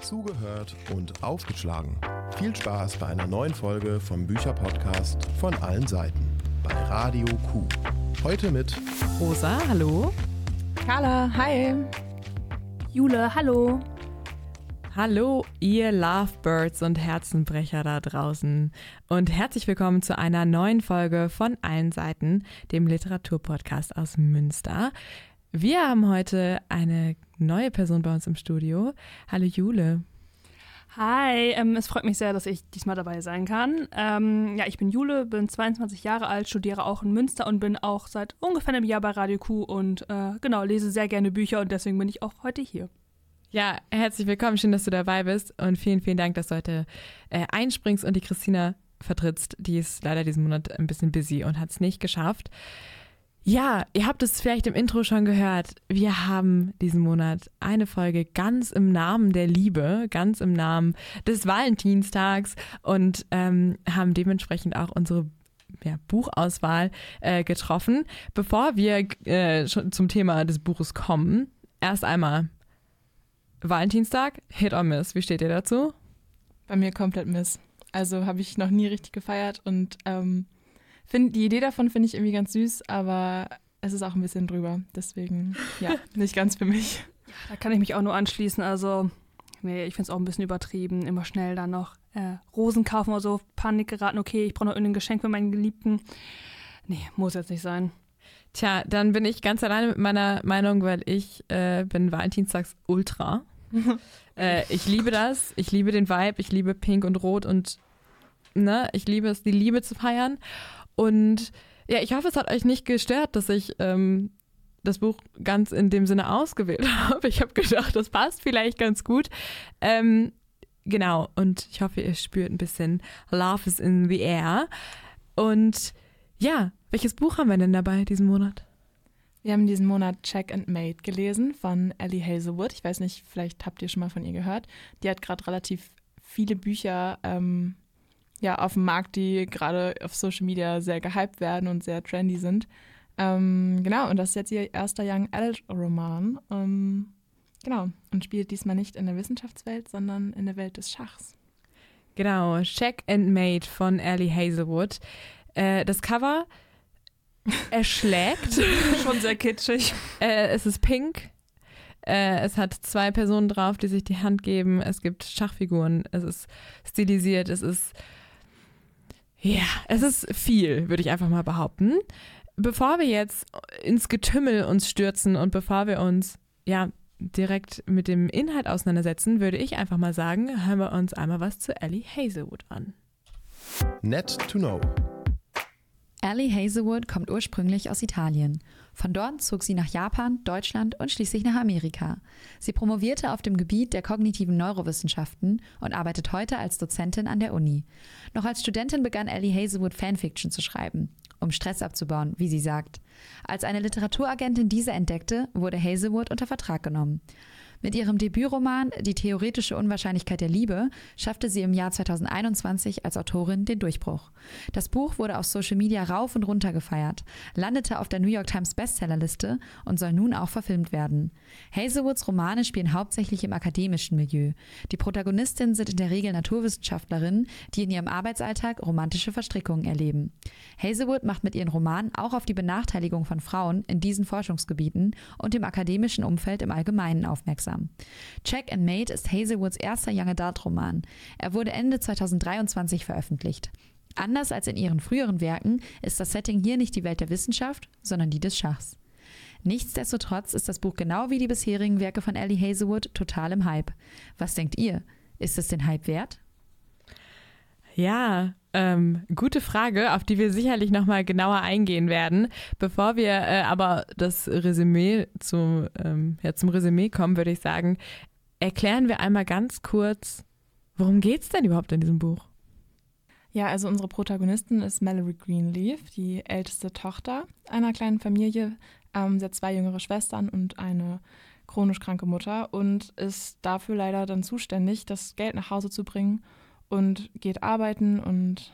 Zugehört und aufgeschlagen. Viel Spaß bei einer neuen Folge vom Bücherpodcast von allen Seiten bei Radio Q. Heute mit Rosa, hallo. Carla, hi. Jule, hallo. Hallo, ihr Lovebirds und Herzenbrecher da draußen. Und herzlich willkommen zu einer neuen Folge von Allen Seiten, dem Literaturpodcast aus Münster. Wir haben heute eine neue Person bei uns im Studio. Hallo Jule. Hi, ähm, es freut mich sehr, dass ich diesmal dabei sein kann. Ähm, ja, ich bin Jule, bin 22 Jahre alt, studiere auch in Münster und bin auch seit ungefähr einem Jahr bei Radio Q und äh, genau, lese sehr gerne Bücher und deswegen bin ich auch heute hier. Ja, herzlich willkommen, schön, dass du dabei bist und vielen, vielen Dank, dass du heute äh, einspringst und die Christina vertrittst. Die ist leider diesen Monat ein bisschen busy und hat es nicht geschafft. Ja, ihr habt es vielleicht im Intro schon gehört. Wir haben diesen Monat eine Folge ganz im Namen der Liebe, ganz im Namen des Valentinstags und ähm, haben dementsprechend auch unsere ja, Buchauswahl äh, getroffen. Bevor wir äh, zum Thema des Buches kommen, erst einmal Valentinstag, Hit or Miss. Wie steht ihr dazu? Bei mir komplett Miss. Also habe ich noch nie richtig gefeiert und ähm, find, die Idee davon finde ich irgendwie ganz süß, aber es ist auch ein bisschen drüber. Deswegen, ja, nicht ganz für mich. Da kann ich mich auch nur anschließen. Also, nee, ich finde es auch ein bisschen übertrieben. Immer schnell dann noch äh, Rosen kaufen oder so, Panik geraten, okay, ich brauche noch irgendein Geschenk für meinen Geliebten. Nee, muss jetzt nicht sein. Tja, dann bin ich ganz alleine mit meiner Meinung, weil ich äh, bin Valentinstags Ultra. äh, ich liebe das, ich liebe den Vibe, ich liebe Pink und Rot und ne, ich liebe es, die Liebe zu feiern. Und ja, ich hoffe, es hat euch nicht gestört, dass ich ähm, das Buch ganz in dem Sinne ausgewählt habe. Ich habe gedacht, das passt vielleicht ganz gut. Ähm, genau, und ich hoffe, ihr spürt ein bisschen Love is in the air. Und ja, welches Buch haben wir denn dabei diesen Monat? Wir haben diesen Monat Check and Made gelesen von Ellie Hazelwood. Ich weiß nicht, vielleicht habt ihr schon mal von ihr gehört. Die hat gerade relativ viele Bücher ähm, ja, auf dem Markt, die gerade auf Social Media sehr gehypt werden und sehr trendy sind. Ähm, genau, und das ist jetzt ihr erster Young Adult Roman. Ähm, genau, und spielt diesmal nicht in der Wissenschaftswelt, sondern in der Welt des Schachs. Genau, Check and Made von Ellie Hazelwood. Äh, das Cover erschlägt. Schon sehr kitschig. Äh, es ist pink. Äh, es hat zwei Personen drauf, die sich die Hand geben. Es gibt Schachfiguren. Es ist stilisiert. Es ist. Ja, es ist viel, würde ich einfach mal behaupten. Bevor wir jetzt ins Getümmel uns stürzen und bevor wir uns ja direkt mit dem Inhalt auseinandersetzen, würde ich einfach mal sagen, hören wir uns einmal was zu Ellie Hazelwood an. Net to Know. Ellie Hazelwood kommt ursprünglich aus Italien. Von dort zog sie nach Japan, Deutschland und schließlich nach Amerika. Sie promovierte auf dem Gebiet der kognitiven Neurowissenschaften und arbeitet heute als Dozentin an der Uni. Noch als Studentin begann Ellie Hazelwood Fanfiction zu schreiben, um Stress abzubauen, wie sie sagt. Als eine Literaturagentin diese entdeckte, wurde Hazelwood unter Vertrag genommen. Mit ihrem Debütroman Die theoretische Unwahrscheinlichkeit der Liebe schaffte sie im Jahr 2021 als Autorin den Durchbruch. Das Buch wurde auf Social Media rauf und runter gefeiert, landete auf der New York Times Bestsellerliste und soll nun auch verfilmt werden. Hazelwoods Romane spielen hauptsächlich im akademischen Milieu. Die Protagonistinnen sind in der Regel Naturwissenschaftlerinnen, die in ihrem Arbeitsalltag romantische Verstrickungen erleben. Hazelwood macht mit ihren Romanen auch auf die Benachteiligung von Frauen in diesen Forschungsgebieten und im akademischen Umfeld im Allgemeinen aufmerksam aufmerksam. Check and Mate ist Hazelwoods erster Young Adult Roman. Er wurde Ende 2023 veröffentlicht. Anders als in ihren früheren Werken ist das Setting hier nicht die Welt der Wissenschaft, sondern die des Schachs. Nichtsdestotrotz ist das Buch genau wie die bisherigen Werke von Ellie Hazelwood total im Hype. Was denkt ihr? Ist es den Hype wert? Ja, ähm, gute Frage, auf die wir sicherlich nochmal genauer eingehen werden. Bevor wir äh, aber das Resümee zu, ähm, ja, zum Resümee kommen, würde ich sagen, erklären wir einmal ganz kurz, worum geht es denn überhaupt in diesem Buch? Ja, also unsere Protagonistin ist Mallory Greenleaf, die älteste Tochter einer kleinen Familie. Ähm, sie hat zwei jüngere Schwestern und eine chronisch kranke Mutter und ist dafür leider dann zuständig, das Geld nach Hause zu bringen und geht arbeiten und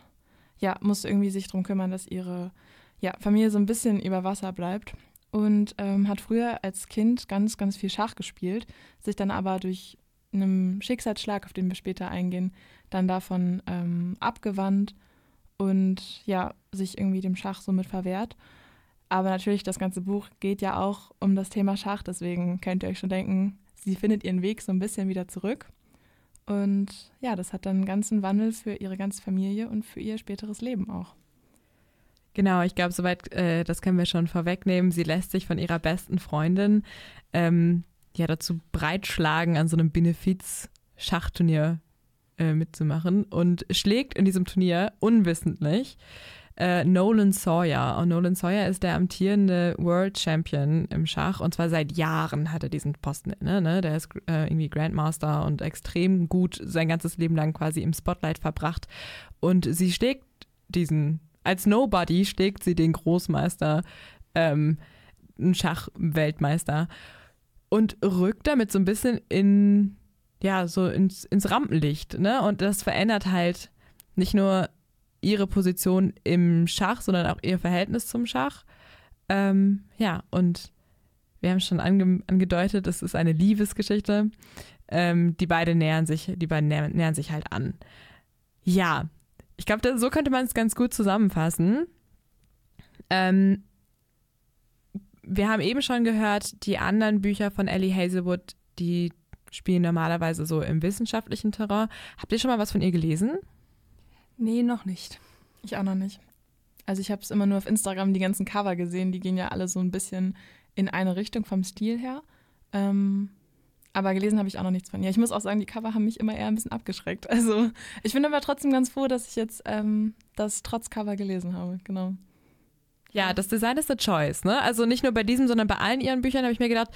ja, muss irgendwie sich darum kümmern, dass ihre ja, Familie so ein bisschen über Wasser bleibt. Und ähm, hat früher als Kind ganz, ganz viel Schach gespielt, sich dann aber durch einem Schicksalsschlag, auf den wir später eingehen, dann davon ähm, abgewandt und ja, sich irgendwie dem Schach somit verwehrt. Aber natürlich, das ganze Buch geht ja auch um das Thema Schach, deswegen könnt ihr euch schon denken, sie findet ihren Weg so ein bisschen wieder zurück. Und ja, das hat dann einen ganzen Wandel für ihre ganze Familie und für ihr späteres Leben auch. Genau, ich glaube, soweit, äh, das können wir schon vorwegnehmen. Sie lässt sich von ihrer besten Freundin ähm, ja dazu breitschlagen, an so einem Benefiz-Schachturnier äh, mitzumachen und schlägt in diesem Turnier unwissentlich äh, Nolan Sawyer. Und Nolan Sawyer ist der amtierende World Champion im Schach und zwar seit Jahren hat er diesen Posten inne. Ne? Der ist äh, irgendwie Grandmaster und extrem gut sein ganzes Leben lang quasi im Spotlight verbracht. Und sie schlägt diesen, als Nobody schlägt sie den Großmeister, ähm, einen Schachweltmeister und rückt damit so ein bisschen in, ja, so ins, ins Rampenlicht. Ne? Und das verändert halt nicht nur ihre Position im Schach, sondern auch ihr Verhältnis zum Schach. Ähm, ja, und wir haben schon ange angedeutet, es ist eine Liebesgeschichte. Ähm, die beiden nähern sich, die beiden nähern, nähern sich halt an. Ja, ich glaube, so könnte man es ganz gut zusammenfassen. Ähm, wir haben eben schon gehört, die anderen Bücher von Ellie Hazelwood, die spielen normalerweise so im wissenschaftlichen Terrain. Habt ihr schon mal was von ihr gelesen? Nee, noch nicht. Ich auch noch nicht. Also ich habe es immer nur auf Instagram die ganzen Cover gesehen, die gehen ja alle so ein bisschen in eine Richtung vom Stil her. Ähm, aber gelesen habe ich auch noch nichts von ihr. Ich muss auch sagen, die Cover haben mich immer eher ein bisschen abgeschreckt. Also ich bin aber trotzdem ganz froh, dass ich jetzt ähm, das trotz Cover gelesen habe. Genau. Ja, das Design ist eine Choice, ne? Also nicht nur bei diesem, sondern bei allen ihren Büchern habe ich mir gedacht,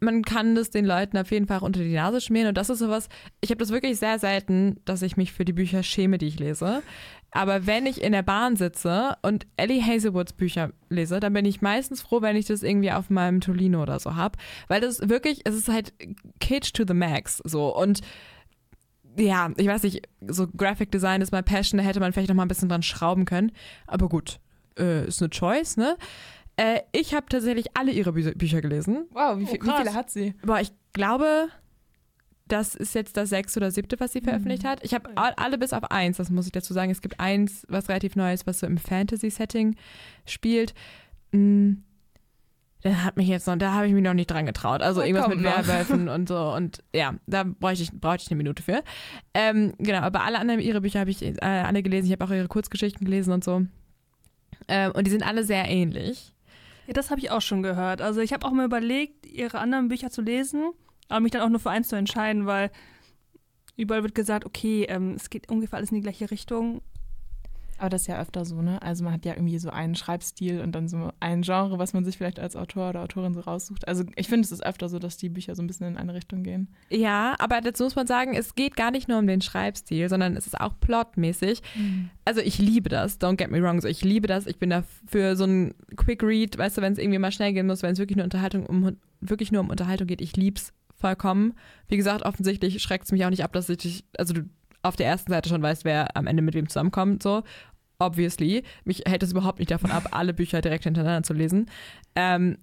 man kann das den Leuten auf jeden Fall unter die Nase schmieren. Und das ist sowas, ich habe das wirklich sehr selten, dass ich mich für die Bücher schäme, die ich lese. Aber wenn ich in der Bahn sitze und Ellie Hazelwoods Bücher lese, dann bin ich meistens froh, wenn ich das irgendwie auf meinem Tolino oder so habe. Weil das wirklich, es ist halt Kitsch to the max. So. Und ja, ich weiß nicht, so Graphic Design ist mein Passion, da hätte man vielleicht noch mal ein bisschen dran schrauben können. Aber gut, äh, ist eine Choice, ne? Äh, ich habe tatsächlich alle ihre Bü Bücher gelesen. Wow, wie, viel, wie, viele hat sie? Boah, ich glaube, das ist jetzt das sechste oder siebte, was sie veröffentlicht mhm. hat. Ich habe alle bis auf eins, das muss ich dazu sagen. Es gibt eins, was relativ neu ist, was so im Fantasy-Setting spielt. Mhm. Da hat mich jetzt noch, da habe ich mich noch nicht dran getraut. Also oh, irgendwas mit Werwölfen und so. Und ja, da bräuchte ich, brauchte ich eine Minute für. Ähm, genau, aber alle anderen ihre Bücher habe ich äh, alle gelesen. Ich habe auch ihre Kurzgeschichten gelesen und so. Ähm, und die sind alle sehr ähnlich. Ja, das habe ich auch schon gehört. Also ich habe auch mal überlegt, ihre anderen Bücher zu lesen, aber mich dann auch nur für eins zu entscheiden, weil überall wird gesagt, okay, ähm, es geht ungefähr alles in die gleiche Richtung. Aber das ist ja öfter so, ne? Also man hat ja irgendwie so einen Schreibstil und dann so ein Genre, was man sich vielleicht als Autor oder Autorin so raussucht. Also ich finde, es ist öfter so, dass die Bücher so ein bisschen in eine Richtung gehen. Ja, aber dazu muss man sagen, es geht gar nicht nur um den Schreibstil, sondern es ist auch plotmäßig. Mhm. Also ich liebe das, don't get me wrong, so ich liebe das. Ich bin da für so ein Quick Read, weißt du, wenn es irgendwie mal schnell gehen muss, wenn es wirklich nur Unterhaltung um wirklich nur um Unterhaltung geht, ich lieb's vollkommen. Wie gesagt, offensichtlich schreckt es mich auch nicht ab, dass ich, also du auf der ersten Seite schon weißt, wer am Ende mit wem zusammenkommt, so obviously. Mich hält es überhaupt nicht davon ab, alle Bücher direkt hintereinander zu lesen. Ähm,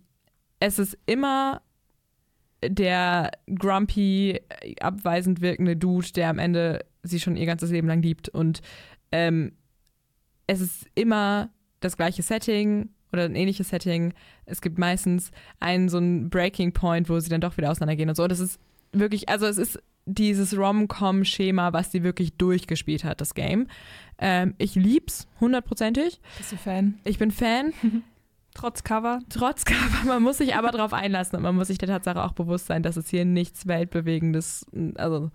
es ist immer der grumpy, abweisend wirkende Dude, der am Ende sie schon ihr ganzes Leben lang liebt. Und ähm, es ist immer das gleiche Setting oder ein ähnliches Setting. Es gibt meistens einen so einen Breaking Point, wo sie dann doch wieder auseinandergehen und so. Das ist wirklich, also es ist dieses Rom-Com-Schema, was sie wirklich durchgespielt hat, das Game. Ähm, ich lieb's, hundertprozentig. Bist du Fan? Ich bin Fan. Trotz Cover. Trotz Cover. Man muss sich aber darauf einlassen und man muss sich der Tatsache auch bewusst sein, dass es hier nichts Weltbewegendes, also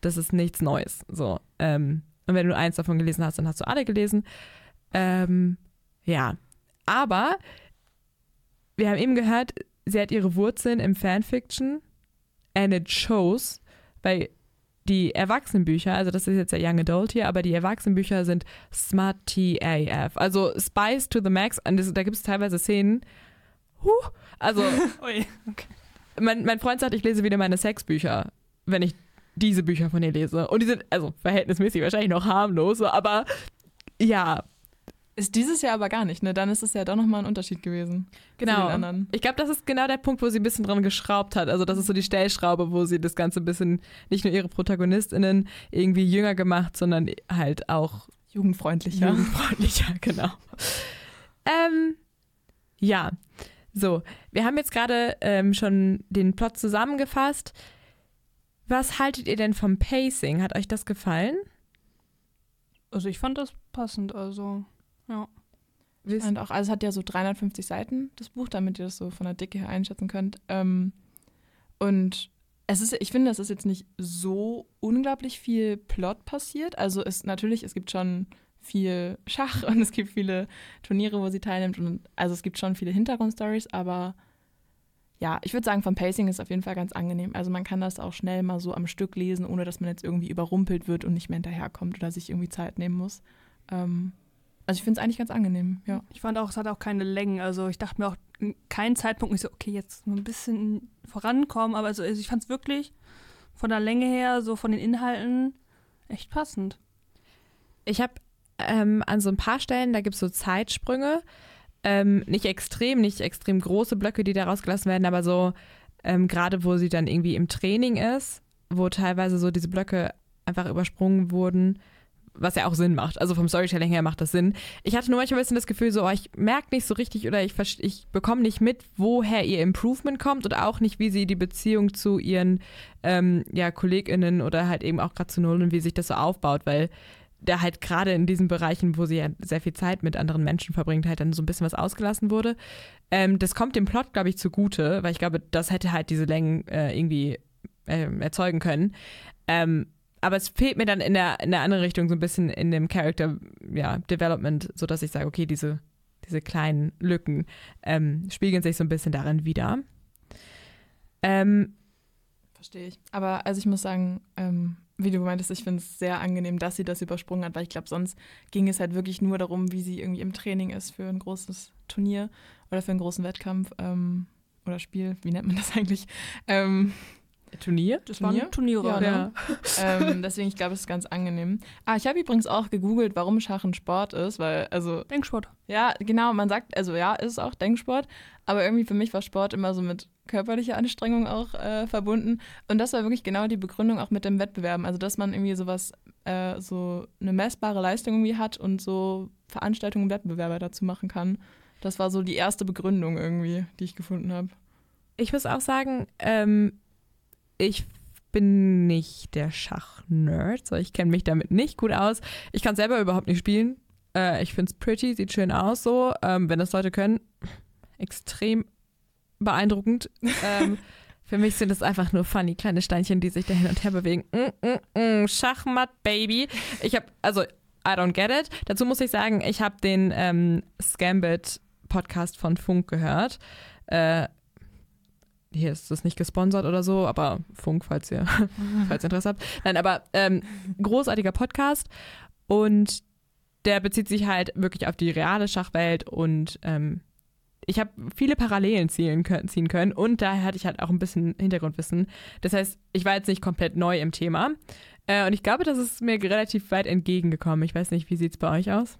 das ist nichts Neues. So. Ähm, und wenn du eins davon gelesen hast, dann hast du alle gelesen. Ähm, ja. Aber wir haben eben gehört, sie hat ihre Wurzeln im Fanfiction and it shows, weil die Erwachsenenbücher, also das ist jetzt der Young Adult hier, aber die Erwachsenenbücher sind Smart TAF. Also Spice to the Max. Und das, da gibt es teilweise Szenen. Huh, also, okay. mein, mein Freund sagt, ich lese wieder meine Sexbücher, wenn ich diese Bücher von ihr lese. Und die sind, also verhältnismäßig wahrscheinlich noch harmlos, aber ja, Ist dieses Jahr aber gar nicht, ne? Dann ist es ja doch nochmal ein Unterschied gewesen. Zu Genau. den anderen. Ich glaube, das ist genau der Punkt, wo sie ein bisschen dran geschraubt hat. Also das ist so die Stellschraube, wo sie das Ganze ein bisschen, nicht nur ihre ProtagonistInnen irgendwie jünger gemacht, sondern halt auch Jugendfreundlicher. jugendfreundlicher, genau. Ähm, ja, so. Wir haben jetzt gerade ähm, schon den Plot zusammengefasst. Was haltet ihr denn vom Pacing? Hat euch das gefallen? Also ich fand das passend, also ja. Und auch, also es hat ja so 350 Seiten, das Buch, damit ihr das so von der Dicke her einschätzen könnt. Ähm, und es ist, ich finde, es ist jetzt nicht so unglaublich viel Plot passiert. Also es natürlich, es gibt schon viel Schach und es gibt viele Turniere, wo sie teilnimmt. Und also es gibt schon viele Hintergrundstories, aber ja, ich würde sagen, vom Pacing ist es auf jeden Fall ganz angenehm. Also man kann das auch schnell mal so am Stück lesen, ohne dass man jetzt irgendwie überrumpelt wird und nicht mehr hinterherkommt oder sich irgendwie Zeit nehmen muss. Ähm, also ich finde es eigentlich ganz angenehm, ja. Ich fand auch, es hat auch keine Längen. Also ich dachte mir auch in keinem Zeitpunkt nicht so, okay, jetzt mal ein bisschen vorankommen. Aber also, also ich fand es wirklich von der Länge her, so von den Inhalten, echt passend. Ich habe ähm, an so ein paar Stellen, da gibt es so Zeitsprünge. Ähm, nicht extrem, nicht extrem große Blöcke, die da rausgelassen werden, aber so ähm, gerade wo sie dann irgendwie im Training ist, wo teilweise so diese Blöcke einfach übersprungen wurden, was ja auch Sinn macht. Also vom Storytelling her macht das Sinn. Ich hatte nur manchmal ein bisschen das Gefühl, so, oh, ich merke nicht so richtig oder ich, ich bekomme nicht mit, woher ihr Improvement kommt und auch nicht, wie sie die Beziehung zu ihren ähm, ja, KollegInnen oder halt eben auch gerade zu Null wie sich das so aufbaut, weil da halt gerade in diesen Bereichen, wo sie ja sehr viel Zeit mit anderen Menschen verbringt, halt dann so ein bisschen was ausgelassen wurde. Ähm, das kommt dem Plot, glaube ich, zugute, weil ich glaube, das hätte halt diese Längen äh, irgendwie ähm, erzeugen können. Ähm, aber es fehlt mir dann in der, in der anderen Richtung so ein bisschen in dem Character ja, Development, sodass ich sage, okay, diese, diese kleinen Lücken ähm, spiegeln sich so ein bisschen darin wieder. Ähm, Verstehe ich. Aber also ich muss sagen, ähm, wie du meintest, ich finde es sehr angenehm, dass sie das übersprungen hat, weil ich glaube, sonst ging es halt wirklich nur darum, wie sie irgendwie im Training ist für ein großes Turnier oder für einen großen Wettkampf ähm, oder Spiel, wie nennt man das eigentlich? Ähm, Turnier? Das Turnier? waren Turniere. Ja, Ja. ne? ähm, deswegen, ich glaube, es ist ganz angenehm. Ah, ich habe übrigens auch gegoogelt, warum Schach ein Sport ist, weil, also, Denksport. ja, genau, man sagt, also ja, ist auch Denksport, aber irgendwie für mich war Sport immer so mit körperlicher Anstrengung auch äh, verbunden. Und das war wirklich genau die Begründung auch mit dem Wettbewerben. Also, dass man irgendwie sowas, äh, so eine messbare Leistung irgendwie hat und so Veranstaltungen und Wettbewerbe dazu machen kann. Das war so die erste Begründung irgendwie, die ich gefunden habe. Ich muss auch sagen, ähm, ich bin nicht der Schach-Nerd, so ich kenne mich damit nicht gut aus. Ich kann selber überhaupt nicht spielen. Äh, ich finde es pretty, sieht schön aus so. Ähm, wenn das Leute können, extrem beeindruckend. ähm, für mich sind es einfach nur funny kleine Steinchen, die sich da hin und her bewegen. Mm, mm, mm, Schachmatt, Baby. Ich habe, also, I don't get it. Dazu muss ich sagen, ich habe den ähm, Scambit-Podcast von Funk gehört. Äh, hier ist das nicht gesponsert oder so, aber Funk, falls ihr, falls ihr Interesse habt. Nein, aber ähm, großartiger Podcast und der bezieht sich halt wirklich auf die reale Schachwelt und ähm, ich habe viele Parallelen ziehen können, ziehen können und daher hatte ich halt auch ein bisschen Hintergrundwissen. Das heißt, ich war jetzt nicht komplett neu im Thema äh, und ich glaube, das ist mir relativ weit entgegengekommen. Ich weiß nicht, wie sieht es bei euch aus?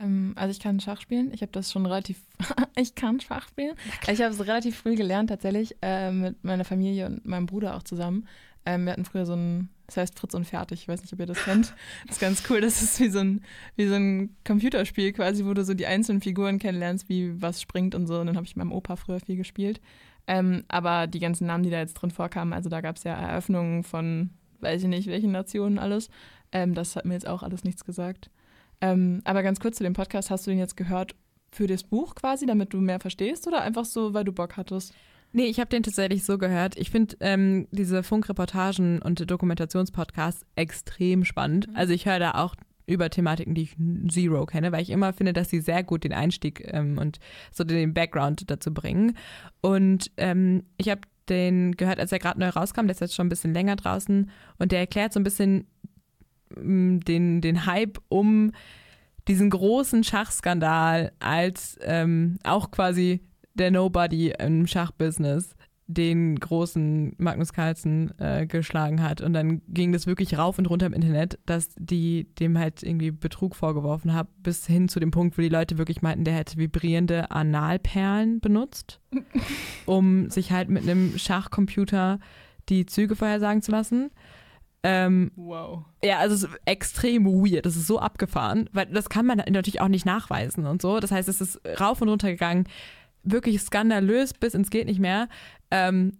Ähm, also ich kann Schach spielen. Ich habe das schon relativ. ich kann Schach spielen. Ich habe es relativ früh gelernt tatsächlich äh, mit meiner Familie und meinem Bruder auch zusammen. Ähm, wir hatten früher so ein, das heißt Fritz und Fertig. Ich weiß nicht, ob ihr das kennt. Das ist ganz cool. Das ist wie so ein wie so ein Computerspiel quasi, wo du so die einzelnen Figuren kennenlernst, wie was springt und so. Und dann habe ich mit meinem Opa früher viel gespielt. Ähm, aber die ganzen Namen, die da jetzt drin vorkamen, also da gab es ja Eröffnungen von, weiß ich nicht, welchen Nationen alles. Ähm, das hat mir jetzt auch alles nichts gesagt. Ähm, aber ganz kurz zu dem Podcast, hast du den jetzt gehört für das Buch quasi, damit du mehr verstehst oder einfach so, weil du Bock hattest? Nee, ich habe den tatsächlich so gehört. Ich finde ähm, diese Funkreportagen und Dokumentationspodcasts extrem spannend. Mhm. Also ich höre da auch über Thematiken, die ich zero kenne, weil ich immer finde, dass sie sehr gut den Einstieg ähm, und so den Background dazu bringen. Und ähm, ich habe den gehört, als er gerade neu rauskam, der ist jetzt schon ein bisschen länger draußen und der erklärt so ein bisschen den, den Hype um diesen großen Schachskandal als ähm, auch quasi der Nobody im Schachbusiness, den großen Magnus Carlsen äh, geschlagen hat. Und dann ging das wirklich rauf und runter im Internet, dass die dem halt irgendwie Betrug vorgeworfen haben, bis hin zu dem Punkt, wo die Leute wirklich meinten, der hätte vibrierende Analperlen benutzt, um sich halt mit einem Schachcomputer die Züge vorhersagen zu lassen. Ähm, Wow. ja, also es ist extrem weird. Das ist so abgefahren, weil das kann man natürlich auch nicht nachweisen und so. Das heißt, es ist rauf und runter gegangen. Wirklich skandalös bis ins geht nicht mehr. Ähm,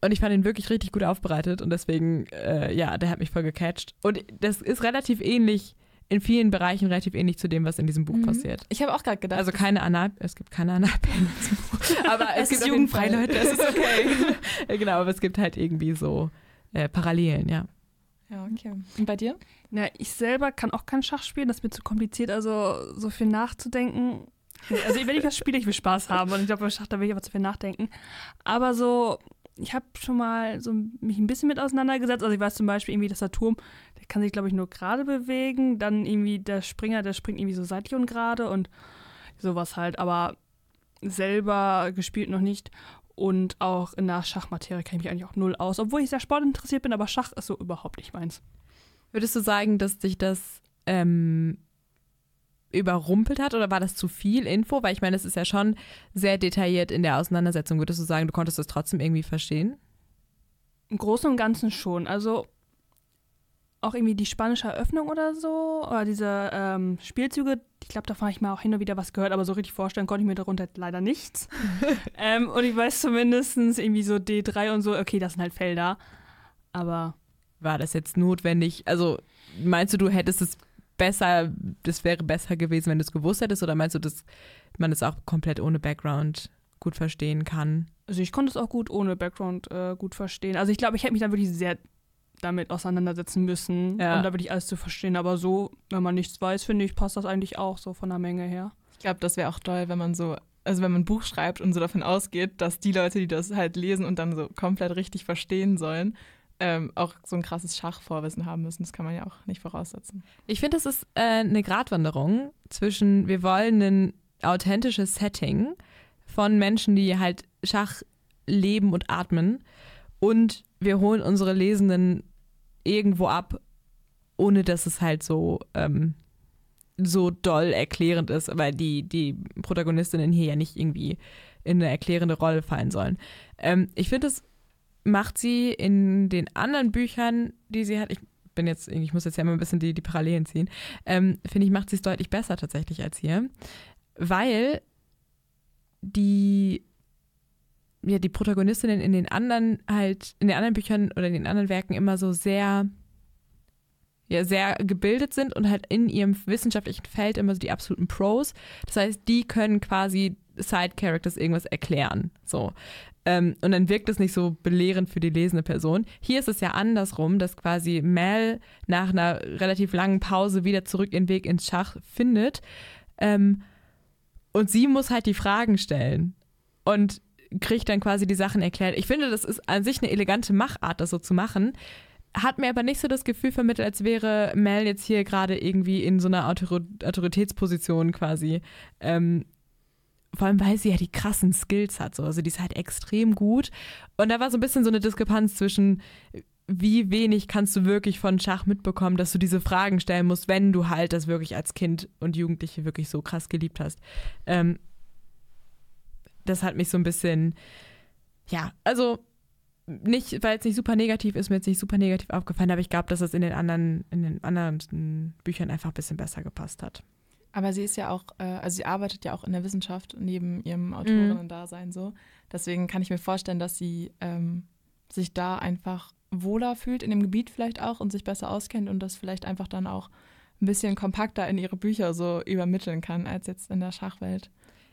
und ich fand ihn wirklich richtig gut aufbereitet und deswegen, äh, ja, der hat mich voll gecatcht. Und das ist relativ ähnlich, in vielen Bereichen relativ ähnlich zu dem, was in diesem Buch Mhm. passiert. Ich habe auch gerade gedacht, Also keine Anal, es gibt keine Analperlen in diesem Buch. Aber es, Es gibt ist jugendfrei, Leute, es ist okay. genau, aber es gibt halt irgendwie so äh, Parallelen, ja. Ja, okay. Und bei dir? Ja, ich selber kann auch kein Schach spielen, das ist mir zu kompliziert, also so viel nachzudenken. Also wenn ich was spiele, ich will Spaß haben und ich glaube, bei Schach, da will ich aber zu viel nachdenken. Aber so, ich habe schon mal so mich ein bisschen mit auseinandergesetzt. Also ich weiß zum Beispiel irgendwie, dass der Turm, der kann sich, glaube ich, nur gerade bewegen. Dann irgendwie der Springer, der springt irgendwie so seitlich und gerade und sowas halt. Aber selber gespielt noch nicht. Und auch in der Schachmaterie kenne ich mich eigentlich auch null aus. Obwohl ich sehr sportinteressiert bin, aber Schach ist so überhaupt nicht meins. Würdest du sagen, dass dich das ähm, überrumpelt hat oder war das zu viel Info? Weil ich meine, es ist ja schon sehr detailliert in der Auseinandersetzung. Würdest du sagen, du konntest das trotzdem irgendwie verstehen? Im Großen und Ganzen schon. Also auch irgendwie die spanische Eröffnung oder so, oder diese ähm, Spielzüge, ich glaube, davon habe ich mal auch hin und wieder was gehört, aber so richtig vorstellen konnte ich mir darunter leider nichts. ähm, und ich weiß zumindest irgendwie so D3 und so, okay, das sind halt Felder. Aber War das jetzt notwendig? Also meinst du, du hättest es besser, das wäre besser gewesen, wenn du es gewusst hättest? Oder meinst du, dass man es auch komplett ohne Background gut verstehen kann? also ich konnte es auch gut ohne Background äh, gut verstehen. Also ich glaube, ich hätte mich dann wirklich sehr damit auseinandersetzen müssen, Ja. um da wirklich alles zu verstehen. Aber so, wenn man nichts weiß, finde ich, passt das eigentlich auch so von der Menge her. Ich glaube, das wäre auch toll, wenn man so, also wenn man ein Buch schreibt und so davon ausgeht, dass die Leute, die das halt lesen und dann so komplett richtig verstehen sollen, ähm, auch so ein krasses Schachvorwissen haben müssen. Das kann man ja auch nicht voraussetzen. Ich finde, das ist äh, eine Gratwanderung zwischen, wir wollen ein authentisches Setting von Menschen, die halt Schach leben und atmen und wir holen unsere Lesenden irgendwo ab, ohne dass es halt so, ähm, so doll erklärend ist, weil die, die Protagonistinnen hier ja nicht irgendwie in eine erklärende Rolle fallen sollen. Ähm, ich finde, das macht sie in den anderen Büchern, die sie hat, ich bin jetzt, ich muss jetzt ja immer ein bisschen die, die Parallelen ziehen, ähm, finde ich, macht sie es deutlich besser tatsächlich als hier, weil die ja, die Protagonistinnen in den anderen halt, in den anderen Büchern oder in den anderen Werken immer so sehr, ja, sehr gebildet sind und halt in ihrem wissenschaftlichen Feld immer so die absoluten Pros. Das heißt, die können quasi Side-Characters irgendwas erklären. So. Ähm, und dann wirkt es nicht so belehrend für die lesende Person. Hier ist es ja andersrum, dass quasi Mel nach einer relativ langen Pause wieder zurück ihren Weg ins Schach findet. Ähm, und sie muss halt die Fragen stellen. Und kriegt dann quasi die Sachen erklärt. Ich finde, das ist an sich eine elegante Machart, das so zu machen. Hat mir aber nicht so das Gefühl vermittelt, als wäre Mel jetzt hier gerade irgendwie in so einer Autor Autoritätsposition quasi. Ähm, vor allem, weil sie ja die krassen Skills hat. So. Also die ist halt extrem gut. Und da war so ein bisschen so eine Diskrepanz zwischen, wie wenig kannst du wirklich von Schach mitbekommen, dass du diese Fragen stellen musst, wenn du halt das wirklich als Kind und Jugendliche wirklich so krass geliebt hast. Ähm, das hat mich so ein bisschen, ja, also nicht, weil es nicht super negativ ist, mir jetzt nicht super negativ aufgefallen, aber ich glaube, dass es in den anderen, in den anderen Büchern einfach ein bisschen besser gepasst hat. Aber sie ist ja auch, äh, also sie arbeitet ja auch in der Wissenschaft neben ihrem Autorinnen-Dasein so. Deswegen kann ich mir vorstellen, dass sie ähm, sich da einfach wohler fühlt in dem Gebiet vielleicht auch und sich besser auskennt und das vielleicht einfach dann auch ein bisschen kompakter in ihre Bücher so übermitteln kann, als jetzt in der Schachwelt.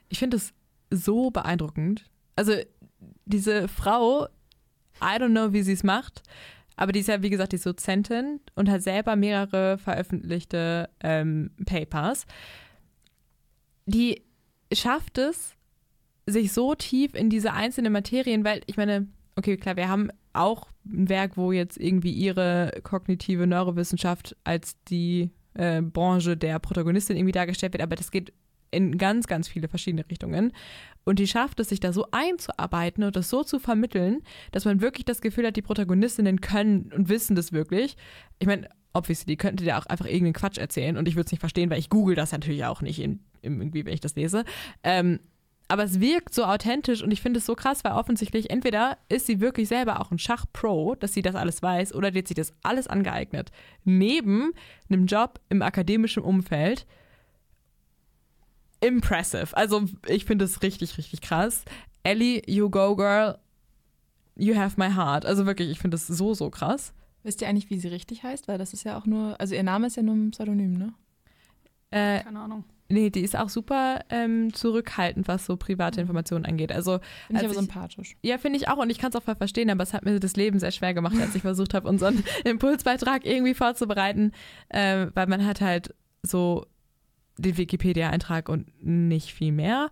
Ich finde es so beeindruckend. Also diese Frau, I don't know, wie sie es macht, aber die ist ja, wie gesagt, die ist Dozentin und hat selber mehrere veröffentlichte ähm, Papers. Die schafft es, sich so tief in diese einzelnen Materien, weil ich meine, okay, klar, wir haben auch ein Werk, wo jetzt irgendwie ihre kognitive Neurowissenschaft als die äh, Branche der Protagonistin irgendwie dargestellt wird, aber das geht in ganz, ganz viele verschiedene Richtungen. Und die schafft es, sich da so einzuarbeiten und das so zu vermitteln, dass man wirklich das Gefühl hat, die Protagonistinnen können und wissen das wirklich. Ich meine, obviously, die könnte dir auch einfach irgendeinen Quatsch erzählen und ich würde es nicht verstehen, weil ich google das natürlich auch nicht in, in irgendwie, wenn ich das lese. Ähm, aber es wirkt so authentisch und ich finde es so krass, weil offensichtlich entweder ist sie wirklich selber auch ein Schachpro, dass sie das alles weiß, oder die hat sich das alles angeeignet. Neben einem Job im akademischen Umfeld. Impressive. Also ich finde es richtig, richtig krass. Ellie, you go girl. You have my heart. Also wirklich, ich finde es so, so krass. Wisst ihr eigentlich, wie sie richtig heißt? Weil das ist ja auch nur, also ihr Name ist ja nur ein Pseudonym, ne? Äh, Keine Ahnung. nee, die ist auch super ähm, zurückhaltend, was so private Informationen angeht. Also Finde ich aber ich- sympathisch. Ja, finde ich auch und ich kann es auch voll verstehen, aber es hat mir das Leben sehr schwer gemacht, als ich versucht habe, unseren Impulsbeitrag irgendwie vorzubereiten, äh, weil man hat halt so den Wikipedia-Eintrag und nicht viel mehr.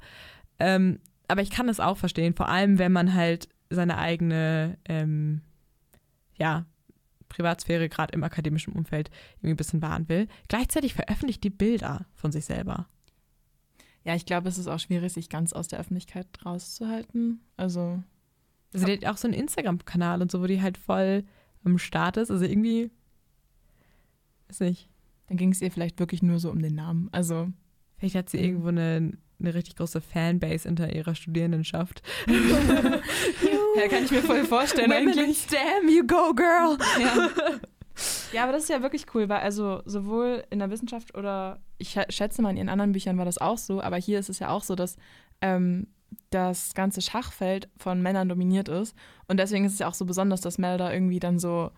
Ähm, aber ich kann es auch verstehen, vor allem wenn man halt seine eigene, ähm, ja, Privatsphäre gerade im akademischen Umfeld irgendwie ein bisschen wahren will. Gleichzeitig veröffentlicht die Bilder von sich selber. Ja, ich glaube, es ist auch schwierig, sich ganz aus der Öffentlichkeit rauszuhalten. Also, Also die hat auch so einen Instagram-Kanal und so, wo die halt voll am Start ist. Also irgendwie, weiß nicht, dann ging es ihr vielleicht wirklich nur so um den Namen. Also, vielleicht hat sie Mhm. irgendwo eine, eine richtig große Fanbase hinter ihrer Studierendenschaft. ja, kann ich mir voll vorstellen eigentlich. Damn, you go, girl! Ja. ja, aber das ist ja wirklich cool, weil also sowohl in der Wissenschaft oder ich schä- schätze mal, in ihren anderen Büchern war das auch so, aber hier ist es ja auch so, dass ähm, das ganze Schachfeld von Männern dominiert ist. Und deswegen ist es ja auch so besonders, dass Mel da irgendwie dann so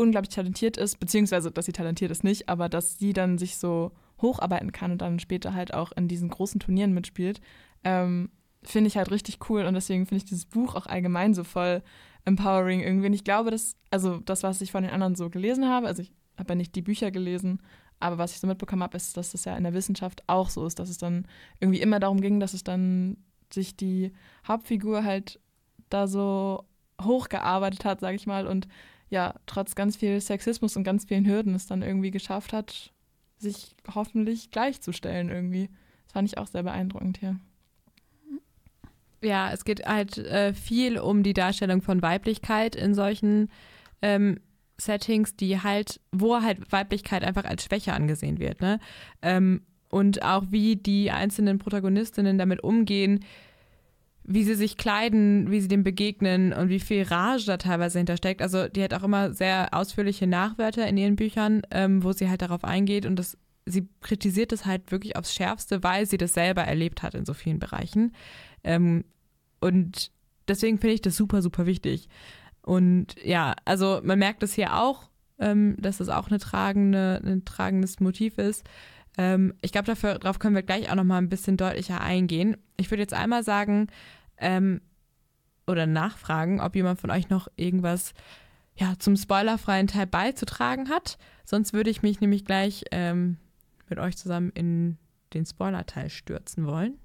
unglaublich talentiert ist, beziehungsweise, dass sie talentiert ist nicht, aber dass sie dann sich so hocharbeiten kann und dann später halt auch in diesen großen Turnieren mitspielt, ähm, finde ich halt richtig cool. Und deswegen finde ich dieses Buch auch allgemein so voll empowering irgendwie. Und ich glaube, dass, also das, was ich von den anderen so gelesen habe, also ich habe ja nicht die Bücher gelesen, aber was ich so mitbekommen habe, ist, dass das ja in der Wissenschaft auch so ist, dass es dann irgendwie immer darum ging, dass es dann sich die Hauptfigur halt da so hochgearbeitet hat, sage ich mal, und ja, trotz ganz viel Sexismus und ganz vielen Hürden es dann irgendwie geschafft hat, sich hoffentlich gleichzustellen irgendwie. Das fand ich auch sehr beeindruckend hier. Ja, es geht halt äh, viel um die Darstellung von Weiblichkeit in solchen ähm, Settings, die halt, wo halt Weiblichkeit einfach als Schwäche angesehen wird, ne? Ähm, und auch wie die einzelnen Protagonistinnen damit umgehen, wie sie sich kleiden, wie sie dem begegnen und wie viel Rage da teilweise hintersteckt. Also die hat auch immer sehr ausführliche Nachwörter in ihren Büchern, ähm, wo sie halt darauf eingeht und das, sie kritisiert das halt wirklich aufs Schärfste, weil sie das selber erlebt hat in so vielen Bereichen. Ähm, und deswegen finde ich das super, super wichtig. Und ja, also man merkt es hier auch, ähm, dass es auch eine tragende, ein tragendes Motiv ist. Ähm, ich glaube, darauf können wir gleich auch noch mal ein bisschen deutlicher eingehen. Ich würde jetzt einmal sagen ähm, oder nachfragen, ob jemand von euch noch irgendwas ja, zum spoilerfreien Teil beizutragen hat. Sonst würde ich mich nämlich gleich ähm, mit euch zusammen in den Spoiler-Teil stürzen wollen.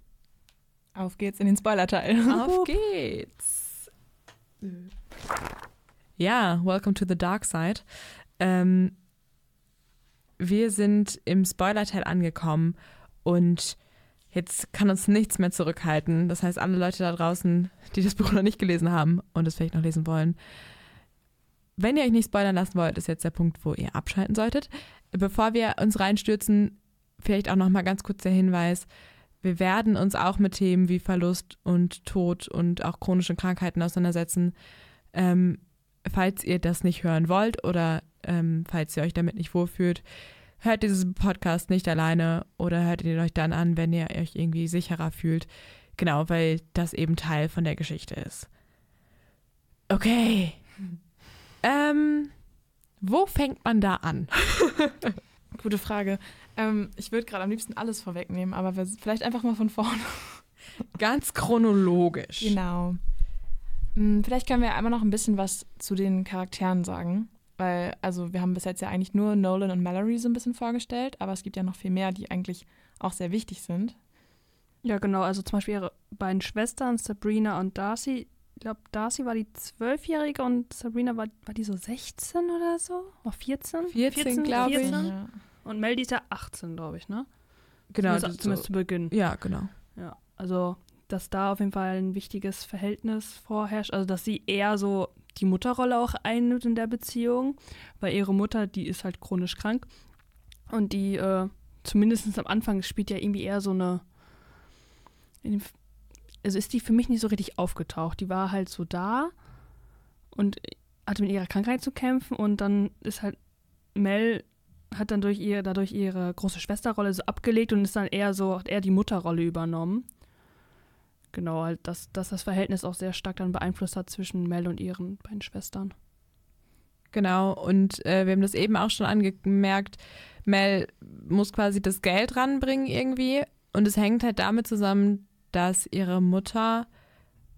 Auf geht's in den Spoiler-Teil. Auf geht's. Ja, welcome to the dark side. Ähm, wir sind im Spoiler-Teil angekommen und jetzt kann uns nichts mehr zurückhalten. Das heißt, alle Leute da draußen, die das Buch noch nicht gelesen haben und es vielleicht noch lesen wollen, wenn ihr euch nicht spoilern lassen wollt, ist jetzt der Punkt, wo ihr abschalten solltet. Bevor wir uns reinstürzen, vielleicht auch noch mal ganz kurz der Hinweis, wir werden uns auch mit Themen wie Verlust und Tod und auch chronischen Krankheiten auseinandersetzen. Ähm, falls ihr das nicht hören wollt oder ähm, falls ihr euch damit nicht wohlfühlt, hört diesen Podcast nicht alleine oder hört ihn euch dann an, wenn ihr euch irgendwie sicherer fühlt. Genau, weil das eben Teil von der Geschichte ist. Okay. Ähm, wo fängt man da an? Gute Frage. Ähm, ich würde gerade am liebsten alles vorwegnehmen, aber wir, vielleicht einfach mal von vorne. Ganz chronologisch. Genau. Hm, Vielleicht können wir einmal noch ein bisschen was zu den Charakteren sagen. Weil, also wir haben bis jetzt ja eigentlich nur Nolan und Mallory so ein bisschen vorgestellt, aber es gibt ja noch viel mehr, die eigentlich auch sehr wichtig sind. Ja, genau. Also zum Beispiel ihre beiden Schwestern, Sabrina und Darcy. Ich glaube, Darcy war die Zwölfjährige und Sabrina war, war die so 16 oder so? War 14? 14, glaube ich. 14? Ja. Und Mel, die ist ja 18, glaube ich, ne? Genau, zumindest, das zumindest so, zu Beginn. ja, genau. Ja, also dass da auf jeden Fall ein wichtiges Verhältnis vorherrscht. Also dass sie eher so die Mutterrolle auch einnimmt in der Beziehung, weil ihre Mutter, die ist halt chronisch krank und die äh, zumindest am Anfang spielt ja irgendwie eher so eine, also ist die für mich nicht so richtig aufgetaucht. Die war halt so da und hatte mit ihrer Krankheit zu kämpfen und dann ist halt Mel hat dann durch ihr, dadurch ihre große Schwesterrolle so abgelegt und ist dann eher so, hat eher die Mutterrolle übernommen. Genau, halt, dass, dass das Verhältnis auch sehr stark dann beeinflusst hat zwischen Mel und ihren beiden Schwestern. Genau, und äh, wir haben das eben auch schon angemerkt, Mel muss quasi das Geld ranbringen irgendwie. Und es hängt halt damit zusammen, dass ihre Mutter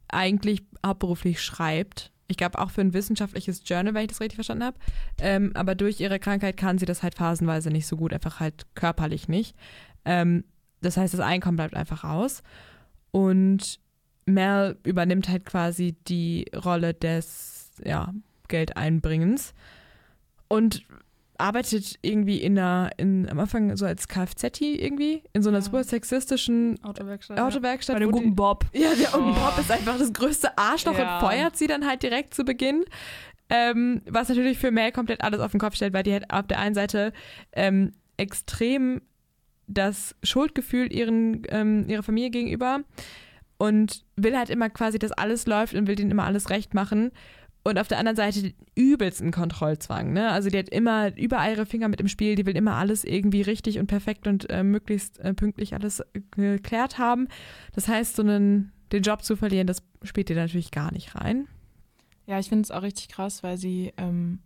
eigentlich hauptberuflich schreibt. Ich glaube auch für ein wissenschaftliches Journal, wenn ich das richtig verstanden habe. Ähm, aber durch ihre Krankheit kann sie das halt phasenweise nicht so gut, einfach halt körperlich nicht. Ähm, das heißt, das Einkommen bleibt einfach aus. Und Mel übernimmt halt quasi die Rolle des ja, Geldeinbringens und arbeitet irgendwie in einer, in, am Anfang so als Kfz irgendwie, in so einer Ja. super sexistischen Autowerkstatt. Autowerkstatt. Bei dem die- guten Bob. ja, der Oh. und Bob ist einfach das größte Arschloch Ja. und feuert sie dann halt direkt zu Beginn. Ähm, was natürlich für Mel komplett alles auf den Kopf stellt, weil die halt auf der einen Seite ähm, extrem das Schuldgefühl ihren, ähm, ihrer Familie gegenüber und will halt immer quasi, dass alles läuft und will denen immer alles recht machen. Und auf der anderen Seite den übelsten Kontrollzwang. Ne? Also die hat immer überall ihre Finger mit im Spiel, die will immer alles irgendwie richtig und perfekt und äh, möglichst äh, pünktlich alles geklärt haben. Das heißt, so einen, den Job zu verlieren, das spielt ihr natürlich gar nicht rein. Ja, ich finde es auch richtig krass, weil sie ähm,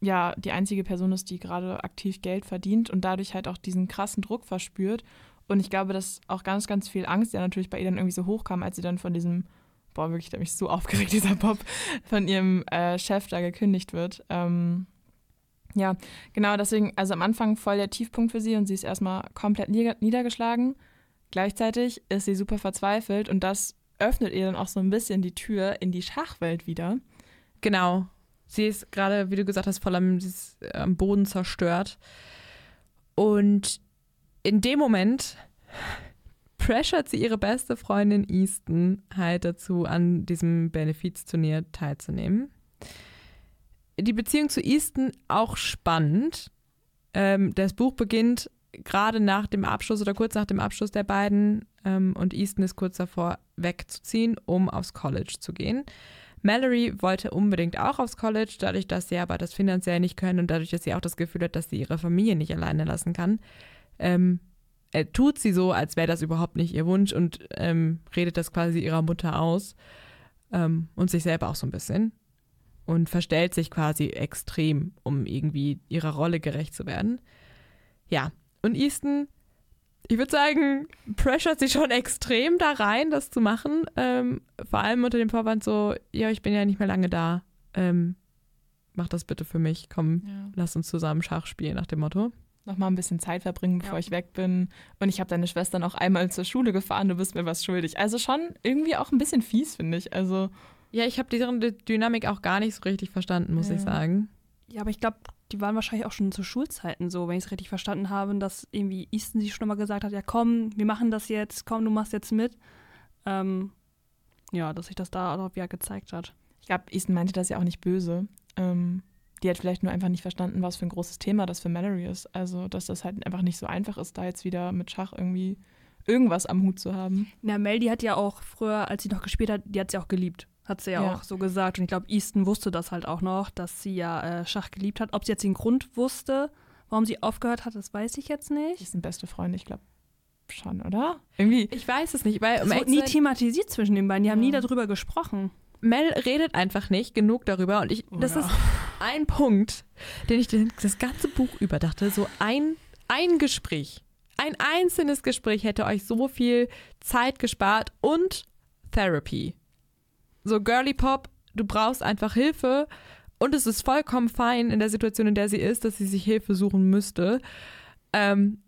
ja die einzige Person ist, die gerade aktiv Geld verdient und dadurch halt auch diesen krassen Druck verspürt. Und ich glaube, dass auch ganz, ganz viel Angst ja natürlich bei ihr dann irgendwie so hochkam, als sie dann von diesem, boah, wirklich, der mich so aufgeregt, dieser Bob, von ihrem äh, Chef da gekündigt wird. Ähm, ja, genau, deswegen, also am Anfang voll der Tiefpunkt für sie und sie ist erstmal komplett nieder niedergeschlagen. Gleichzeitig ist sie super verzweifelt und das öffnet ihr dann auch so ein bisschen die Tür in die Schachwelt wieder. Genau. Sie ist gerade, wie du gesagt hast, voll am, äh, am Boden zerstört. Und in dem Moment pressured sie ihre beste Freundin Easton halt dazu, an diesem Benefizturnier teilzunehmen. Die Beziehung zu Easton auch spannend. Ähm, das Buch beginnt gerade nach dem Abschluss oder kurz nach dem Abschluss der beiden ähm, und Easton ist kurz davor wegzuziehen, um aufs College zu gehen. Mallory wollte unbedingt auch aufs College, dadurch, dass sie aber das finanziell nicht können und dadurch, dass sie auch das Gefühl hat, dass sie ihre Familie nicht alleine lassen kann, ähm, äh, tut sie so, als wäre das überhaupt nicht ihr Wunsch und ähm, redet das quasi ihrer Mutter aus ähm, und sich selber auch so ein bisschen und verstellt sich quasi extrem, um irgendwie ihrer Rolle gerecht zu werden. Ja, und Easton, ich würde sagen, pressured sie schon extrem da rein, das zu machen. Ähm, vor allem unter dem Vorwand so, ja, ich bin ja nicht mehr lange da. Ähm, mach das bitte für mich. Komm, Ja. lass uns zusammen Schach spielen, nach dem Motto. Nochmal ein bisschen Zeit verbringen, bevor Ja. ich weg bin. Und ich habe deine Schwester noch einmal zur Schule gefahren, du bist mir was schuldig. Also schon irgendwie auch ein bisschen fies, finde ich. Also Ja, ich habe deren D- Dynamik auch gar nicht so richtig verstanden, muss Ja. ich sagen. Ja, aber ich glaube, die waren wahrscheinlich auch schon zu Schulzeiten so, wenn ich es richtig verstanden habe, dass irgendwie Easton sich schon mal gesagt hat, ja komm, wir machen das jetzt, komm, du machst jetzt mit. Ähm, ja, dass sich das da auch wieder gezeigt hat. ich glaube, Easton meinte das ja auch nicht böse. Ähm, die hat vielleicht nur einfach nicht verstanden, was für ein großes Thema das für Mallory ist. Also, dass das halt einfach nicht so einfach ist, da jetzt wieder mit Schach irgendwie irgendwas am Hut zu haben. Na, Mel, die hat ja auch früher, als sie noch gespielt hat, die hat sie auch geliebt. Hat sie ja, Ja. auch so gesagt. Und ich glaube, Easton wusste das halt auch noch, dass sie ja äh, Schach geliebt hat. Ob sie jetzt den Grund wusste, warum sie aufgehört hat, das weiß ich jetzt Die nicht. sind beste Freunde, ich glaube schon, oder? Irgendwie. Ich weiß es nicht, weil Es um wurde nie thematisiert zwischen den beiden. Die haben nie Ja. darüber gesprochen. Mel redet einfach nicht genug darüber und ich, das Ja. ist ein Punkt, den ich das ganze Buch über dachte. So ein, ein Gespräch, ein einzelnes Gespräch hätte euch so viel Zeit gespart und Therapy. So Girly Pop, du brauchst einfach Hilfe und es ist vollkommen fein in der Situation, in der sie ist, dass sie sich Hilfe suchen müsste. Ähm,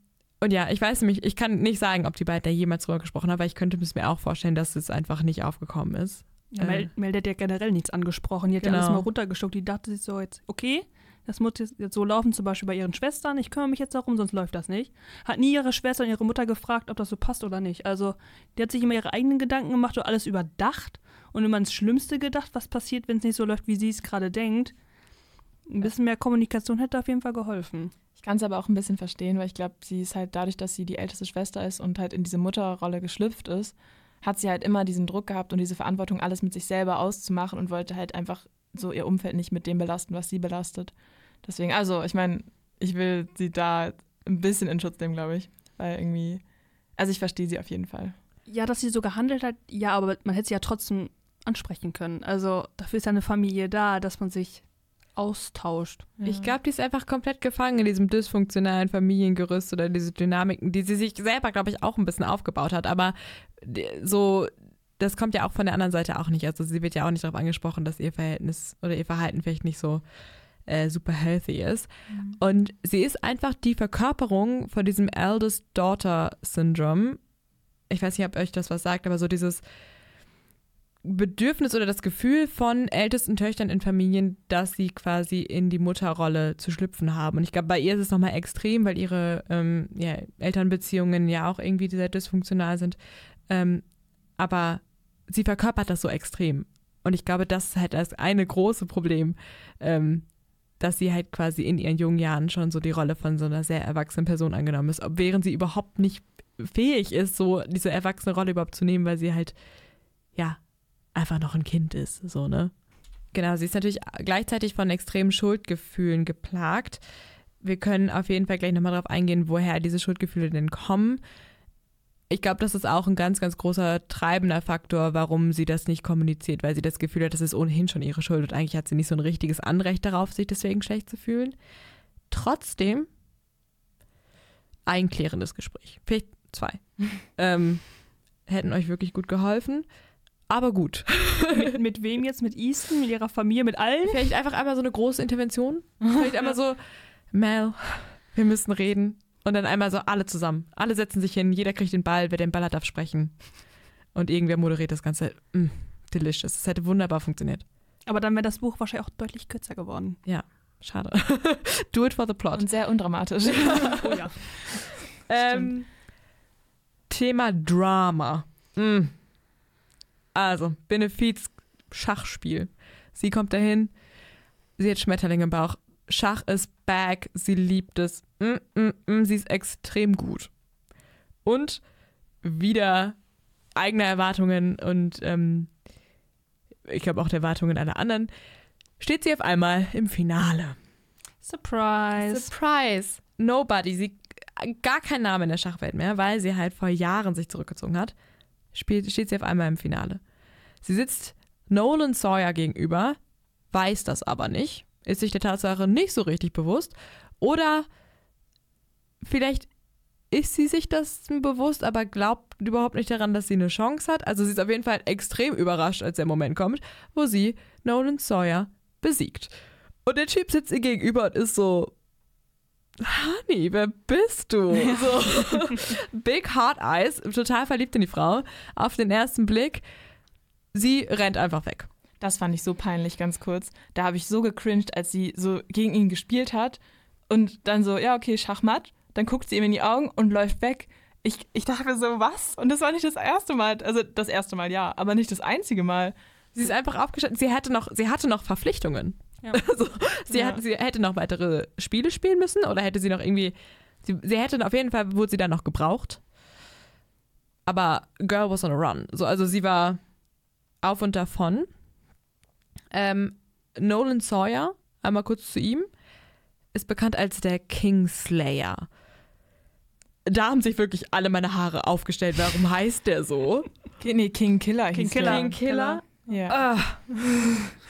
und ja, ich weiß nämlich, ich kann nicht sagen, ob die beiden da jemals drüber gesprochen haben, aber ich könnte es mir auch vorstellen, dass es einfach nicht aufgekommen ist. Ja, Mel, Äh. Mel hat ja generell nichts angesprochen. Die hat ja Genau. alles mal runtergeschluckt. Die dachte sich so jetzt, okay, Das muss jetzt so laufen, zum Beispiel bei ihren Schwestern. Ich kümmere mich jetzt darum, sonst läuft das nicht. Hat nie ihre Schwester und ihre Mutter gefragt, ob das so passt oder nicht. Also, die hat sich immer ihre eigenen Gedanken gemacht und alles überdacht und immer ins Schlimmste gedacht, was passiert, wenn es nicht so läuft, wie sie es gerade denkt. Ein bisschen mehr Kommunikation hätte auf jeden Fall geholfen. Ich kann es aber auch ein bisschen verstehen, weil ich glaube, sie ist halt dadurch, dass sie die älteste Schwester ist und halt in diese Mutterrolle geschlüpft ist, hat sie halt immer diesen Druck gehabt und diese Verantwortung, alles mit sich selber auszumachen und wollte halt einfach so ihr Umfeld nicht mit dem belasten, was sie belastet. Deswegen, also ich meine, ich will sie da ein bisschen in Schutz nehmen, glaube ich. Weil irgendwie, also ich verstehe sie auf jeden Fall. Ja, dass sie so gehandelt hat, ja, aber man hätte sie ja trotzdem ansprechen können. Also dafür ist ja eine Familie da, dass man sich austauscht. Ich glaube, die ist einfach komplett gefangen in diesem dysfunktionalen Familiengerüst oder diese Dynamiken, die sie sich selber, glaube ich, auch ein bisschen aufgebaut hat. Aber so, das kommt ja auch von der anderen Seite auch nicht. Also sie wird ja auch nicht darauf angesprochen, dass ihr Verhältnis oder ihr Verhalten vielleicht nicht so äh, super healthy ist. Und sie ist einfach die Verkörperung von diesem Eldest Daughter Syndrome. Ich weiß nicht, ob euch das was sagt, aber so dieses Bedürfnis oder das Gefühl von ältesten Töchtern in Familien, dass sie quasi in die Mutterrolle zu schlüpfen haben. Und ich glaube, bei ihr ist es nochmal extrem, weil ihre ähm, ja, Elternbeziehungen ja auch irgendwie sehr dysfunktional sind. Ähm, aber sie verkörpert das so extrem. Und ich glaube, das ist halt das eine große Problem, ähm, dass sie halt quasi in ihren jungen Jahren schon so die Rolle von so einer sehr erwachsenen Person angenommen ist, während sie überhaupt nicht fähig ist, so diese erwachsene Rolle überhaupt zu nehmen, weil sie halt, ja, einfach noch ein Kind ist, so, ne? Genau, sie ist natürlich gleichzeitig von extremen Schuldgefühlen geplagt. Wir können auf jeden Fall gleich nochmal darauf eingehen, woher diese Schuldgefühle denn kommen. Ich glaube, das ist auch ein ganz, ganz großer treibender Faktor, warum sie das nicht kommuniziert, weil sie das Gefühl hat, das ist ohnehin schon ihre Schuld und eigentlich hat sie nicht so ein richtiges Anrecht darauf, sich deswegen schlecht zu fühlen. Trotzdem ein klärendes Gespräch. Vielleicht zwei. ähm, hätten euch wirklich gut geholfen. Aber gut. mit, mit wem jetzt? Mit Easton, mit ihrer Familie, mit allen? Vielleicht einfach einmal so eine große Intervention. Vielleicht einmal so, Mel, wir müssen reden. Und dann einmal so alle zusammen. Alle setzen sich hin, jeder kriegt den Ball, wer den Ball hat, darf sprechen. Und irgendwer moderiert das Ganze. Mm, delicious. Das hätte wunderbar funktioniert. Aber dann wäre das Buch wahrscheinlich auch deutlich kürzer geworden. Schade. Do it for the plot. Und sehr undramatisch. Oh ja. Ähm, Thema Drama. Mm. Also, Benefiz-Schachspiel. Sie kommt dahin, sie hat Schmetterlinge im Bauch. Schach ist back, sie liebt es. Mm, mm, mm, sie ist extrem gut. Und wieder eigene Erwartungen und ähm, ich glaube auch der Erwartungen aller anderen, steht sie auf einmal im Finale. Surprise. Surprise! Nobody. Sie gar kein Name in der Schachwelt mehr, weil sie halt vor Jahren sich zurückgezogen hat. Spielt, steht sie auf einmal im Finale. Sie sitzt Nolan Sawyer gegenüber, weiß das aber nicht, ist sich der Tatsache nicht so richtig bewusst. Oder vielleicht ist sie sich das bewusst, aber glaubt überhaupt nicht daran, dass sie eine Chance hat. Also sie ist auf jeden Fall extrem überrascht, als der Moment kommt, wo sie Nolan Sawyer besiegt. Und der Typ sitzt ihr gegenüber und ist so, Honey, wer bist du? So, big hard eyes, total verliebt in die Frau. Auf den ersten Blick, sie rennt einfach weg. Das fand ich so peinlich, ganz kurz. Da habe ich so gecringed, als sie so gegen ihn gespielt hat und dann so, ja, okay, Schachmatt. Dann guckt sie ihm in die Augen und läuft weg. Ich, ich dachte mir so, was? Und das war nicht das erste Mal. Also das erste Mal ja, aber nicht das einzige Mal. Sie ist einfach aufgestanden. Sie hatte noch, sie hatte noch Verpflichtungen. Ja. Also, sie, Ja. hat, sie hätte noch weitere Spiele spielen müssen oder hätte sie noch irgendwie. Sie, sie hätte auf jeden Fall, wurde sie dann noch gebraucht. Aber Girl was on a run. So, also sie war auf und davon. Ähm, Nolan Sawyer, einmal kurz zu ihm, ist bekannt als der Kingslayer. Da haben sich wirklich alle meine Haare aufgestellt. Warum heißt der so? Nee, King Killer hieß King Killer. King Killer? Ja. Ah,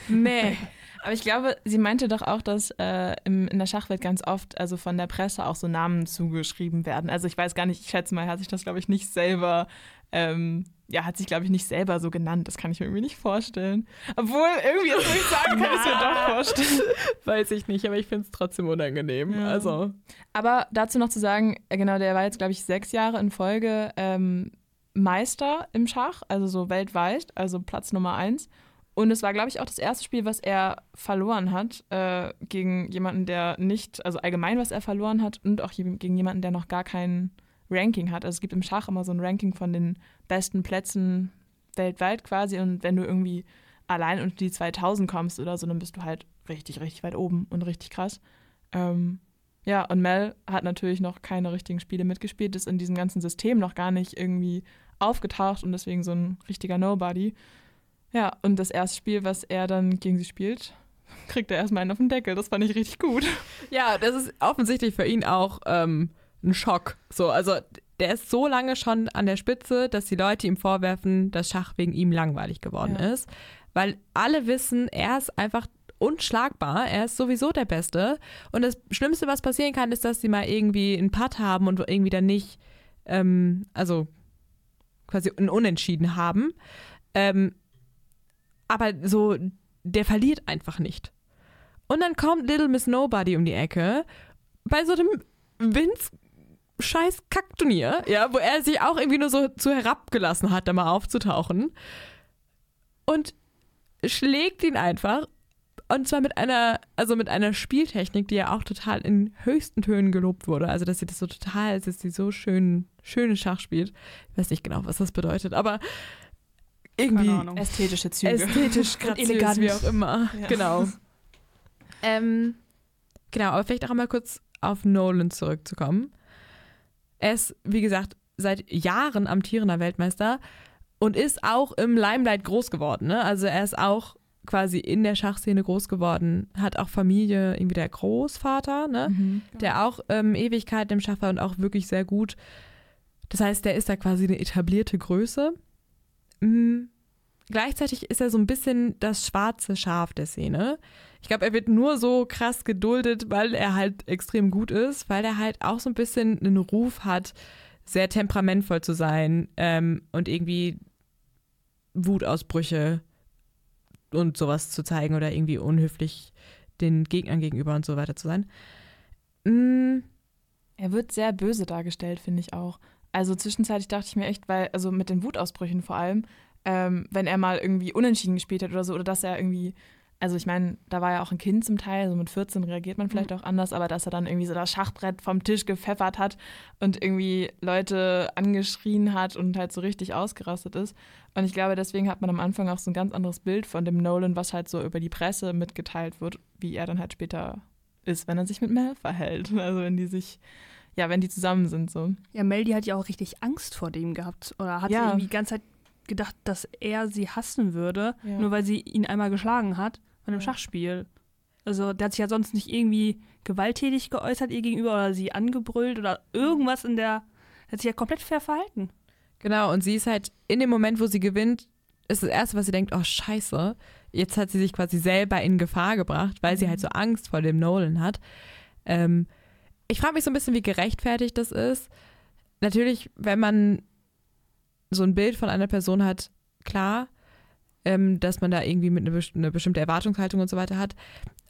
nee. Aber ich glaube, sie meinte doch auch, dass äh, im, in der Schachwelt ganz oft also von der Presse auch so Namen zugeschrieben werden. Also ich weiß gar nicht, ich schätze mal, hat sich das, glaube ich, nicht selber, ähm, ja, hat sich, glaube ich, nicht selber so genannt. Das kann ich mir irgendwie nicht vorstellen. Obwohl, irgendwie, jetzt würde ich sagen, kann ich es mir doch vorstellen. Weiß ich nicht, aber ich finde es trotzdem unangenehm. Ja. Also, Aber dazu noch zu sagen, äh, genau, der war jetzt, glaube ich, sechs Jahre in Folge ähm, Meister im Schach, also so weltweit, also Platz Nummer eins. Und es war, glaube ich, auch das erste Spiel, was er verloren hat äh, gegen jemanden, der nicht, also allgemein, was er verloren hat und auch gegen jemanden, der noch gar kein Ranking hat. Also es gibt im Schach immer so ein Ranking von den besten Plätzen weltweit quasi und wenn du irgendwie allein unter die 2000 kommst oder so, dann bist du halt richtig, richtig weit oben und richtig krass. Ähm, ja, und Mel hat natürlich noch keine richtigen Spiele mitgespielt, ist in diesem ganzen System noch gar nicht irgendwie aufgetaucht und deswegen so ein richtiger Nobody. Ja, und das erste Spiel, was er dann gegen sie spielt, kriegt er erstmal einen auf den Deckel. Das fand ich richtig gut. Ja, das ist offensichtlich für ihn auch ähm, ein Schock. So, also der ist so lange schon an der Spitze, dass die Leute ihm vorwerfen, dass Schach wegen ihm langweilig geworden ja. ist. Weil alle wissen, er ist einfach unschlagbar. Er ist sowieso der Beste. Und das Schlimmste, was passieren kann, ist, dass sie mal irgendwie einen Putt haben und irgendwie dann nicht, ähm, also quasi ein Unentschieden haben. Ähm, aber so, der verliert einfach nicht. Und dann kommt Little Miss Nobody um die Ecke bei so einem Vince scheiß Kackturnier, ja, wo er sich auch irgendwie nur so zu herabgelassen hat, da mal aufzutauchen. Und schlägt ihn einfach. Und zwar mit einer, also mit einer Spieltechnik, die ja auch total in höchsten Tönen gelobt wurde. Also, dass sie das so total, dass sie so schön, schönes Schach spielt. Ich weiß nicht genau, was das bedeutet, aber irgendwie ästhetische Züge. Ästhetisch, elegant, wie auch immer. Ja. Genau. ähm, genau, aber vielleicht auch einmal kurz auf Nolan zurückzukommen. Er ist, wie gesagt, seit Jahren amtierender Weltmeister und ist auch im Limelight groß geworden. Ne? Also er ist auch quasi in der Schachszene groß geworden, hat auch Familie, irgendwie der Großvater, ne? Mhm, der auch ähm, Ewigkeit im Schach war und auch wirklich sehr gut. Das heißt, der ist da quasi eine etablierte Größe. Mhm. Gleichzeitig ist er so ein bisschen das schwarze Schaf der Szene. Ich glaube, er wird nur so krass geduldet, weil er halt extrem gut ist, weil er halt auch so ein bisschen einen Ruf hat, sehr temperamentvoll zu sein ähm, und irgendwie Wutausbrüche und sowas zu zeigen oder irgendwie unhöflich den Gegnern gegenüber und so weiter zu sein. Mm. Er wird sehr böse dargestellt, finde ich auch. Also zwischenzeitlich dachte ich mir echt, weil, also mit den Wutausbrüchen vor allem, ähm, wenn er mal irgendwie unentschieden gespielt hat oder so, oder dass er irgendwie also ich meine, da war ja auch ein Kind zum Teil, so mit 14 reagiert man vielleicht mhm. auch anders, aber dass er dann irgendwie so das Schachbrett vom Tisch gepfeffert hat und irgendwie Leute angeschrien hat und halt so richtig ausgerastet ist. Und ich glaube, deswegen hat man am Anfang auch so ein ganz anderes Bild von dem Nolan, was halt so über die Presse mitgeteilt wird, wie er dann halt später ist, wenn er sich mit Mel verhält. Also wenn die sich ja, wenn die zusammen sind so. Ja, Mel, die hat ja auch richtig Angst vor dem gehabt oder hat ja. irgendwie die ganze Zeit gedacht, dass er sie hassen würde, ja. nur weil sie ihn einmal geschlagen hat von einem. Schachspiel. Also der hat sich ja sonst nicht irgendwie gewalttätig geäußert ihr gegenüber oder sie angebrüllt oder irgendwas in der. Der hat sich ja komplett fair verhalten. Genau, und sie ist halt in dem Moment, wo sie gewinnt, ist das Erste, was sie denkt, oh scheiße, jetzt hat sie sich quasi selber in Gefahr gebracht, weil mhm. sie halt so Angst vor dem Nolan hat. Ähm, ich frage mich so ein bisschen, wie gerechtfertigt das ist. Natürlich, wenn man so ein Bild von einer Person hat, klar, ähm, dass man da irgendwie mit eine, eine, bestimmte Erwartungshaltung und so weiter hat.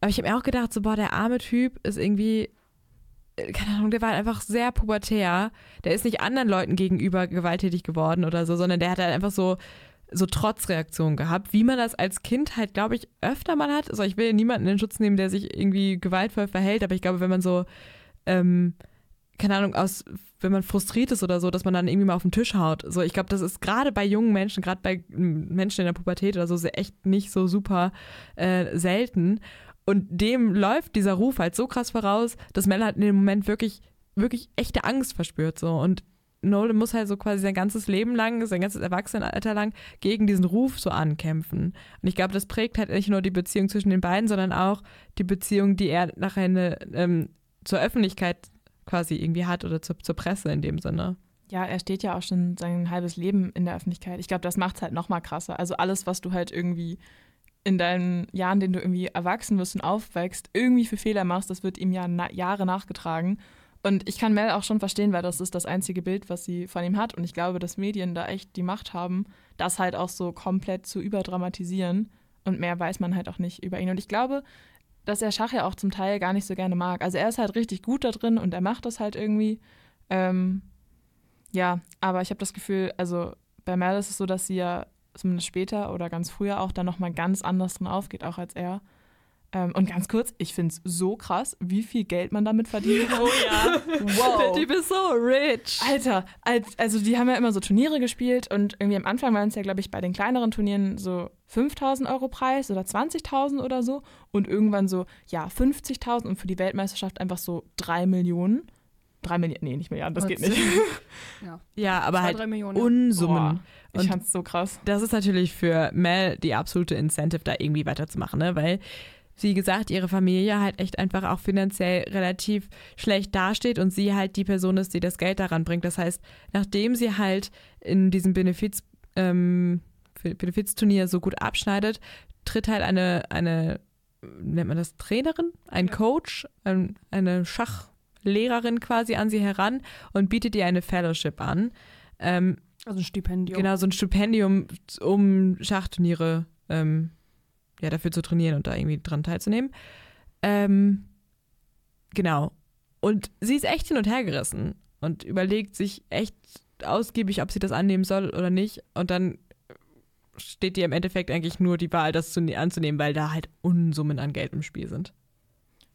Aber ich habe mir auch gedacht, so, boah, der arme Typ ist irgendwie, äh, keine Ahnung, der war einfach sehr pubertär. Der ist nicht anderen Leuten gegenüber gewalttätig geworden oder so, sondern der hat halt einfach so, so Trotzreaktionen gehabt, wie man das als Kind halt, glaube ich, öfter mal hat. Also ich will niemanden in Schutz nehmen, der sich irgendwie gewaltvoll verhält, aber ich glaube, wenn man so, ähm, keine Ahnung, aus wenn man frustriert ist oder so, dass man dann irgendwie mal auf den Tisch haut. So, ich glaube, das ist gerade bei jungen Menschen, gerade bei Menschen in der Pubertät oder so, echt nicht so super äh, selten. Und dem läuft dieser Ruf halt so krass voraus, dass Mel halt in dem Moment wirklich, wirklich echte Angst verspürt. So. Und Nolan muss halt so quasi sein ganzes Leben lang, sein ganzes Erwachsenenalter lang gegen diesen Ruf so ankämpfen. Und ich glaube, das prägt halt nicht nur die Beziehung zwischen den beiden, sondern auch die Beziehung, die er nachher eine, ähm, zur Öffentlichkeit quasi irgendwie hat oder zur, zur Presse in dem Sinne. Ja, er steht ja auch schon sein halbes Leben in der Öffentlichkeit. Ich glaube, das macht es halt noch mal krasser. Also alles, was du halt irgendwie in deinen Jahren, denen du irgendwie erwachsen wirst und aufwächst, irgendwie für Fehler machst, das wird ihm ja na Jahre nachgetragen. Und ich kann Mel auch schon verstehen, weil das ist das einzige Bild, was sie von ihm hat. Und ich glaube, dass Medien da echt die Macht haben, das halt auch so komplett zu überdramatisieren. Und mehr weiß man halt auch nicht über ihn. Und ich glaube, dass er Schach ja auch zum Teil gar nicht so gerne mag. Also er ist halt richtig gut da drin und er macht das halt irgendwie. Ähm, ja, aber ich habe das Gefühl, also bei Mel ist es so, dass sie ja zumindest später oder ganz früher auch, dann nochmal ganz anders drin aufgeht, auch als er. Ähm, und ganz kurz, ich finde es so krass, wie viel Geld man damit verdient. Oh ja. Wow. Der Typ ist so rich. Alter, als, also die haben ja immer so Turniere gespielt und irgendwie am Anfang waren es ja, glaube ich, bei den kleineren Turnieren so 5000 Euro Preis oder 20.000 oder so und irgendwann so, ja, 50.000 und für die Weltmeisterschaft einfach so 3 Millionen. 3 Millionen, nee, nicht Milliarden, das geht nicht. Ja, aber Zwei, halt ja. Unsummen. Boah, ich Und- fand's so krass. das ist natürlich für Mel die absolute Incentive, da irgendwie weiterzumachen, ne? Weil, wie gesagt, ihre Familie halt echt einfach auch finanziell relativ schlecht dasteht und sie halt die Person ist, die das Geld daran bringt. Das heißt, nachdem sie halt in diesem Benefiz, ähm, Benefizturnier so gut abschneidet, tritt halt eine, eine, nennt man das Trainerin, ein Ja. Coach, ein, eine Schachlehrerin quasi an sie heran und bietet ihr eine Fellowship an. Ähm, Also ein Stipendium. Genau, so ein Stipendium, um Schachturniere ähm, ja, dafür zu trainieren und da irgendwie dran teilzunehmen. Ähm, genau. Und sie ist echt hin und her gerissen und überlegt sich echt ausgiebig, ob sie das annehmen soll oder nicht. Und dann steht ihr im Endeffekt eigentlich nur die Wahl, das zu, anzunehmen, weil da halt Unsummen an Geld im Spiel sind.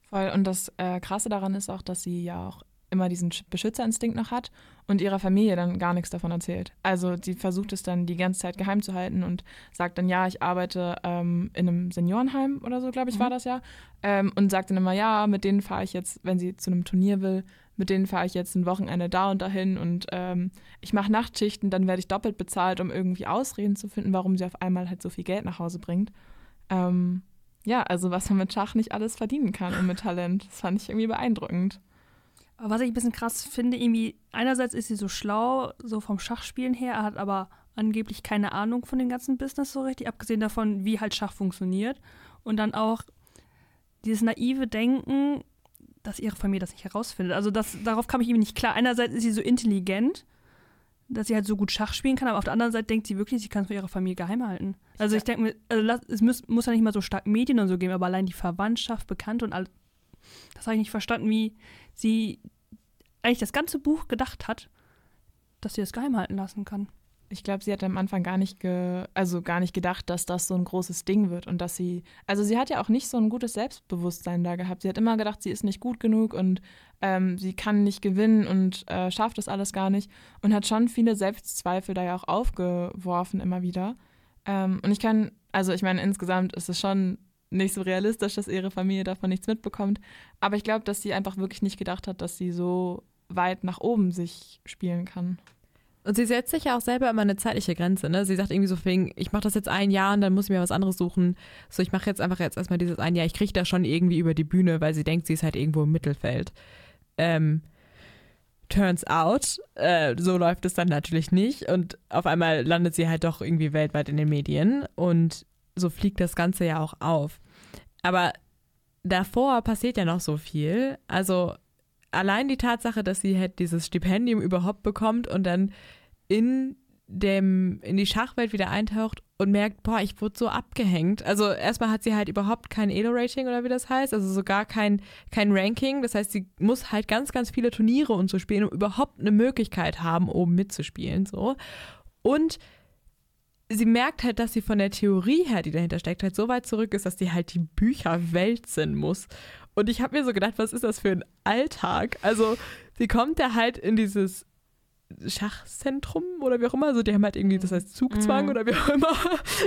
Voll. Und das äh, Krasse daran ist auch, dass sie ja auch immer diesen Sch- Beschützerinstinkt noch hat und ihrer Familie dann gar nichts davon erzählt. Also sie versucht es dann die ganze Zeit geheim zu halten und sagt dann, ja, ich arbeite ähm, in einem Seniorenheim oder so, glaube ich, war das ja. Ähm, und sagt dann immer, ja, mit denen fahre ich jetzt, wenn sie zu einem Turnier will, mit denen fahre ich jetzt ein Wochenende da und dahin und ähm, ich mache Nachtschichten, dann werde ich doppelt bezahlt, um irgendwie Ausreden zu finden, warum sie auf einmal halt so viel Geld nach Hause bringt. Ähm, ja, also was man mit Schach nicht alles verdienen kann und mit Talent. Das fand ich irgendwie beeindruckend. Was ich ein bisschen krass finde, irgendwie, einerseits ist sie so schlau, so vom Schachspielen her, hat aber angeblich keine Ahnung von dem ganzen Business so richtig, abgesehen davon, wie halt Schach funktioniert. Und dann auch dieses naive Denken, dass ihre Familie das nicht herausfindet. Also das, darauf kam ich irgendwie nicht klar. Einerseits ist sie so intelligent, dass sie halt so gut Schach spielen kann, aber auf der anderen Seite denkt sie wirklich, sie kann es vor ihrer Familie geheim halten. Also ich denke mir, also es muss, muss ja nicht mal so stark Medien und so geben, aber allein die Verwandtschaft, Bekannte und all, das habe ich nicht verstanden, wie sie eigentlich das ganze Buch gedacht hat, dass sie das geheim halten lassen kann. Ich glaube, sie hat am Anfang gar nicht, ge also gar nicht gedacht, dass das so ein großes Ding wird und dass sie, also sie hat ja auch nicht so ein gutes Selbstbewusstsein da gehabt. Sie hat immer gedacht, sie ist nicht gut genug und ähm, sie kann nicht gewinnen und äh, schafft das alles gar nicht und hat schon viele Selbstzweifel da ja auch aufgeworfen immer wieder. Ähm, und ich kann, also ich meine, insgesamt ist es schon nicht so realistisch, dass ihre Familie davon nichts mitbekommt. Aber ich glaube, dass sie einfach wirklich nicht gedacht hat, dass sie so weit nach oben sich spielen kann. Und sie setzt sich ja auch selber immer eine zeitliche Grenze. Ne? Sie sagt irgendwie so, ich mache das jetzt ein Jahr und dann muss ich mir was anderes suchen. So, ich mache jetzt einfach jetzt erstmal dieses ein Jahr. Ich kriege das schon irgendwie über die Bühne, weil sie denkt, sie ist halt irgendwo im Mittelfeld. Ähm, turns out, äh, so läuft es dann natürlich nicht. Und auf einmal landet sie halt doch irgendwie weltweit in den Medien. Und so fliegt das Ganze ja auch auf. Aber davor passiert ja noch so viel. Also allein die Tatsache, dass sie halt dieses Stipendium überhaupt bekommt und dann in dem in die Schachwelt wieder eintaucht und merkt, boah, ich wurde so abgehängt. Also erstmal hat sie halt überhaupt kein Elo-Rating oder wie das heißt, also sogar kein, kein Ranking. Das heißt, sie muss halt ganz, ganz viele Turniere und so spielen, um überhaupt eine Möglichkeit haben, oben mitzuspielen. So. Und sie merkt halt, dass sie von der Theorie her, die dahinter steckt, halt so weit zurück ist, dass sie halt die Bücher wälzen muss. Und ich habe mir so gedacht, was ist das für ein Alltag? Also, sie kommt da halt in dieses Schachzentrum oder wie auch immer. Also, die haben halt irgendwie, das heißt Zugzwang Mhm. oder wie auch immer.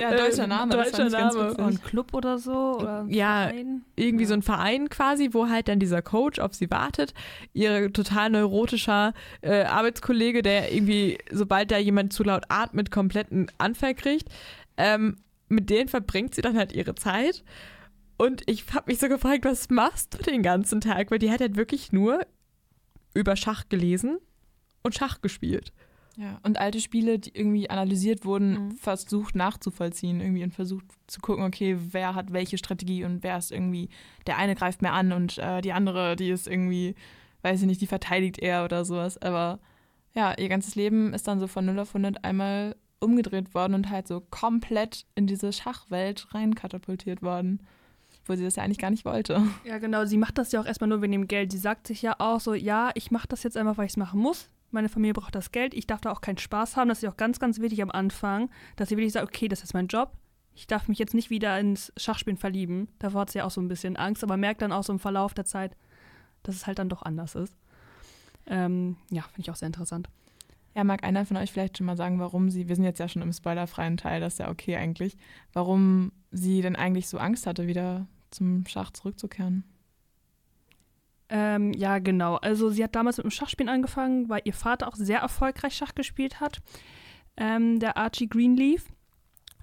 Ja, Äh, deutscher Name. deutscher Name. Oder ein Club oder so? Oder ein Ja, Verein? irgendwie Ja. so ein Verein quasi, wo halt dann dieser Coach auf sie wartet. Ihr total neurotischer äh, Arbeitskollege, der irgendwie, sobald da jemand zu laut atmet, komplett einen Anfall kriegt. Ähm, mit denen verbringt sie dann halt ihre Zeit. Und ich habe mich so gefragt, was machst du den ganzen Tag? Weil die hat halt wirklich nur über Schach gelesen und Schach gespielt. Ja, und alte Spiele, die irgendwie analysiert wurden, Mhm. versucht nachzuvollziehen irgendwie und versucht zu gucken, okay, wer hat welche Strategie und wer ist irgendwie, der eine greift mehr an und äh, die andere, die ist irgendwie, weiß ich nicht, die verteidigt eher oder sowas. Aber ja, ihr ganzes Leben ist dann so von 0 auf 100 einmal umgedreht worden und halt so komplett in diese Schachwelt reinkatapultiert worden, wo sie das ja eigentlich gar nicht wollte. Ja, genau. Sie macht das ja auch erstmal nur wegen dem Geld. Sie sagt sich ja auch so, ja, ich mache das jetzt einfach, weil ich es machen muss. Meine Familie braucht das Geld, ich darf da auch keinen Spaß haben. Das ist auch ganz, ganz wichtig am Anfang, dass sie wirklich sagt, okay, das ist mein Job. Ich darf mich jetzt nicht wieder ins Schachspielen verlieben. Davor hat sie ja auch so ein bisschen Angst, aber merkt dann auch so im Verlauf der Zeit, dass es halt dann doch anders ist. Ähm, ja, finde ich auch sehr interessant. Ja, mag einer von euch vielleicht schon mal sagen, warum sie, wir sind jetzt ja schon im spoilerfreien Teil, das ist ja okay eigentlich, warum sie denn eigentlich so Angst hatte, wieder zum Schach zurückzukehren? Ähm, ja, genau. Also sie hat damals mit dem Schachspielen angefangen, weil ihr Vater auch sehr erfolgreich Schach gespielt hat. Ähm, der Archie Greenleaf.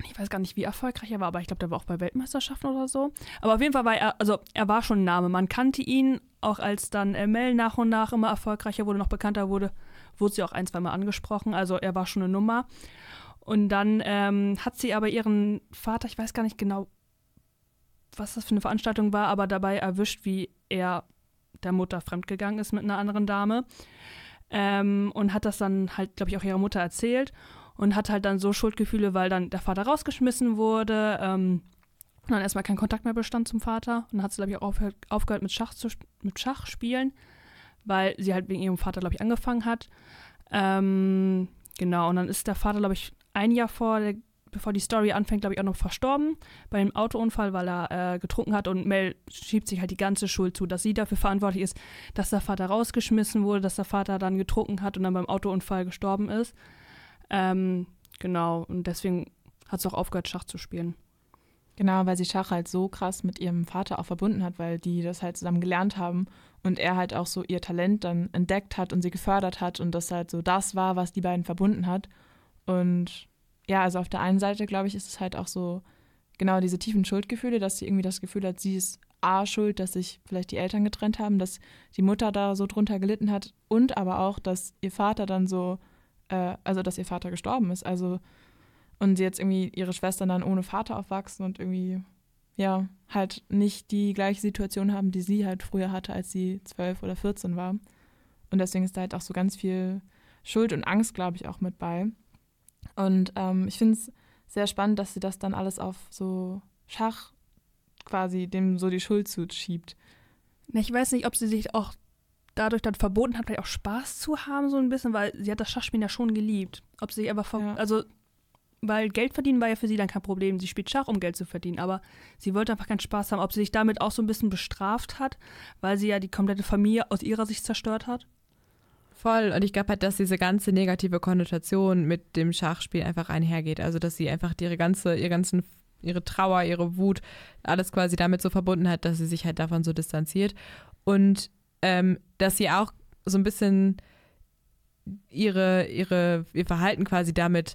Ich weiß gar nicht, wie erfolgreich er war, aber ich glaube, der war auch bei Weltmeisterschaften oder so. Aber auf jeden Fall war er, also er war schon ein Name. Man kannte ihn, auch als dann Mel nach und nach immer erfolgreicher wurde, noch bekannter wurde, wurde sie auch ein, zwei Mal angesprochen. Also er war schon eine Nummer. Und dann ähm, hat sie aber ihren Vater, ich weiß gar nicht genau, was das für eine Veranstaltung war, aber dabei erwischt, wie er der Mutter fremdgegangen ist mit einer anderen Dame. Ähm, und hat das dann halt, glaube ich, auch ihrer Mutter erzählt und hat halt dann so Schuldgefühle, weil dann der Vater rausgeschmissen wurde. Ähm, und dann erstmal kein Kontakt mehr bestand zum Vater. Und dann hat sie, glaube ich, auch aufgehört, mit, Schach zu, mit Schach spielen, weil sie halt wegen ihrem Vater, glaube ich, angefangen hat. Ähm, genau, und dann ist der Vater, glaube ich, ein Jahr vor der bevor die Story anfängt, glaube ich, auch noch verstorben bei einem Autounfall, weil er äh, getrunken hat und Mel schiebt sich halt die ganze Schuld zu, dass sie dafür verantwortlich ist, dass der Vater rausgeschmissen wurde, dass der Vater dann getrunken hat und dann beim Autounfall gestorben ist. Ähm, genau, und deswegen hat sie auch aufgehört, Schach zu spielen. Genau, weil sie Schach halt so krass mit ihrem Vater auch verbunden hat, weil die das halt zusammen gelernt haben und er halt auch so ihr Talent dann entdeckt hat und sie gefördert hat und das halt so das war, was die beiden verbunden hat. Und ja, also auf der einen Seite, glaube ich, ist es halt auch so genau diese tiefen Schuldgefühle, dass sie irgendwie das Gefühl hat, sie ist A schuld, dass sich vielleicht die Eltern getrennt haben, dass die Mutter da so drunter gelitten hat und aber auch, dass ihr Vater dann so, äh, also dass ihr Vater gestorben ist. Also und sie jetzt irgendwie ihre Schwestern dann ohne Vater aufwachsen und irgendwie ja halt nicht die gleiche Situation haben, die sie halt früher hatte, als sie zwölf oder 14 war. Und deswegen ist da halt auch so ganz viel Schuld und Angst, glaube ich, auch mit bei. Und ähm, ich finde es sehr spannend, dass sie das dann alles auf so Schach quasi dem so die Schuld zuschiebt. Ich weiß nicht, ob sie sich auch dadurch dann verboten hat, vielleicht auch Spaß zu haben, so ein bisschen, weil sie hat das Schachspielen ja schon geliebt. Ob sie sich aber, ja. also, weil Geld verdienen war ja für sie dann kein Problem. Sie spielt Schach, um Geld zu verdienen, aber sie wollte einfach keinen Spaß haben. Ob sie sich damit auch so ein bisschen bestraft hat, weil sie ja die komplette Familie aus ihrer Sicht zerstört hat? Voll. Und ich glaube halt, dass diese ganze negative Konnotation mit dem Schachspiel einfach einhergeht. Also, dass sie einfach ihre ganze, ihr ganzen, ihre Trauer, ihre Wut, alles quasi damit so verbunden hat, dass sie sich halt davon so distanziert. Und ähm, dass sie auch so ein bisschen ihre, ihre, ihr Verhalten quasi damit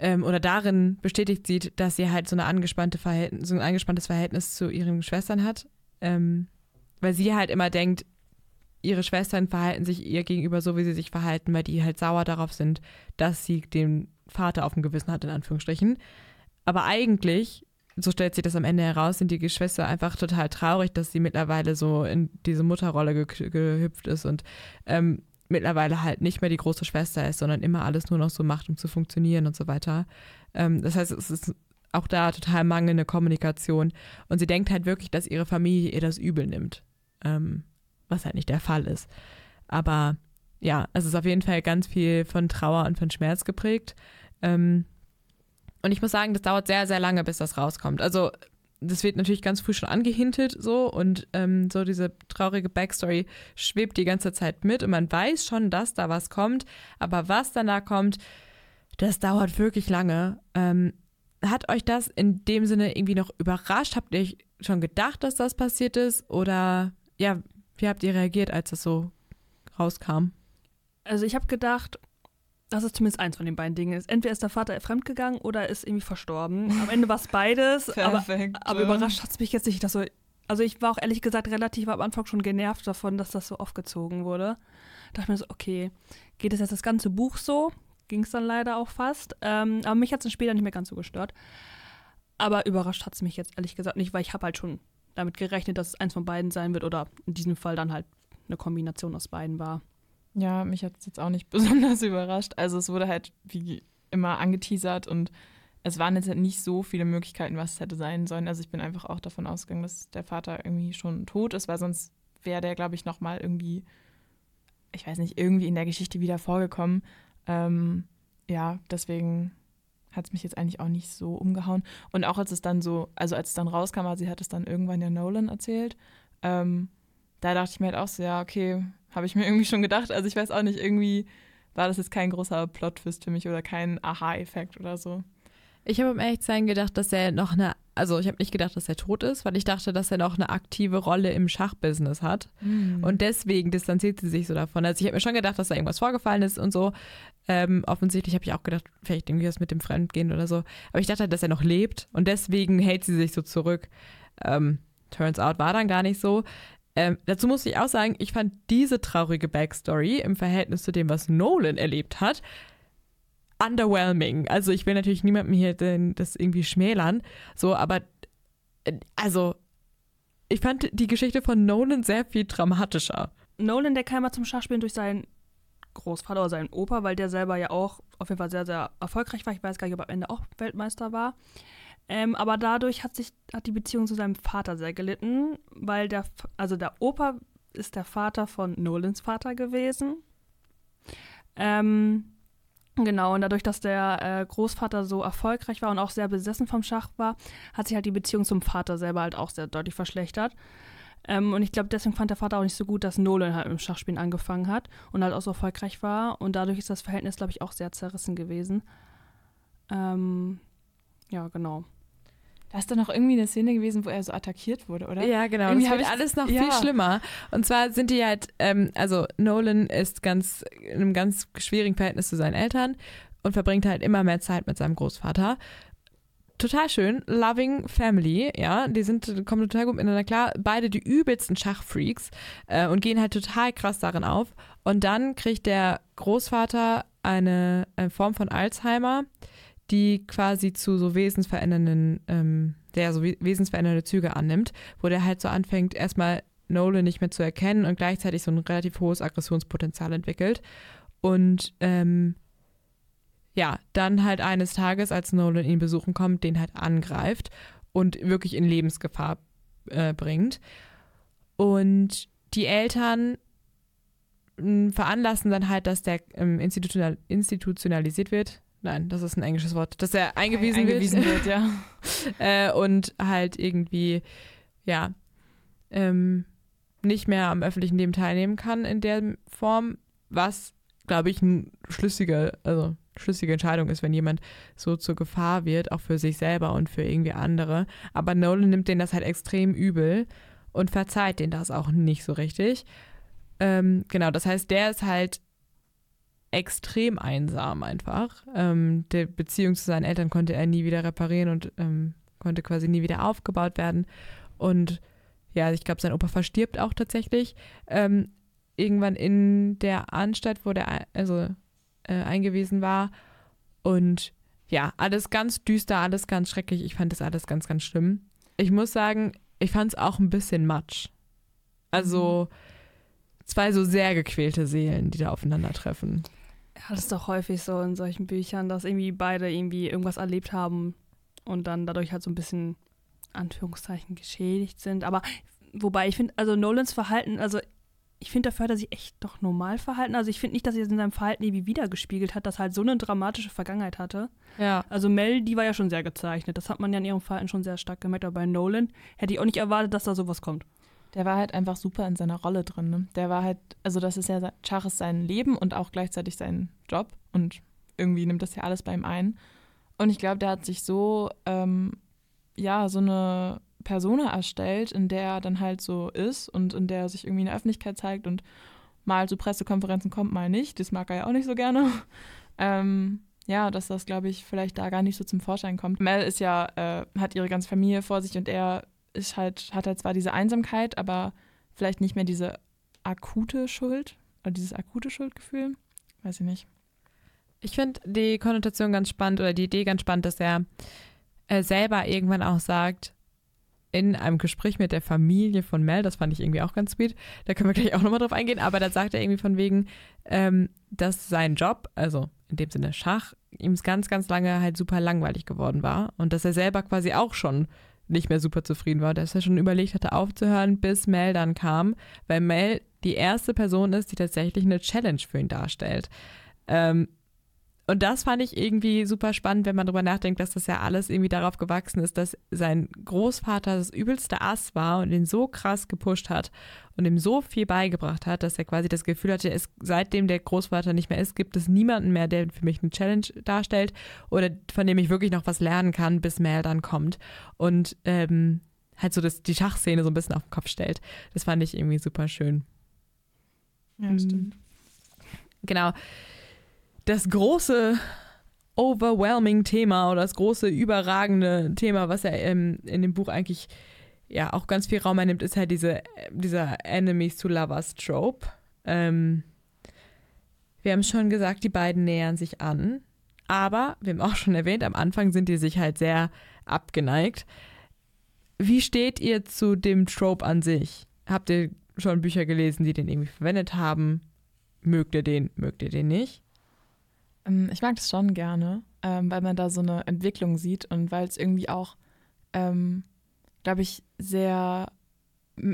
ähm, oder darin bestätigt sieht, dass sie halt so eine angespannte Verhältnis, so ein angespanntes Verhältnis zu ihren Schwestern hat. Ähm, weil sie halt immer denkt, ihre Schwestern verhalten sich ihr gegenüber so, wie sie sich verhalten, weil die halt sauer darauf sind, dass sie den Vater auf dem Gewissen hat, in Anführungsstrichen. Aber eigentlich, so stellt sich das am Ende heraus, sind die Geschwister einfach total traurig, dass sie mittlerweile so in diese Mutterrolle ge gehüpft ist und ähm, mittlerweile halt nicht mehr die große Schwester ist, sondern immer alles nur noch so macht, um zu funktionieren und so weiter. Ähm, das heißt, es ist auch da total mangelnde Kommunikation. Und sie denkt halt wirklich, dass ihre Familie ihr das übel nimmt. Ähm, was halt nicht der Fall ist. Aber ja, es ist auf jeden Fall ganz viel von Trauer und von Schmerz geprägt. Ähm, und ich muss sagen, das dauert sehr, sehr lange, bis das rauskommt. Also das wird natürlich ganz früh schon angehintet so und ähm, so diese traurige Backstory schwebt die ganze Zeit mit und man weiß schon, dass da was kommt, aber was danach kommt, das dauert wirklich lange. Ähm, hat euch das in dem Sinne irgendwie noch überrascht? Habt ihr schon gedacht, dass das passiert ist? Oder ja, wie habt ihr reagiert, als das so rauskam? Also ich habe gedacht, dass es zumindest eins von den beiden Dingen ist. Entweder ist der Vater fremdgegangen oder ist irgendwie verstorben. Am Ende war es beides. Perfekt. Aber, aber überrascht hat es mich jetzt nicht, dass so. Also ich war auch ehrlich gesagt relativ am Anfang schon genervt davon, dass das so aufgezogen wurde. Da dachte ich mir so, okay, geht es jetzt das ganze Buch so? Ging es dann leider auch fast. Ähm, aber mich hat es später nicht mehr ganz so gestört. Aber überrascht hat es mich jetzt ehrlich gesagt nicht, weil ich habe halt schon damit gerechnet, dass es eins von beiden sein wird oder in diesem Fall dann halt eine Kombination aus beiden war. Ja, mich hat es jetzt auch nicht besonders überrascht. Also es wurde halt wie immer angeteasert und es waren jetzt halt nicht so viele Möglichkeiten, was es hätte sein sollen. Also ich bin einfach auch davon ausgegangen, dass der Vater irgendwie schon tot ist, weil sonst wäre der, glaube ich, nochmal irgendwie ich weiß nicht, irgendwie in der Geschichte wieder vorgekommen. Ähm, ja, deswegen hat es mich jetzt eigentlich auch nicht so umgehauen. Und auch als es dann so, also als es dann rauskam, also sie hat es dann irgendwann ja Nolan erzählt, ähm, da dachte ich mir halt auch so, ja, okay, habe ich mir irgendwie schon gedacht. Also ich weiß auch nicht, irgendwie war das jetzt kein großer Plot-Twist für mich oder kein Aha-Effekt oder so. Ich habe um ehrlich gedacht, dass er noch eine, also ich habe nicht gedacht, dass er tot ist, weil ich dachte, dass er noch eine aktive Rolle im Schachbusiness hat. Mhm. Und deswegen distanziert sie sich so davon. Also ich habe mir schon gedacht, dass da irgendwas vorgefallen ist und so. Ähm, offensichtlich habe ich auch gedacht, vielleicht irgendwie was mit dem Fremdgehen oder so. Aber ich dachte, dass er noch lebt und deswegen hält sie sich so zurück. Ähm, turns out war dann gar nicht so. Ähm, dazu muss ich auch sagen, ich fand diese traurige Backstory im Verhältnis zu dem, was Nolan erlebt hat, underwhelming. Also ich will natürlich niemandem hier den, das irgendwie schmälern, so, aber äh, also ich fand die Geschichte von Nolan sehr viel dramatischer. Nolan, der kam mal zum Schachspielen durch seinen Großvater oder seinen Opa, weil der selber ja auch auf jeden Fall sehr, sehr erfolgreich war. Ich weiß gar nicht, ob er am Ende auch Weltmeister war. Ähm, aber dadurch hat sich hat die Beziehung zu seinem Vater sehr gelitten, weil der, also der Opa ist der Vater von Nolans Vater gewesen. Ähm, genau, und dadurch, dass der äh, Großvater so erfolgreich war und auch sehr besessen vom Schach war, hat sich halt die Beziehung zum Vater selber halt auch sehr deutlich verschlechtert. Ähm, und ich glaube, deswegen fand der Vater auch nicht so gut, dass Nolan halt im Schachspielen angefangen hat und halt auch so erfolgreich war. Und dadurch ist das Verhältnis, glaube ich, auch sehr zerrissen gewesen. Ähm, ja, genau. Da ist dann auch irgendwie eine Szene gewesen, wo er so attackiert wurde, oder? Ja, genau. Irgendwie das wird ich- alles noch ja. viel schlimmer. Und zwar sind die halt, ähm, also Nolan ist ganz in einem ganz schwierigen Verhältnis zu seinen Eltern und verbringt halt immer mehr Zeit mit seinem Großvater. Total schön, loving family, ja, die sind kommen total gut miteinander klar, beide die übelsten Schachfreaks äh, und gehen halt total krass darin auf. Und dann kriegt der Großvater eine, äh, Form von Alzheimer, die quasi zu so wesensverändernden, ähm, der so we- wesensverändernde Züge annimmt, wo der halt so anfängt, erstmal Nolan nicht mehr zu erkennen und gleichzeitig so ein relativ hohes Aggressionspotenzial entwickelt. Und ähm, ja, dann halt eines Tages, als Nolan ihn besuchen kommt, den halt angreift und wirklich in Lebensgefahr äh, bringt. Und die Eltern mh, veranlassen dann halt, dass der ähm, institutional, institutionalisiert wird. Nein, das ist ein englisches Wort. Dass er eingewiesen, eingewiesen wird. wird, ja. äh, und halt irgendwie, ja, ähm, nicht mehr am öffentlichen Leben teilnehmen kann in der Form, was, glaube ich, eine schlüssige, also schlüssige Entscheidung ist, wenn jemand so zur Gefahr wird, auch für sich selber und für irgendwie andere. Aber Nolan nimmt den das halt extrem übel und verzeiht den das auch nicht so richtig. Ähm, genau, das heißt, der ist halt extrem einsam einfach. Ähm, die Beziehung zu seinen Eltern konnte er nie wieder reparieren und ähm, konnte quasi nie wieder aufgebaut werden. Und ja, ich glaube, sein Opa verstirbt auch tatsächlich. Ähm, irgendwann in der Anstalt, wo der also äh, eingewiesen war. Und ja, alles ganz düster, alles ganz schrecklich. Ich fand das alles ganz, ganz schlimm. Ich muss sagen, ich fand es auch ein bisschen matsch. Also zwei so sehr gequälte Seelen, die da aufeinandertreffen. Ja, das ist doch häufig so in solchen Büchern, dass irgendwie beide irgendwie irgendwas erlebt haben und dann dadurch halt so ein bisschen Anführungszeichen geschädigt sind. Aber wobei ich finde, also Nolans Verhalten, also ich finde, dafür hat er sich echt doch normal verhalten. Also ich finde nicht, dass er in seinem Verhalten irgendwie wiedergespiegelt hat, dass er halt so eine dramatische Vergangenheit hatte. Ja. Also Mel, die war ja schon sehr gezeichnet. Das hat man ja in ihrem Verhalten schon sehr stark gemerkt. Aber bei Nolan hätte ich auch nicht erwartet, dass da sowas kommt. Der war halt einfach super in seiner Rolle drin. Ne? Der war halt, also das ist ja, Schach ist sein Leben und auch gleichzeitig sein Job und irgendwie nimmt das ja alles bei ihm ein. Und ich glaube, der hat sich so, ähm, ja, so eine Persona erstellt, in der er dann halt so ist und in der er sich irgendwie in der Öffentlichkeit zeigt und mal zu Pressekonferenzen kommt, mal nicht. Das mag er ja auch nicht so gerne. Ähm, ja, dass das, glaube ich, vielleicht da gar nicht so zum Vorschein kommt. Mel ist ja, äh, hat ihre ganze Familie vor sich und er ist halt, hat halt zwar diese Einsamkeit, aber vielleicht nicht mehr diese akute Schuld oder dieses akute Schuldgefühl. Weiß ich nicht. Ich finde die Konnotation ganz spannend oder die Idee ganz spannend, dass er äh, selber irgendwann auch sagt, in einem Gespräch mit der Familie von Mel, das fand ich irgendwie auch ganz sweet, da können wir gleich auch nochmal drauf eingehen, aber da sagt er irgendwie von wegen, ähm, dass sein Job, also in dem Sinne Schach, ihm ganz, ganz lange halt super langweilig geworden war und dass er selber quasi auch schon nicht mehr super zufrieden war, dass er schon überlegt hatte aufzuhören, bis Mel dann kam, weil Mel die erste Person ist, die tatsächlich eine Challenge für ihn darstellt. Ähm, und das fand ich irgendwie super spannend, wenn man darüber nachdenkt, dass das ja alles irgendwie darauf gewachsen ist, dass sein Großvater das übelste Ass war und ihn so krass gepusht hat und ihm so viel beigebracht hat, dass er quasi das Gefühl hatte, es, seitdem der Großvater nicht mehr ist, gibt es niemanden mehr, der für mich eine Challenge darstellt oder von dem ich wirklich noch was lernen kann, bis Mel dann kommt. Und ähm, halt so das, die Schachszene so ein bisschen auf den Kopf stellt. Das fand ich irgendwie super schön. Ja, stimmt. Genau das große overwhelming Thema oder das große überragende Thema, was er ähm, in dem Buch eigentlich ja auch ganz viel Raum einnimmt, ist halt diese, dieser Enemies to Lovers Trope. Ähm, wir haben schon gesagt, die beiden nähern sich an, aber wir haben auch schon erwähnt, am Anfang sind die sich halt sehr abgeneigt. Wie steht ihr zu dem Trope an sich? Habt ihr schon Bücher gelesen, die den irgendwie verwendet haben? Mögt ihr den, mögt ihr den nicht? Ähm, ich mag das schon gerne, ähm, weil man da so eine Entwicklung sieht und weil es irgendwie auch, ähm, glaube ich, sehr,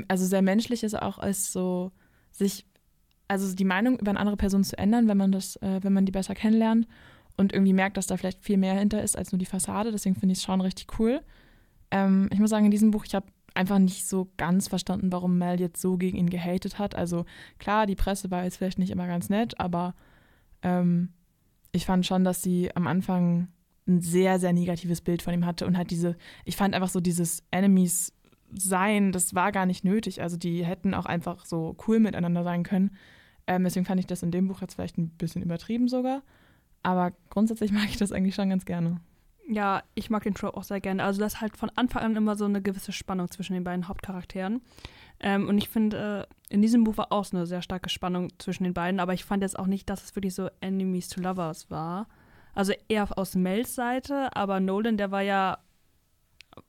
also sehr menschlich ist auch als so sich, also die Meinung über eine andere Person zu ändern, wenn man das, äh, wenn man die besser kennenlernt und irgendwie merkt, dass da vielleicht viel mehr hinter ist als nur die Fassade. Deswegen finde ich es schon richtig cool. Ähm, ich muss sagen, in diesem Buch, ich habe einfach nicht so ganz verstanden, warum Mel jetzt so gegen ihn gehatet hat. Also klar, die Presse war jetzt vielleicht nicht immer ganz nett, aber ähm, ich fand schon, dass sie am Anfang ein sehr, sehr negatives Bild von ihm hatte und halt diese, ich fand einfach so dieses Enemies sein, das war gar nicht nötig. Also die hätten auch einfach so cool miteinander sein können. Ähm, deswegen fand ich das in dem Buch jetzt vielleicht ein bisschen übertrieben sogar. Aber grundsätzlich mag ich das eigentlich schon ganz gerne. Ja, ich mag den Trope auch sehr gerne. Also das halt von Anfang an immer so eine gewisse Spannung zwischen den beiden Hauptcharakteren. Ähm, und ich finde, äh, in diesem Buch war auch so eine sehr starke Spannung zwischen den beiden, aber ich fand jetzt auch nicht, dass es wirklich so Enemies to Lovers war. Also eher aus Mels Seite, aber Nolan, der war ja,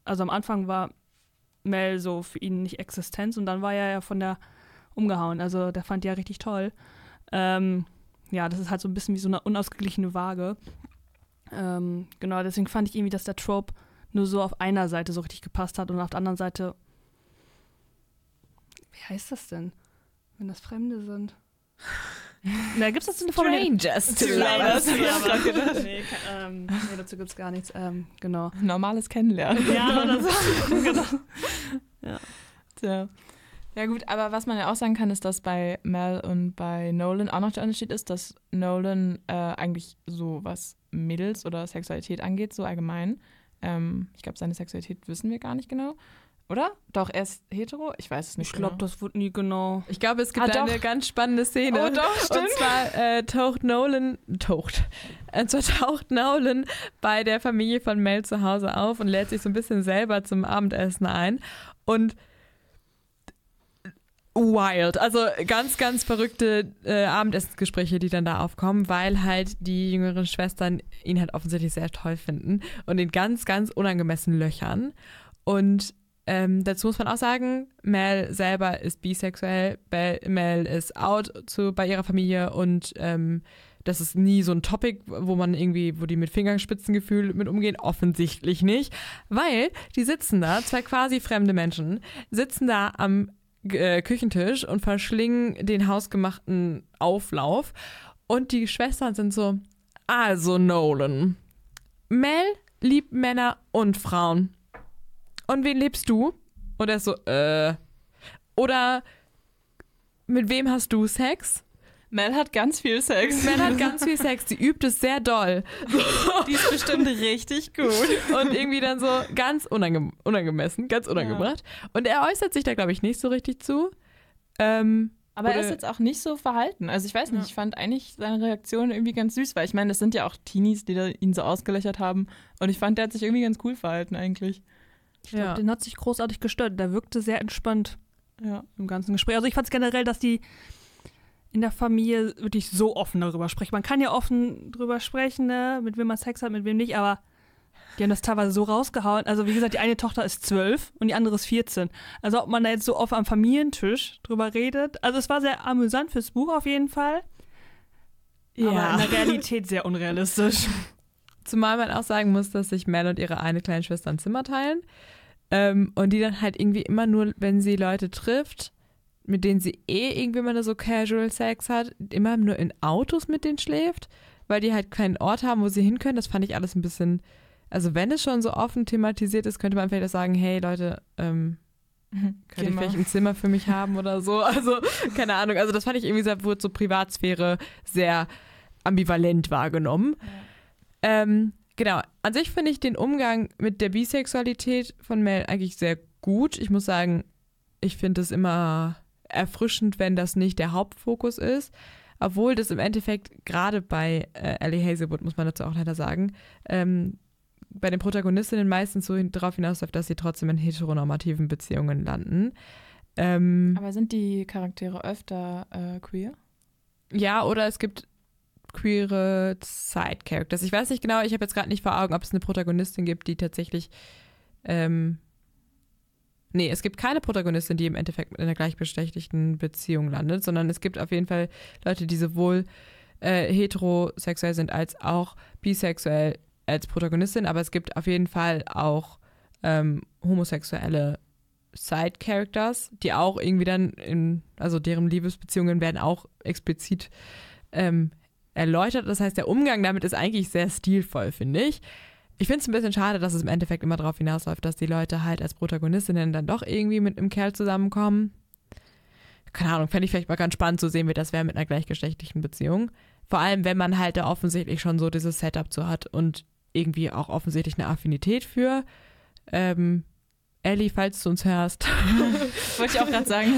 also am Anfang war Mel so für ihn nicht Existenz und dann war er ja von der umgehauen. Also der fand die ja richtig toll. Ähm, ja, das ist halt so ein bisschen wie so eine unausgeglichene Waage. Ähm, genau, deswegen fand ich irgendwie, dass der Trope nur so auf einer Seite so richtig gepasst hat und auf der anderen Seite wie heißt das denn, wenn das Fremde sind? Na, gibt es dazu eine Formel? Strangers to lovers. nee, ähm, nee, dazu gibt es gar nichts. Ähm, genau. Normales Kennenlernen. Ja, oder so. genau. Ja. Tja. Ja gut, aber was man ja auch sagen kann, ist, dass bei Mel und bei Nolan auch noch der Unterschied ist, dass Nolan äh, eigentlich so was Mädels oder Sexualität angeht, so allgemein. Ähm, ich glaube, seine Sexualität wissen wir gar nicht genau. Oder? Doch, er ist hetero? Ich weiß es nicht. Ich glaube, genau. das wurde nie genau. Ich glaube, es gibt Ah, eine ganz spannende Szene. Oh, doch, stimmt. Und zwar äh, taucht Nolan, taucht, und zwar taucht Nolan bei der Familie von Mel zu Hause auf und lädt sich so ein bisschen selber zum Abendessen ein. Und wild, also ganz, ganz verrückte äh, Abendessensgespräche, die dann da aufkommen, weil halt die jüngeren Schwestern ihn halt offensichtlich sehr toll finden und ihn ganz, ganz unangemessen löchern. Und ähm, dazu muss man auch sagen, Mel selber ist bisexuell, Mel ist out zu, bei ihrer Familie und ähm, das ist nie so ein Topic, wo man irgendwie, wo die mit Fingerspitzengefühl mit umgehen, offensichtlich nicht, weil die sitzen da, zwei quasi fremde Menschen, sitzen da am äh, Küchentisch und verschlingen den hausgemachten Auflauf und die Schwestern sind so, also Nolan, Mel liebt Männer und Frauen. Und wen liebst du? Und er ist so, äh. Oder mit wem hast du Sex? Mel hat ganz viel Sex. Mel hat ganz viel Sex, sie übt es sehr doll. Die ist bestimmt richtig gut. Und irgendwie dann so ganz unange unangemessen, ganz unangebracht. Und er äußert sich da, glaube ich, nicht so richtig zu. Ähm, Aber er ist jetzt auch nicht so verhalten. Also ich weiß nicht, Ja. ich fand eigentlich seine Reaktion irgendwie ganz süß, weil ich meine, das sind ja auch Teenies, die da ihn so ausgelöchert haben. Und ich fand, der hat sich irgendwie ganz cool verhalten eigentlich. Ich glaube, Ja. den hat sich großartig gestört. Der wirkte sehr entspannt Ja. im ganzen Gespräch. Also ich fand es generell, dass die in der Familie wirklich so offen darüber sprechen. Man kann ja offen drüber sprechen, ne? mit wem man Sex hat, mit wem nicht, aber die haben das teilweise so rausgehauen. Also wie gesagt, die eine Tochter ist zwölf und die andere ist 14. Also ob man da jetzt so offen am Familientisch drüber redet. Also es war sehr amüsant fürs Buch auf jeden Fall. Aber in der Realität sehr unrealistisch. Zumal man auch sagen muss, dass sich Mel und ihre eine kleine Schwester ein Zimmer teilen. Ähm, und die dann halt irgendwie immer nur, wenn sie Leute trifft, mit denen sie eh irgendwie mal so Casual Sex hat, immer nur in Autos mit denen schläft, weil die halt keinen Ort haben, wo sie hin können. Das fand ich alles ein bisschen, also wenn es schon so offen thematisiert ist, könnte man vielleicht auch sagen, hey Leute, ähm, könnt ihr vielleicht ein Zimmer für mich haben oder so? Also, keine Ahnung. Also das fand ich irgendwie, sehr, wurde so Privatsphäre sehr ambivalent wahrgenommen. Ja. Ähm, genau. An sich finde ich den Umgang mit der Bisexualität von Mel eigentlich sehr gut. Ich muss sagen, ich finde es immer erfrischend, wenn das nicht der Hauptfokus ist. Obwohl das im Endeffekt gerade bei äh, Ellie Hazelwood, muss man dazu auch leider sagen, ähm, bei den Protagonistinnen meistens so darauf hinausläuft, dass sie trotzdem in heteronormativen Beziehungen landen. Ähm, Aber sind die Charaktere öfter äh, queer? Ja, oder es gibt queere Side-Characters. Ich weiß nicht genau, ich habe jetzt gerade nicht vor Augen, ob es eine Protagonistin gibt, die tatsächlich ähm, Nee, es gibt keine Protagonistin, die im Endeffekt in einer gleichberechtigten Beziehung landet, sondern es gibt auf jeden Fall Leute, die sowohl äh, heterosexuell sind als auch bisexuell als Protagonistin, aber es gibt auf jeden Fall auch ähm, homosexuelle Side-Characters, die auch irgendwie dann in, also deren Liebesbeziehungen werden auch explizit ähm, erläutert. Das heißt, der Umgang damit ist eigentlich sehr stilvoll, finde ich. Ich finde es ein bisschen schade, dass es im Endeffekt immer darauf hinausläuft, dass die Leute halt als Protagonistinnen dann doch irgendwie mit einem Kerl zusammenkommen. Keine Ahnung, fände ich vielleicht mal ganz spannend zu sehen, wie das wäre mit einer gleichgeschlechtlichen Beziehung. Vor allem, wenn man halt da offensichtlich schon so dieses Setup zu hat und irgendwie auch offensichtlich eine Affinität für. Ähm, Ellie, falls du uns hörst. Wollte ich auch gerade sagen.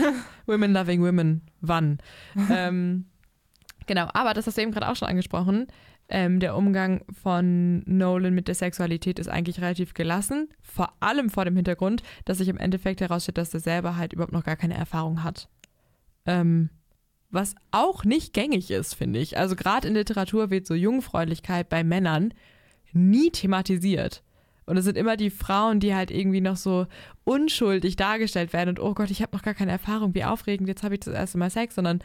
women loving women, wann? ähm, genau, aber das hast du eben gerade auch schon angesprochen ähm, der Umgang von Nolan mit der Sexualität ist eigentlich relativ gelassen. Vor allem vor dem Hintergrund, dass sich im Endeffekt herausstellt, dass er selber halt überhaupt noch gar keine Erfahrung hat. Ähm, was auch nicht gängig ist, finde ich. Also gerade in Literatur wird so Jungfräulichkeit bei Männern nie thematisiert. Und es sind immer die Frauen, die halt irgendwie noch so unschuldig dargestellt werden und oh Gott, ich habe noch gar keine Erfahrung, wie aufregend, jetzt habe ich das erste Mal Sex, sondern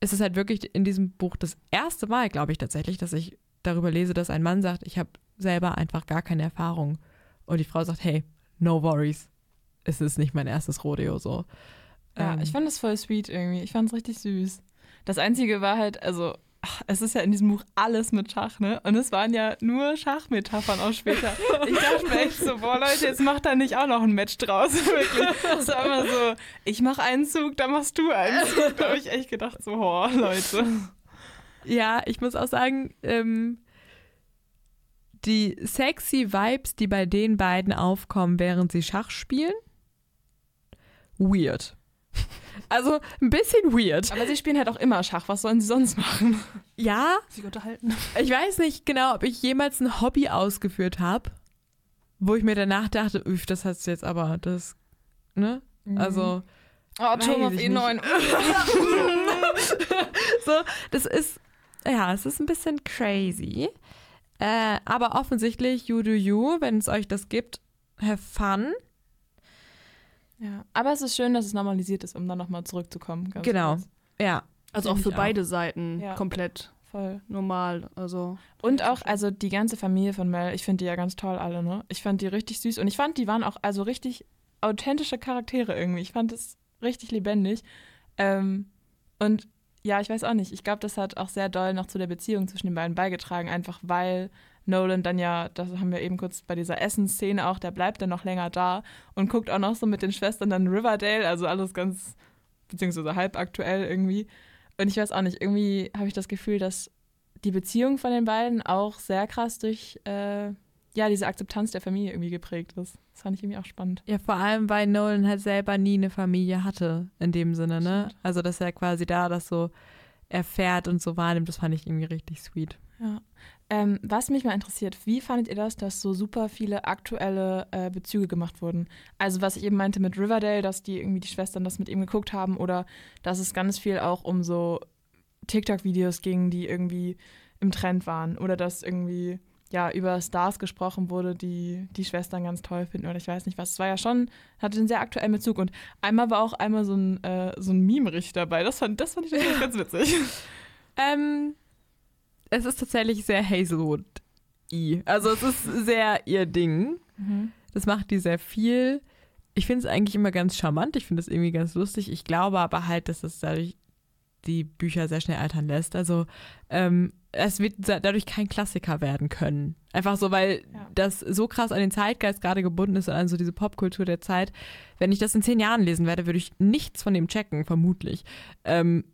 es ist halt wirklich in diesem Buch das erste Mal, glaube ich tatsächlich, dass ich darüber lese, dass ein Mann sagt, ich habe selber einfach gar keine Erfahrung. Und die Frau sagt, hey, no worries. Es ist nicht mein erstes Rodeo so. Ja, ähm, ich fand es voll sweet irgendwie. Ich fand es richtig süß. Das Einzige war halt, also ach, es ist ja in diesem Buch alles mit Schach, ne? Und es waren ja nur Schachmetaphern auch später. Ich dachte mir echt so, boah Leute, jetzt macht da nicht auch noch ein Match draus. Wirklich. Es war immer so, ich mach einen Zug, dann machst du einen Zug. Da habe ich echt gedacht, so, oh, Leute. Ja, ich muss auch sagen, ähm, die sexy Vibes, die bei den beiden aufkommen, während sie Schach spielen, weird. Also ein bisschen weird. Aber sie spielen halt auch immer Schach. Was sollen sie sonst machen? Ja. Sich unterhalten. Ich weiß nicht genau, ob ich jemals ein Hobby ausgeführt habe, wo ich mir danach dachte, üff, das hast du jetzt aber, das, ne? Mhm. Also. Oh, Turm auf E9. so, das ist, ja, es ist ein bisschen crazy. Äh, aber offensichtlich, you do you, wenn es euch das gibt, have fun. Ja, aber es ist schön, dass es normalisiert ist, um dann nochmal zurückzukommen. Genau, kurz. ja. Also auch für beide auch. Seiten ja. komplett voll normal. Also und auch, also die ganze Familie von Mel, ich finde die ja ganz toll alle, ne? Ich fand die richtig süß und ich fand, die waren auch also richtig authentische Charaktere irgendwie. Ich fand es richtig lebendig. Ähm, und ja, ich weiß auch nicht. Ich glaube, das hat auch sehr doll noch zu der Beziehung zwischen den beiden beigetragen, einfach weil Nolan dann ja, das haben wir eben kurz bei dieser Essensszene auch, der bleibt dann noch länger da und guckt auch noch so mit den Schwestern dann Riverdale, also alles ganz, beziehungsweise halb aktuell irgendwie. Und ich weiß auch nicht, irgendwie habe ich das Gefühl, dass die Beziehung von den beiden auch sehr krass durch äh, ja, diese Akzeptanz der Familie irgendwie geprägt ist. Das fand ich irgendwie auch spannend. Ja, vor allem, weil Nolan halt selber nie eine Familie hatte, in dem Sinne, ne? Stimmt. Also, dass er quasi da das so erfährt und so wahrnimmt, das fand ich irgendwie richtig sweet. Ja. Ähm, was mich mal interessiert, wie fandet ihr das, dass so super viele aktuelle äh, Bezüge gemacht wurden? Also was ich eben meinte mit Riverdale, dass die irgendwie die Schwestern das mit ihm geguckt haben oder dass es ganz viel auch um so TikTok-Videos ging, die irgendwie im Trend waren oder dass irgendwie ja über Stars gesprochen wurde, die die Schwestern ganz toll finden oder ich weiß nicht was. Es war ja schon, hatte einen sehr aktuellen Bezug und einmal war auch einmal so ein, äh, so ein Meme-Richter dabei. Das fand, das fand ich natürlich ganz witzig. ähm, es ist tatsächlich sehr Hazelwood-y. Also es ist sehr ihr Ding. Mhm. Das macht die sehr viel. ich finde es eigentlich immer ganz charmant. Ich finde es irgendwie ganz lustig. Ich glaube aber halt, dass es dadurch die Bücher sehr schnell altern lässt. Also ähm, es wird dadurch kein Klassiker werden können. Einfach so, weil Ja. das so krass an den Zeitgeist gerade gebunden ist und an so diese Popkultur der Zeit. Wenn ich das in zehn Jahren lesen werde, würde ich nichts von dem checken, vermutlich. Ähm,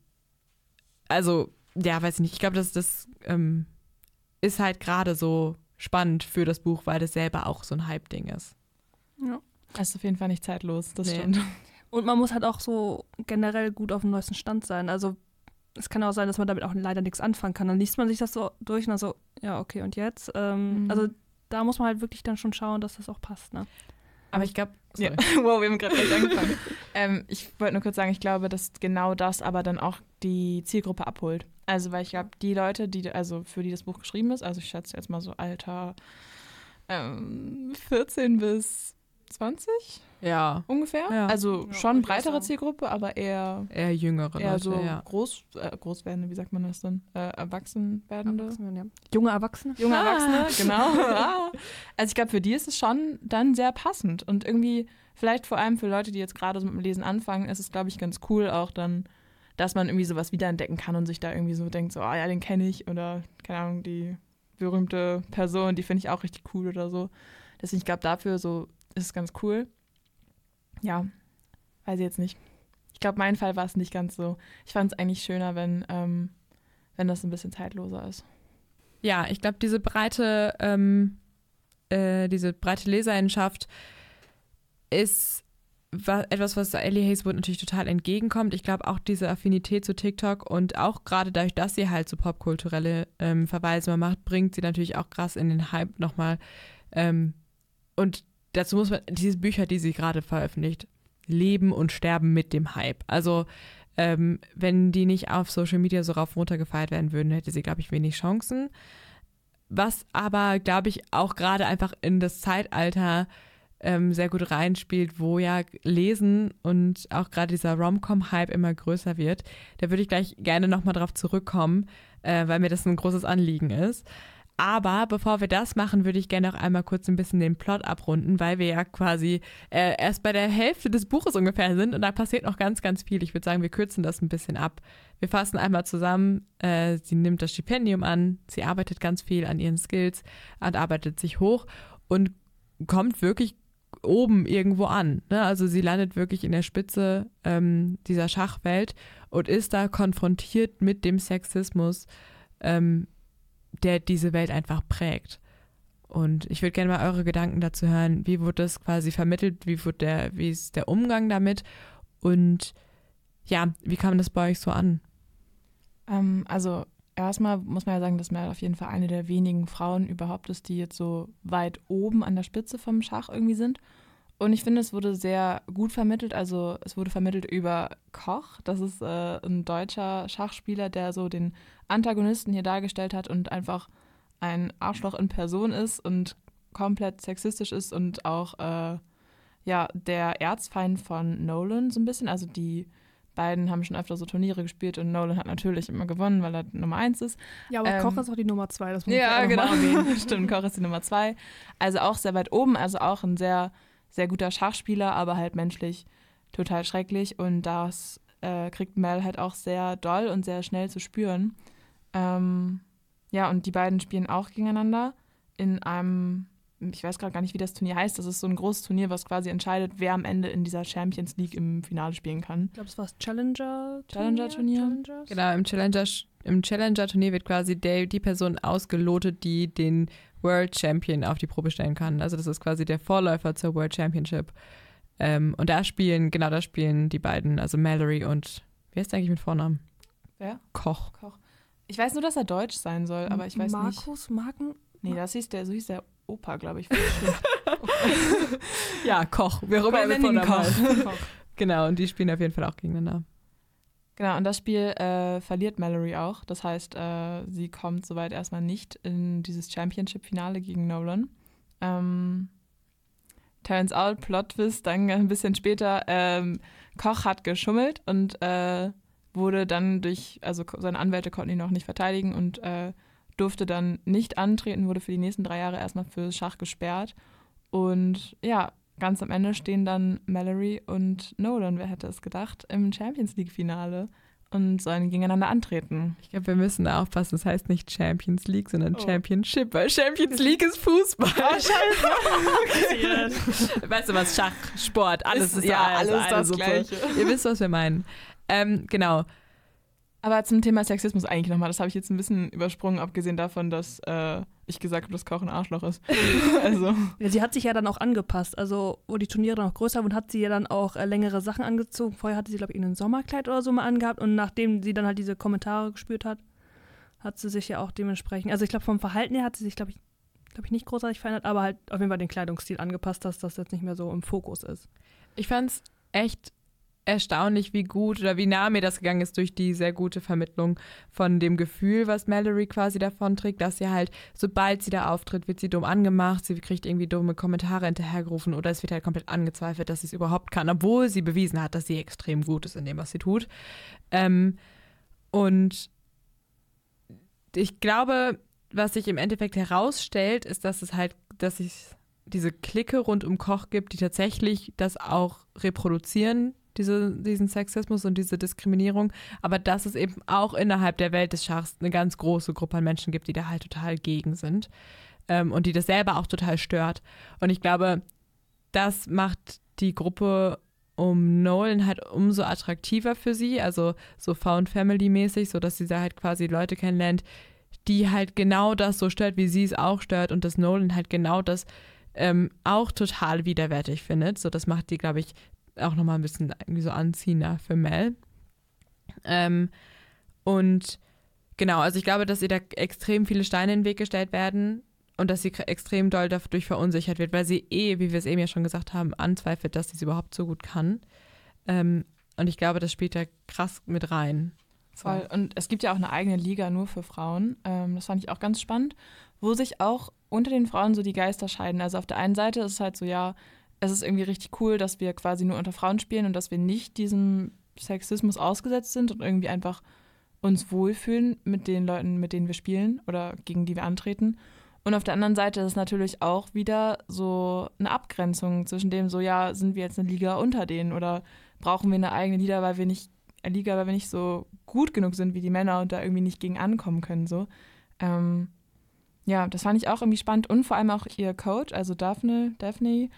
also, ja, weiß ich nicht. Ich glaube, dass das ähm, ist halt gerade so spannend für das Buch, weil das selber auch so ein Hype-Ding ist. Das ist auf jeden Fall nicht zeitlos, das Nee. stimmt. Und man muss halt auch so generell gut auf dem neuesten Stand sein. Also es kann auch sein, dass man damit auch leider nichts anfangen kann. Dann liest man sich das so durch und dann so, ja, okay, und jetzt? Ähm, Mhm. Also da muss man halt wirklich dann schon schauen, dass das auch passt. Ne? Aber ich glaube, Ja. wow, wir haben gerade angefangen. ähm, ich wollte nur kurz sagen, ich glaube, dass genau das aber dann auch die Zielgruppe abholt. Also, weil ich glaube, die Leute, die, also für die das Buch geschrieben ist, also ich schätze jetzt mal so Alter ähm, 14 bis 20 ja, ungefähr. Ja. Also Ja, schon breitere. Zielgruppe, aber eher, eher jüngere eher Leute, so ja. groß, äh, groß werdende, wie sagt man das denn? Äh, erwachsen werdende. Erwachsene, ja. Junge Erwachsene. Junge Ah. Erwachsene, genau. Ah. also ich glaube, für die ist es schon dann sehr passend. Und irgendwie, vielleicht vor allem für Leute, die jetzt gerade so mit dem Lesen anfangen, ist es, glaube ich, ganz cool auch dann, dass man irgendwie sowas wiederentdecken kann und sich da irgendwie so denkt, so, ah ja, den kenne ich oder, keine Ahnung, die berühmte Person, die finde ich auch richtig cool oder so. Deswegen, ich glaube, dafür so ist es ganz cool. Ja, weiß ich jetzt nicht. Ich glaube, mein Fall war es nicht ganz so. Ich fand es eigentlich schöner, wenn, ähm, wenn das ein bisschen zeitloser ist. Ja, ich glaube, diese breite, ähm, äh, diese breite Leserinschaft ist wa etwas, was Ellie Hazelwood natürlich total entgegenkommt. Ich glaube auch diese Affinität zu TikTok und auch gerade dadurch, dass sie halt so popkulturelle ähm, Verweise macht, bringt sie natürlich auch krass in den Hype nochmal. Ähm, und dazu muss man, diese Bücher, die sie gerade veröffentlicht, leben und sterben mit dem Hype. Also ähm, wenn die nicht auf Social Media so rauf und runter gefeiert werden würden, hätte sie, glaube ich, wenig Chancen. Was aber, glaube ich, auch gerade einfach in das Zeitalter ähm, sehr gut reinspielt, wo ja Lesen und auch gerade dieser Rom-Com-Hype immer größer wird. Da würde ich gleich gerne nochmal drauf zurückkommen, äh, weil mir das ein großes Anliegen ist. Aber bevor wir das machen, würde ich gerne noch einmal kurz ein bisschen den Plot abrunden, weil wir ja quasi äh, erst bei der Hälfte des Buches ungefähr sind und da passiert noch ganz, ganz viel. Ich würde sagen, wir kürzen das ein bisschen ab. Wir fassen einmal zusammen, äh, sie nimmt das Stipendium an, sie arbeitet ganz viel an ihren Skills und arbeitet sich hoch und kommt wirklich oben irgendwo an. Ne? Also sie landet wirklich in der Spitze ähm, dieser Schachwelt und ist da konfrontiert mit dem Sexismus, ähm, der diese Welt einfach prägt. Und ich würde gerne mal eure Gedanken dazu hören. Wie wurde das quasi vermittelt? Wie, wurde der, wie ist der Umgang damit? Und ja, wie kam das bei euch so an? Ähm, also erstmal muss man ja sagen, dass Mel auf jeden Fall eine der wenigen Frauen überhaupt ist, die jetzt so weit oben an der Spitze vom Schach irgendwie sind. Und ich finde, es wurde sehr gut vermittelt. Also es wurde vermittelt über Koch. Das ist äh, ein deutscher Schachspieler, der so den Antagonisten hier dargestellt hat und einfach ein Arschloch in Person ist und komplett sexistisch ist und auch äh, ja der Erzfeind von Nolan so ein bisschen. Also die beiden haben schon öfter so Turniere gespielt und Nolan hat natürlich immer gewonnen, weil er Nummer eins ist. Ja, aber Ähm, Koch ist auch die Nummer zwei. Das muss man Ja, genau. Stimmt, Koch ist die Nummer zwei. Also auch sehr weit oben, also auch ein sehr, sehr guter Schachspieler, aber halt menschlich total schrecklich. Und das äh, kriegt Mel halt auch sehr doll und sehr schnell zu spüren. Ähm, ja, und die beiden spielen auch gegeneinander in einem, ich weiß gerade gar nicht, wie das Turnier heißt. Das ist so ein großes Turnier, was quasi entscheidet, wer am Ende in dieser Champions League im Finale spielen kann. Ich glaube, es war das Challenger. Challenger-Turnier? Challengers? Genau, im Challenger, im Challenger-Turnier wird quasi der, die Person ausgelotet, die den World Champion auf die Probe stellen kann. Also das ist quasi der Vorläufer zur World Championship. Ähm, und da spielen, genau da spielen die beiden, also Mallory und, wie heißt der eigentlich mit Vornamen? Wer? Koch. Koch. Ich weiß nur, dass er deutsch sein soll, aber ich weiß nicht. Markus, Marken. Nee, das hieß der, so hieß der Opa, glaube ich. Ja, Koch. Wer auch immer er mit Vornamen heißt. Genau, und die spielen auf jeden Fall auch gegeneinander. Genau, und das Spiel äh, verliert Mallory auch. Das heißt, äh, sie kommt soweit erstmal nicht in dieses Championship-Finale gegen Nolan. Ähm, turns out, Plot Twist, dann ein bisschen später, ähm, Koch hat geschummelt und äh, wurde dann durch, also seine Anwälte konnten ihn auch nicht verteidigen und äh, durfte dann nicht antreten, wurde für die nächsten drei Jahre erstmal für Schach gesperrt. Und ja, ganz am Ende stehen dann Mallory und Nolan, wer hätte es gedacht, im Champions League-Finale und sollen gegeneinander antreten. Ich glaube, wir müssen da aufpassen. Das heißt nicht Champions League, sondern Oh. Championship, weil Champions League ist Fußball. scheiße. weißt du was? Schach, Sport, alles ist, ja, alles, alles eine das. Gleiche. Ihr wisst, was wir meinen. Ähm, genau. Aber zum Thema Sexismus eigentlich nochmal, das habe ich jetzt ein bisschen übersprungen, abgesehen davon, dass äh, ich gesagt habe, dass Koch ein Arschloch ist. also, Ja, sie hat sich ja dann auch angepasst. Also, wo die Turniere noch größer wurden, hat sie ja dann auch äh, längere Sachen angezogen. Vorher hatte sie, glaube ich, ein Sommerkleid oder so mal angehabt. Und nachdem sie dann halt diese Kommentare gespürt hat, hat sie sich ja auch dementsprechend. Also, ich glaube, vom Verhalten her hat sie sich, glaube ich, glaube ich, nicht großartig verändert, aber halt auf jeden Fall den Kleidungsstil angepasst, dass das jetzt nicht mehr so im Fokus ist. Ich fand es echt erstaunlich, wie gut oder wie nah mir das gegangen ist durch die sehr gute Vermittlung von dem Gefühl, was Mallory quasi davon trägt, dass sie halt, sobald sie da auftritt, wird sie dumm angemacht, sie kriegt irgendwie dumme Kommentare hinterhergerufen oder es wird halt komplett angezweifelt, dass sie es überhaupt kann, obwohl sie bewiesen hat, dass sie extrem gut ist in dem, was sie tut. Ähm, und ich glaube, was sich im Endeffekt herausstellt, ist, dass es halt, dass es diese Clique rund um Koch gibt, die tatsächlich das auch reproduzieren, diese, diesen Sexismus und diese Diskriminierung, aber dass es eben auch innerhalb der Welt des Schachs eine ganz große Gruppe an Menschen gibt, die da halt total gegen sind ähm, und die das selber auch total stört. Und ich glaube, das macht die Gruppe um Nolan halt umso attraktiver für sie, also so Found Family mäßig, so dass sie da halt quasi Leute kennenlernt, die halt genau das so stört, wie sie es auch stört und dass Nolan halt genau das ähm, auch total widerwärtig findet. So, das macht die, glaube ich, auch nochmal ein bisschen irgendwie so anziehender für Mel. Ähm, und genau, also ich glaube, dass ihr da extrem viele Steine in den Weg gestellt werden und dass sie extrem doll dadurch verunsichert wird, weil sie eh, wie wir es eben ja schon gesagt haben, anzweifelt, dass sie es überhaupt so gut kann. Ähm, und ich glaube, das spielt da krass mit rein. Voll. Und es gibt ja auch eine eigene Liga nur für Frauen. Ähm, das fand ich auch ganz spannend, wo sich auch unter den Frauen so die Geister scheiden. Also auf der einen Seite ist es halt so, ja, es ist irgendwie richtig cool, dass wir quasi nur unter Frauen spielen und dass wir nicht diesem Sexismus ausgesetzt sind und irgendwie einfach uns wohlfühlen mit den Leuten, mit denen wir spielen oder gegen die wir antreten. Und auf der anderen Seite ist es natürlich auch wieder so eine Abgrenzung zwischen dem, so ja, sind wir jetzt eine Liga unter denen oder brauchen wir eine eigene Liga, weil wir nicht äh, Liga, weil wir nicht so gut genug sind wie die Männer und da irgendwie nicht gegen ankommen können. So. Ähm, ja, das fand ich auch irgendwie spannend und vor allem auch ihr Coach, also Daphne, Daphne,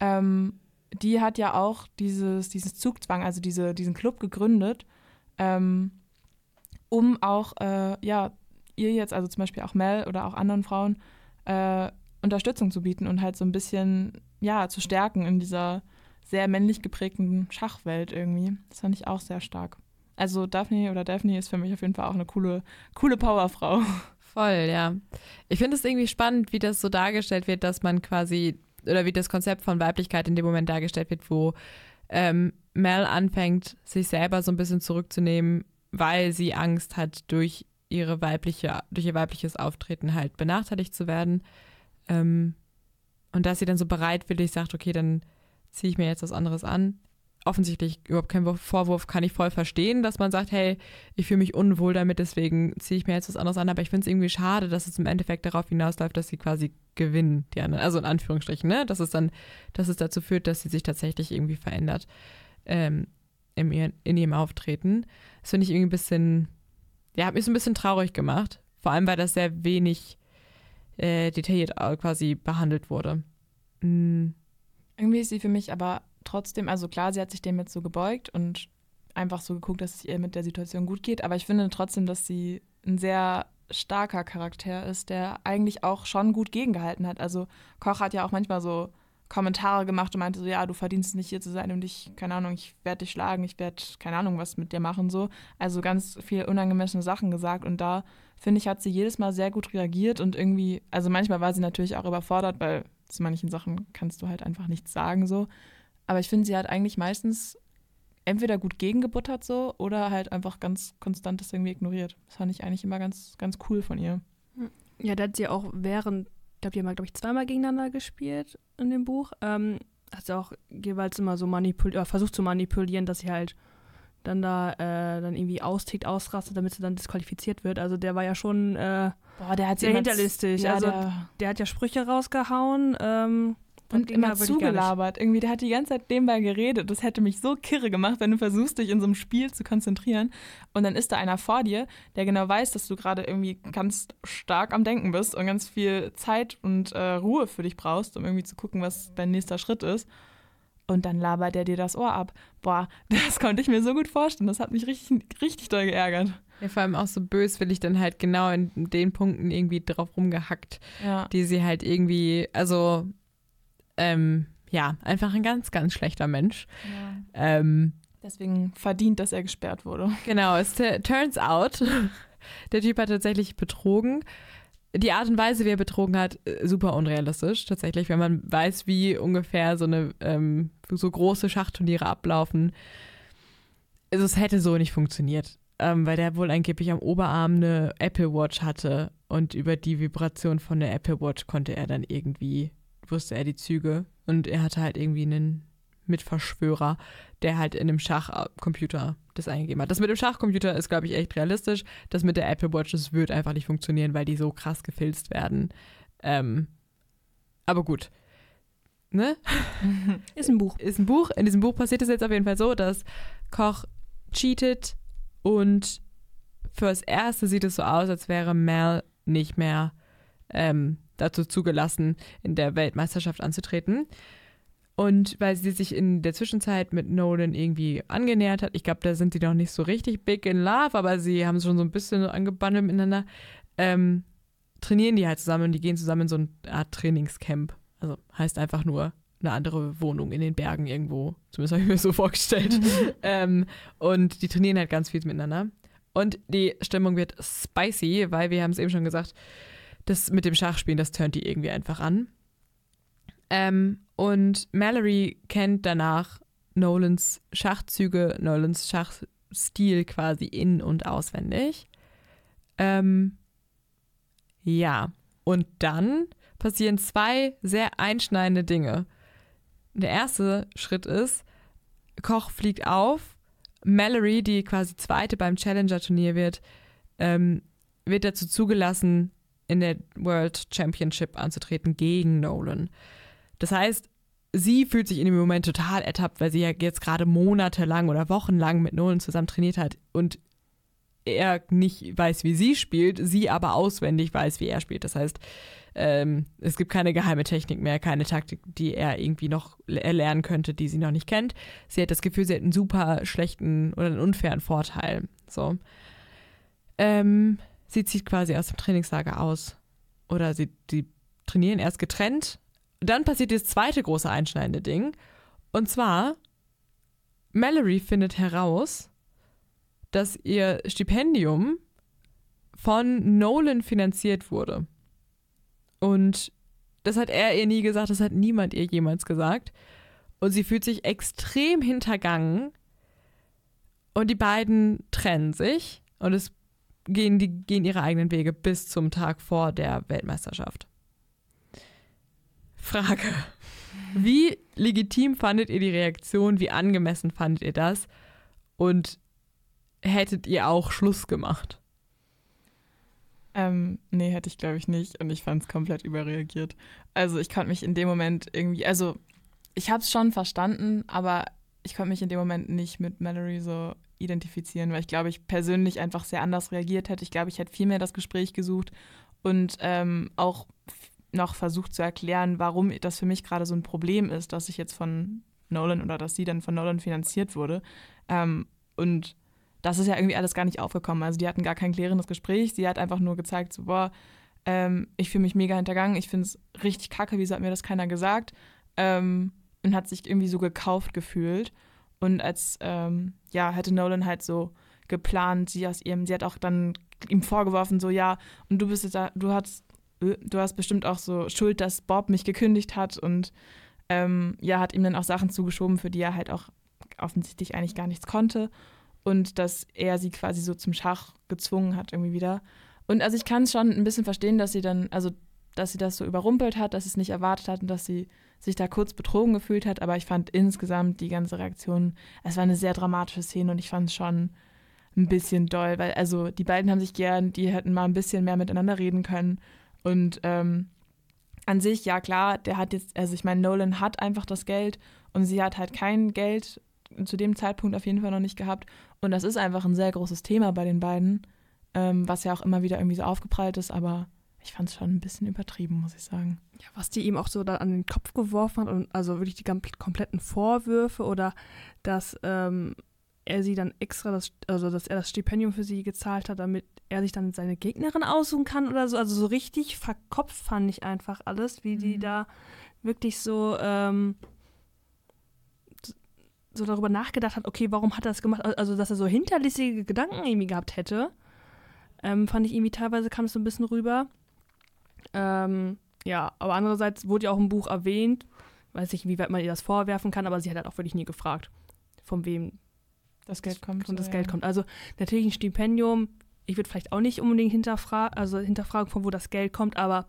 ähm, die hat ja auch dieses, dieses Zugzwang, also diese, diesen Club gegründet, ähm, um auch, äh, ja, ihr jetzt, also zum Beispiel auch Mel oder auch anderen Frauen, äh, Unterstützung zu bieten und halt so ein bisschen, ja, zu stärken in dieser sehr männlich geprägten Schachwelt irgendwie. Das fand ich auch sehr stark. Also Daphne oder Daphne ist für mich auf jeden Fall auch eine coole, coole Powerfrau. Voll, ja. Ich finde es irgendwie spannend, wie das so dargestellt wird, dass man quasi, oder wie das Konzept von Weiblichkeit in dem Moment dargestellt wird, wo ähm, Mel anfängt, sich selber so ein bisschen zurückzunehmen, weil sie Angst hat, durch ihre weibliche, durch ihr weibliches Auftreten halt benachteiligt zu werden. Ähm, und dass sie dann so bereitwillig sagt, okay, dann ziehe ich mir jetzt was anderes an. Offensichtlich überhaupt kein Wurf- Vorwurf, kann ich voll verstehen, dass man sagt, hey, ich fühle mich unwohl damit, deswegen ziehe ich mir jetzt was anderes an. Aber ich finde es irgendwie schade, dass es im Endeffekt darauf hinausläuft, dass sie quasi gewinnen, die anderen. Also in Anführungsstrichen, ne? Dass es dann, dass es dazu führt, dass sie sich tatsächlich irgendwie verändert ähm, in, ihr, in ihrem Auftreten. Das finde ich irgendwie ein bisschen, ja, hat mich so ein bisschen traurig gemacht. Vor allem, weil das sehr wenig äh, detailliert quasi behandelt wurde. Mm, Irgendwie ist sie für mich aber trotzdem, also klar, sie hat sich dem jetzt so gebeugt und einfach so geguckt, dass es ihr mit der Situation gut geht, aber ich finde trotzdem, dass sie ein sehr starker Charakter ist, der eigentlich auch schon gut gegengehalten hat. Also Koch hat ja auch manchmal so Kommentare gemacht und meinte so, ja, du verdienst es nicht hier zu sein und ich, keine Ahnung, ich werde dich schlagen, ich werde, keine Ahnung, was mit dir machen, so. Also ganz viel unangemessene Sachen gesagt und da, finde ich, hat sie jedes Mal sehr gut reagiert und irgendwie, also manchmal war sie natürlich auch überfordert, weil zu manchen Sachen kannst du halt einfach nichts sagen, so. Aber ich finde, sie hat eigentlich meistens entweder gut gegengebuttert so oder halt einfach ganz konstant das irgendwie ignoriert. Das fand ich eigentlich immer ganz, ganz cool von ihr. Ja, da hat sie auch während, ich glaube, die haben, glaube ich, zweimal gegeneinander gespielt in dem Buch. Ähm, hat sie auch jeweils immer so manipuliert, oder versucht zu manipulieren, dass sie halt dann da äh, dann irgendwie austickt, ausrastet, damit sie dann disqualifiziert wird. Also der war ja schon äh, Boah, der hat sehr hinterlistig. Ja, also der, der hat ja Sprüche rausgehauen. Ähm, Und immer zugelabert. Irgendwie, der hat die ganze Zeit nebenbei geredet. Das hätte mich so kirre gemacht, wenn du versuchst, dich in so einem Spiel zu konzentrieren. Und dann ist da einer vor dir, der genau weiß, dass du gerade irgendwie ganz stark am Denken bist und ganz viel Zeit und äh, Ruhe für dich brauchst, um irgendwie zu gucken, was dein nächster Schritt ist. Und dann labert der dir das Ohr ab. Boah, das konnte ich mir so gut vorstellen. Das hat mich richtig, richtig doll geärgert. Ja, vor allem auch so böswillig dann halt genau in den Punkten irgendwie drauf rumgehackt, Ja. die sie halt irgendwie, also ähm, ja, einfach ein ganz, ganz schlechter Mensch. Ähm, Deswegen verdient, dass er gesperrt wurde. Genau, es turns out, der Typ hat tatsächlich betrogen. Die Art und Weise, wie er betrogen hat, äh, super unrealistisch tatsächlich, wenn man weiß, wie ungefähr so eine ähm, so große Schachturniere ablaufen. Also es hätte so nicht funktioniert, ähm, weil der wohl angeblich am Oberarm eine Apple Watch hatte und über die Vibration von der Apple Watch konnte er dann irgendwie wusste er die Züge und er hatte halt irgendwie einen Mitverschwörer, der halt in dem Schachcomputer das eingegeben hat. Das mit dem Schachcomputer ist, glaube ich, echt realistisch. Das mit der Apple Watch, das wird einfach nicht funktionieren, weil die so krass gefilzt werden. Ähm, aber gut. Ne? Ist ein Buch. Ist ein Buch. In diesem Buch passiert es jetzt auf jeden Fall so, dass Koch cheatet und fürs Erste sieht es so aus, als wäre Mel nicht mehr ähm, dazu zugelassen, in der Weltmeisterschaft anzutreten. Und weil sie sich in der Zwischenzeit mit Nolan irgendwie angenähert hat, ich glaube, da sind die noch nicht so richtig big in love, aber sie haben schon so ein bisschen angebandelt miteinander, ähm, trainieren die halt zusammen und die gehen zusammen in so eine Art Trainingscamp. Also heißt einfach nur eine andere Wohnung in den Bergen irgendwo. Zumindest habe ich mir das so vorgestellt. ähm, und die trainieren halt ganz viel miteinander. Und die Stimmung wird spicy, weil wir haben es eben schon gesagt, das mit dem Schachspielen, das turnt die irgendwie einfach an. Ähm, und Mallory kennt danach Nolans Schachzüge, Nolans Schachstil quasi in- und auswendig. Ähm, ja, und dann passieren zwei sehr einschneidende Dinge. Der erste Schritt ist, Koch fliegt auf, Mallory, die quasi zweite beim Challenger-Turnier wird, ähm, wird dazu zugelassen, in der World Championship anzutreten gegen Nolan. Das heißt, sie fühlt sich in dem Moment total ertappt, weil sie ja jetzt gerade monatelang oder wochenlang mit Nolan zusammen trainiert hat und er nicht weiß, wie sie spielt, sie aber auswendig weiß, wie er spielt. Das heißt, ähm, es gibt keine geheime Technik mehr, keine Taktik, die er irgendwie noch erlernen könnte, die sie noch nicht kennt. Sie hat das Gefühl, sie hat einen super schlechten oder einen unfairen Vorteil. So. Ähm, sie zieht quasi aus dem Trainingslager aus. Oder sie die trainieren erst getrennt. Dann passiert das zweite große einschneidende Ding. Und zwar, Mallory findet heraus, dass ihr Stipendium von Nolan finanziert wurde. Und das hat er ihr nie gesagt, das hat niemand ihr jemals gesagt. Und sie fühlt sich extrem hintergangen. Und die beiden trennen sich und es gehen, die gehen ihre eigenen Wege bis zum Tag vor der Weltmeisterschaft. Frage. Wie legitim fandet ihr die Reaktion? Wie angemessen fandet ihr das? Und hättet ihr auch Schluss gemacht? Ähm, nee, hätte ich glaube ich nicht. Und ich fand es komplett überreagiert. Also ich konnte mich in dem Moment irgendwie, also ich habe es schon verstanden, aber ich konnte mich in dem Moment nicht mit Mallory so identifizieren, weil ich glaube, ich persönlich einfach sehr anders reagiert hätte. Ich glaube, ich hätte viel mehr das Gespräch gesucht und ähm, auch noch versucht zu erklären, warum das für mich gerade so ein Problem ist, dass ich jetzt von Nolan oder dass sie dann von Nolan finanziert wurde. Ähm, und das ist ja irgendwie alles gar nicht aufgekommen. Also die hatten gar kein klärendes Gespräch. Sie hat einfach nur gezeigt, so, boah, ähm, ich fühle mich mega hintergangen. Ich finde es richtig kacke, wieso hat mir das keiner gesagt? Ähm, und hat sich irgendwie so gekauft gefühlt. Und als, ähm, ja, hätte Nolan halt so geplant, sie aus ihrem, sie hat auch dann ihm vorgeworfen, so, ja, und du bist jetzt da, du hast, äh, du hast bestimmt auch so Schuld, dass Bob mich gekündigt hat und ähm, ja, hat ihm dann auch Sachen zugeschoben, für die er halt auch offensichtlich eigentlich gar nichts konnte und dass er sie quasi so zum Schach gezwungen hat irgendwie wieder. Und also ich kann es schon ein bisschen verstehen, dass sie dann, also dass sie das so überrumpelt hat, dass sie es nicht erwartet hat und dass sie sich da kurz betrogen gefühlt hat, aber ich fand insgesamt die ganze Reaktion, es war eine sehr dramatische Szene und ich fand es schon ein bisschen doll, weil also die beiden haben sich gern, die hätten mal ein bisschen mehr miteinander reden können und ähm, an sich, ja klar, der hat jetzt, also ich meine, Nolan hat einfach das Geld und sie hat halt kein Geld zu dem Zeitpunkt auf jeden Fall noch nicht gehabt. Und das ist einfach ein sehr großes Thema bei den beiden, ähm, was ja auch immer wieder irgendwie so aufgeprallt ist, aber ich fand es schon ein bisschen übertrieben, muss ich sagen. Ja, was die ihm auch so da an den Kopf geworfen hat und also wirklich die kompletten Vorwürfe oder dass ähm, er sie dann extra das, also dass er das Stipendium für sie gezahlt hat, damit er sich dann seine Gegnerin aussuchen kann oder so. Also so richtig verkopft fand ich einfach alles, wie die mhm. da wirklich so, ähm, so darüber nachgedacht hat, okay, warum hat er das gemacht? Also, dass er so hinterlistige Gedanken irgendwie gehabt hätte, ähm, fand ich irgendwie teilweise kam es so ein bisschen rüber. Ähm, ja, aber andererseits wurde ja auch im Buch erwähnt, weiß nicht, wie weit man ihr das vorwerfen kann, aber sie hat halt auch wirklich nie gefragt, von wem das Geld kommt. Und das ja. Geld kommt. Also natürlich ein Stipendium, ich würde vielleicht auch nicht unbedingt hinterfragen, also hinterfragen, von wo das Geld kommt, aber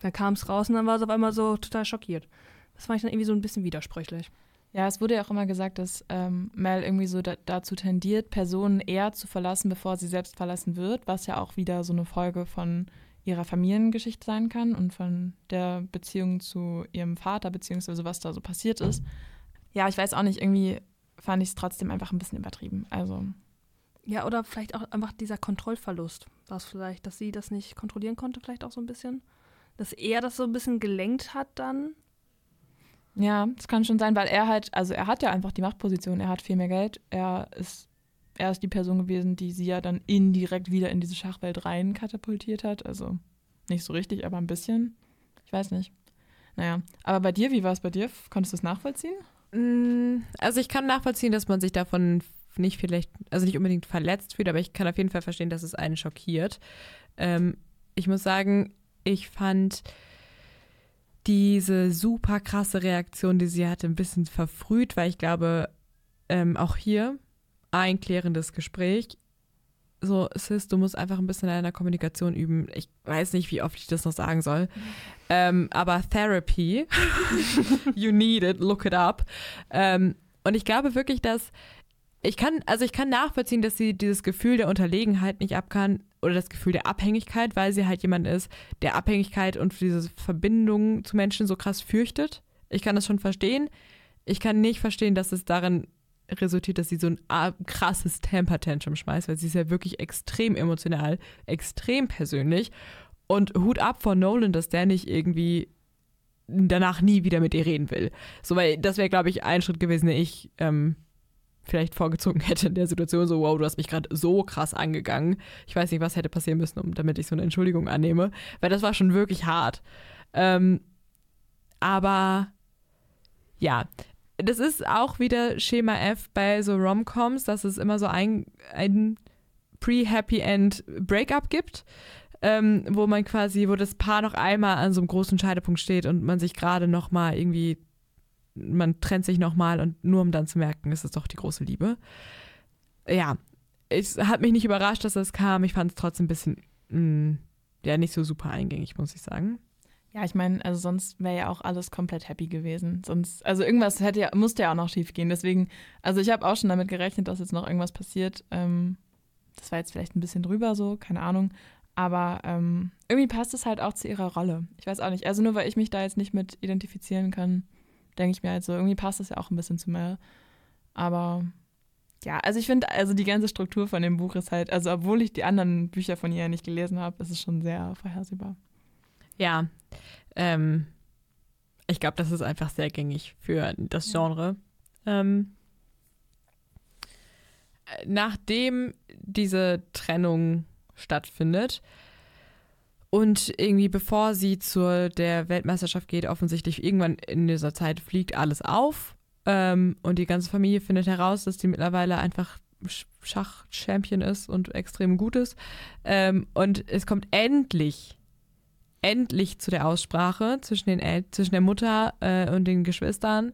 dann kam es raus und dann war es auf einmal so total schockiert. Das fand ich dann irgendwie so ein bisschen widersprüchlich. Ja, es wurde ja auch immer gesagt, dass ähm, Mel irgendwie so da, dazu tendiert, Personen eher zu verlassen, bevor sie selbst verlassen wird, was ja auch wieder so eine Folge von ihrer Familiengeschichte sein kann und von der Beziehung zu ihrem Vater, beziehungsweise was da so passiert ist. Ja, ich weiß auch nicht, irgendwie fand ich es trotzdem einfach ein bisschen übertrieben. Also. Ja, oder vielleicht auch einfach dieser Kontrollverlust. War es vielleicht, dass sie das nicht kontrollieren konnte, vielleicht auch so ein bisschen? Dass er das so ein bisschen gelenkt hat dann? Ja, das kann schon sein, weil er halt, also er hat ja einfach die Machtposition, er hat viel mehr Geld, er ist, er ist die Person gewesen, die sie ja dann indirekt wieder in diese Schachwelt rein katapultiert hat. Also nicht so richtig, aber ein bisschen. Ich weiß nicht. Naja, aber bei dir, wie war es bei dir? Konntest du es nachvollziehen? Mm, also ich kann nachvollziehen, dass man sich davon nicht vielleicht, also nicht unbedingt verletzt fühlt, aber ich kann auf jeden Fall verstehen, dass es einen schockiert. Ähm, ich muss sagen, ich fand diese super krasse Reaktion, die sie hatte, ein bisschen verfrüht, weil ich glaube, ähm, auch hier ein klärendes Gespräch. So, Sis, du musst einfach ein bisschen in deiner Kommunikation üben. Ich weiß nicht, wie oft ich das noch sagen soll. Ähm, aber Therapy, you need it, look it up. Ähm, und ich glaube wirklich, dass ich kann, also ich kann nachvollziehen, dass sie dieses Gefühl der Unterlegenheit nicht abkann oder das Gefühl der Abhängigkeit, weil sie halt jemand ist, der Abhängigkeit und diese Verbindung zu Menschen so krass fürchtet. Ich kann das schon verstehen. Ich kann nicht verstehen, dass es darin resultiert, dass sie so ein krasses Temper-Tantrum schmeißt, weil sie ist ja wirklich extrem emotional, extrem persönlich. Und Hut ab von Nolan, dass der nicht irgendwie danach nie wieder mit ihr reden will. So, weil das wäre, glaube ich, ein Schritt gewesen, den ich ähm, vielleicht vorgezogen hätte in der Situation, so, wow, du hast mich gerade so krass angegangen. Ich weiß nicht, was hätte passieren müssen, um, damit ich so eine Entschuldigung annehme, weil das war schon wirklich hart. Ähm, aber ja, das ist auch wieder Schema F bei so Romcoms, dass es immer so ein, ein Pre-Happy End Breakup gibt. Ähm, wo man quasi, wo das Paar noch einmal an so einem großen Scheidepunkt steht und man sich gerade noch mal irgendwie man trennt sich nochmal und nur um dann zu merken, es ist doch die große Liebe. Ja, es hat mich nicht überrascht, dass das kam. Ich fand es trotzdem ein bisschen, mh, mm, ja, nicht so super eingängig, muss ich sagen. Ja, ich meine, also sonst wäre ja auch alles komplett happy gewesen. Sonst, also irgendwas hätte ja, musste ja auch noch schief gehen. Deswegen, also ich habe auch schon damit gerechnet, dass jetzt noch irgendwas passiert. Ähm, das war jetzt vielleicht ein bisschen drüber so, keine Ahnung. Aber ähm, irgendwie passt es halt auch zu ihrer Rolle. Ich weiß auch nicht. Also nur weil ich mich da jetzt nicht mit identifizieren kann, denke ich mir halt so, irgendwie passt das ja auch ein bisschen zu Mel. Aber ja, also ich finde, also die ganze Struktur von dem Buch ist halt, also obwohl ich die anderen Bücher von ihr nicht gelesen habe, ist es schon sehr vorhersehbar. Ja, ähm, ich glaube, das ist einfach sehr gängig für das Genre. Ja. Ähm, nachdem diese Trennung stattfindet, und irgendwie bevor sie zur der Weltmeisterschaft geht, offensichtlich irgendwann in dieser Zeit fliegt alles auf. Ähm, und die ganze Familie findet heraus, dass die mittlerweile einfach Schach-Champion ist und extrem gut ist. Ähm, und es kommt endlich, endlich zu der Aussprache zwischen, den El zwischen der Mutter äh, und den Geschwistern.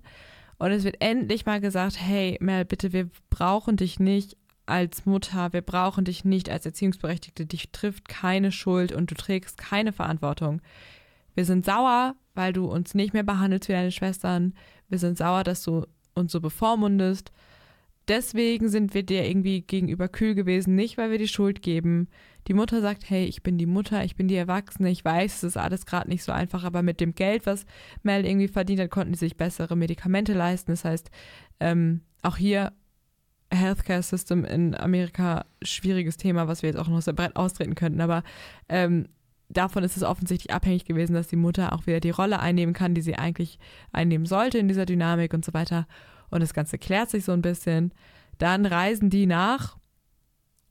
Und es wird endlich mal gesagt, hey Mel, bitte, wir brauchen dich nicht als Mutter, wir brauchen dich nicht als Erziehungsberechtigte, dich trifft keine Schuld und du trägst keine Verantwortung. Wir sind sauer, weil du uns nicht mehr behandelst wie deine Schwestern. Wir sind sauer, dass du uns so bevormundest. Deswegen sind wir dir irgendwie gegenüber kühl gewesen, nicht weil wir die Schuld geben. Die Mutter sagt, hey, ich bin die Mutter, ich bin die Erwachsene, ich weiß, es ist alles gerade nicht so einfach, aber mit dem Geld, was Mel irgendwie verdient hat, konnten sie sich bessere Medikamente leisten. Das heißt, ähm, auch hier Healthcare System in Amerika schwieriges Thema, was wir jetzt auch noch sehr breit austreten könnten, aber ähm, davon ist es offensichtlich abhängig gewesen, dass die Mutter auch wieder die Rolle einnehmen kann, die sie eigentlich einnehmen sollte in dieser Dynamik und so weiter. Und das Ganze klärt sich so ein bisschen. Dann reisen die nach.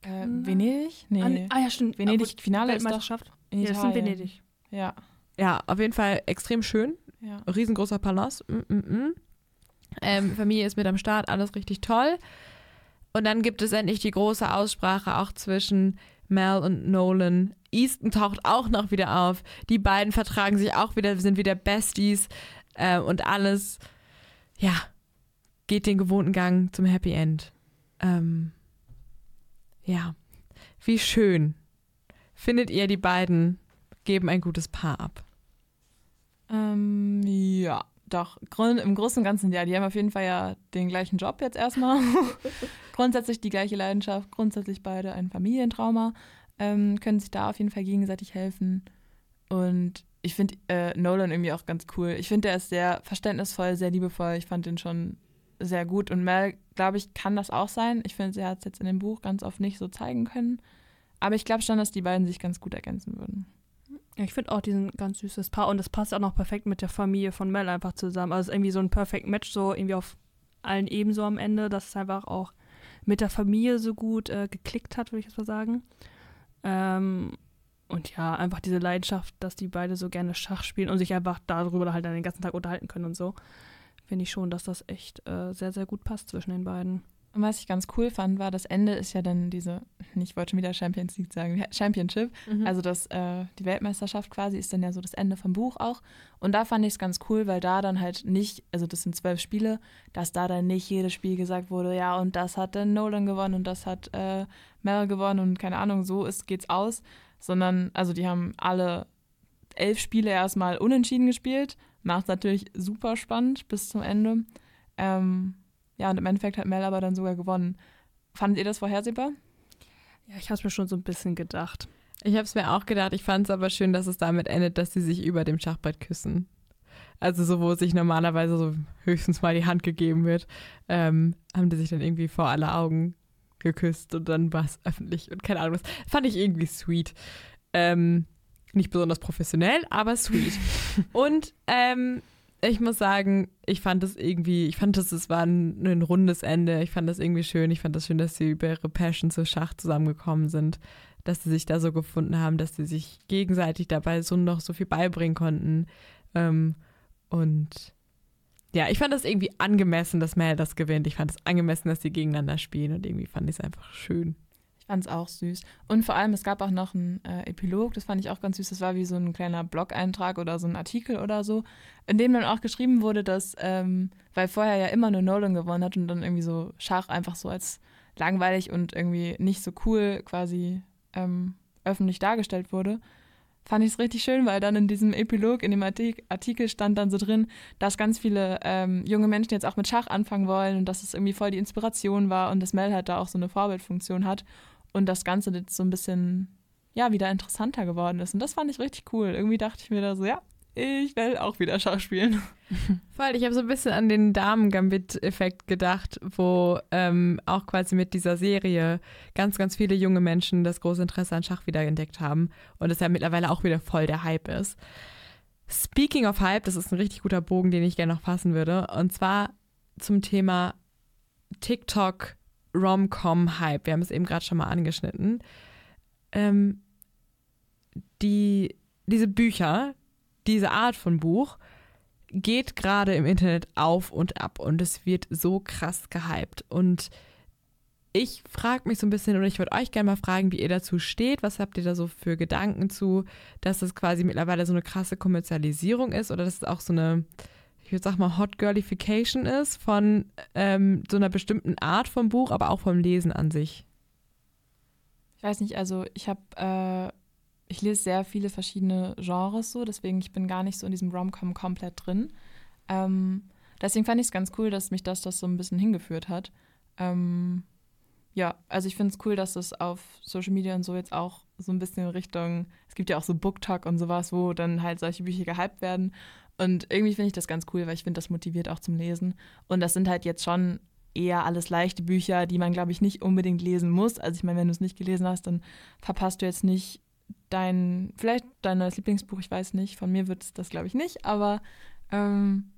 Äh, Venedig? Nee. Ah, nee. ah, ja, stimmt. Venedig, Gut, Finale ist doch Weltmeisterschaft. in Ja, das ist in. Venedig. Ja. Ja, auf jeden Fall extrem schön. ja. Riesengroßer Palast. Mm, mm, mm. Ähm, Familie ist mit am Start, alles richtig toll. Und dann gibt es endlich die große Aussprache auch zwischen Mel und Nolan. Easton taucht auch noch wieder auf. Die beiden vertragen sich auch wieder, sind wieder Besties äh, und alles, ja, geht den gewohnten Gang zum Happy End. Ähm, ja, wie schön. Findet ihr, die beiden geben ein gutes Paar ab? Ähm, ja, doch. Im Großen und Ganzen, ja, die haben auf jeden Fall ja den gleichen Job jetzt erstmal. grundsätzlich die gleiche Leidenschaft, grundsätzlich beide ein Familientrauma, ähm, können sich da auf jeden Fall gegenseitig helfen. Und ich finde äh, Nolan irgendwie auch ganz cool. Ich finde, er ist sehr verständnisvoll, sehr liebevoll. Ich fand den schon sehr gut. Und Mel, glaube ich, kann das auch sein. Ich finde, sie hat es jetzt in dem Buch ganz oft nicht so zeigen können. Aber ich glaube schon, dass die beiden sich ganz gut ergänzen würden. Ja, ich finde auch, die sind ein ganz süßes Paar und das passt auch noch perfekt mit der Familie von Mel einfach zusammen. Also es ist irgendwie so ein Perfect Match, so irgendwie auf allen Ebenen so am Ende, dass es einfach auch mit der Familie so gut äh, geklickt hat, würde ich jetzt mal sagen. Ähm, und ja, einfach diese Leidenschaft, dass die beide so gerne Schach spielen und sich einfach darüber halt dann den ganzen Tag unterhalten können und so. Finde ich schon, dass das echt äh, sehr, sehr gut passt zwischen den beiden. Und was ich ganz cool fand, war, das Ende ist ja dann diese, ich wollte schon wieder Champions League sagen, Championship. Also das, äh, die Weltmeisterschaft quasi ist dann ja so das Ende vom Buch auch. Und da fand ich es ganz cool, weil da dann halt nicht, also das sind zwölf Spiele, dass da dann nicht jedes Spiel gesagt wurde, ja, und das hat dann Nolan gewonnen und das hat äh, Mel gewonnen und keine Ahnung, so ist, geht's aus. Sondern, also die haben alle elf Spiele erstmal unentschieden gespielt. Macht natürlich super spannend bis zum Ende. Ähm, ja, und im Endeffekt hat Mel aber dann sogar gewonnen. Fandet ihr das vorhersehbar? Ja, ich habe es mir schon so ein bisschen gedacht. Ich habe es mir auch gedacht. Ich fand es aber schön, dass es damit endet, dass sie sich über dem Schachbrett küssen. Also so, wo sich normalerweise so höchstens mal die Hand gegeben wird, ähm, haben die sich dann irgendwie vor alle Augen geküsst und dann war es öffentlich und keine Ahnung, das fand ich irgendwie sweet. Ähm, nicht besonders professionell, aber sweet. und ähm, ich muss sagen, ich fand es irgendwie, ich fand es, es war ein, ein rundes Ende. Ich fand das irgendwie schön. Ich fand das schön, dass sie über ihre Passion zu Schach zusammengekommen sind, dass sie sich da so gefunden haben, dass sie sich gegenseitig dabei so noch so viel beibringen konnten. Ähm, und ja, ich fand das irgendwie angemessen, dass Mel das gewinnt. Ich fand es angemessen, dass sie gegeneinander spielen und irgendwie fand ich es einfach schön. Fand es auch süß. Und vor allem, es gab auch noch einen äh, Epilog, das fand ich auch ganz süß. Das war wie so ein kleiner Blog-Eintrag oder so ein Artikel oder so, in dem dann auch geschrieben wurde, dass, ähm, weil vorher ja immer nur Nolan gewonnen hat und dann irgendwie so Schach einfach so als langweilig und irgendwie nicht so cool quasi ähm, öffentlich dargestellt wurde, fand ich es richtig schön, weil dann in diesem Epilog, in dem Artik Artikel stand dann so drin, dass ganz viele ähm, junge Menschen jetzt auch mit Schach anfangen wollen und dass es irgendwie voll die Inspiration war und dass Mel halt da auch so eine Vorbildfunktion hat und das Ganze jetzt so ein bisschen, ja, wieder interessanter geworden ist. Und das fand ich richtig cool. Irgendwie dachte ich mir da so, ja, ich will auch wieder Schach spielen. Voll, ich habe so ein bisschen an den Damen-Gambit-Effekt gedacht, wo ähm, auch quasi mit dieser Serie ganz, ganz viele junge Menschen das große Interesse an Schach wieder entdeckt haben und es ja mittlerweile auch wieder voll der Hype ist. Speaking of Hype, das ist ein richtig guter Bogen, den ich gerne noch fassen würde, und zwar zum Thema TikTok Rom-Com-Hype. Wir haben es eben gerade schon mal angeschnitten. Ähm, die, diese Bücher, diese Art von Buch, geht gerade im Internet auf und ab und es wird so krass gehypt. Und ich frage mich so ein bisschen, oder ich würde euch gerne mal fragen, wie ihr dazu steht. Was habt ihr da so für Gedanken zu, dass es quasi mittlerweile so eine krasse Kommerzialisierung ist oder dass es auch so eine, ich würde sagen mal, Hot Girlification ist von ähm, so einer bestimmten Art vom Buch, aber auch vom Lesen an sich? Ich weiß nicht, also ich habe, äh, ich lese sehr viele verschiedene Genres so, deswegen ich bin gar nicht so in diesem Rom-Com komplett drin. Ähm, deswegen fand ich es ganz cool, dass mich das, das so ein bisschen hingeführt hat. Ähm, ja, also ich finde es cool, dass es auf Social Media und so jetzt auch so ein bisschen in Richtung, es gibt ja auch so Book Talk und sowas, wo dann halt solche Bücher gehypt werden. Und irgendwie finde ich das ganz cool, weil ich finde, das motiviert auch zum Lesen. Und das sind halt jetzt schon eher alles leichte Bücher, die man, glaube ich, nicht unbedingt lesen muss. Also ich meine, wenn du es nicht gelesen hast, dann verpasst du jetzt nicht dein, vielleicht dein neues Lieblingsbuch, ich weiß nicht. Von mir wird es das, glaube ich, nicht. Aber ähm,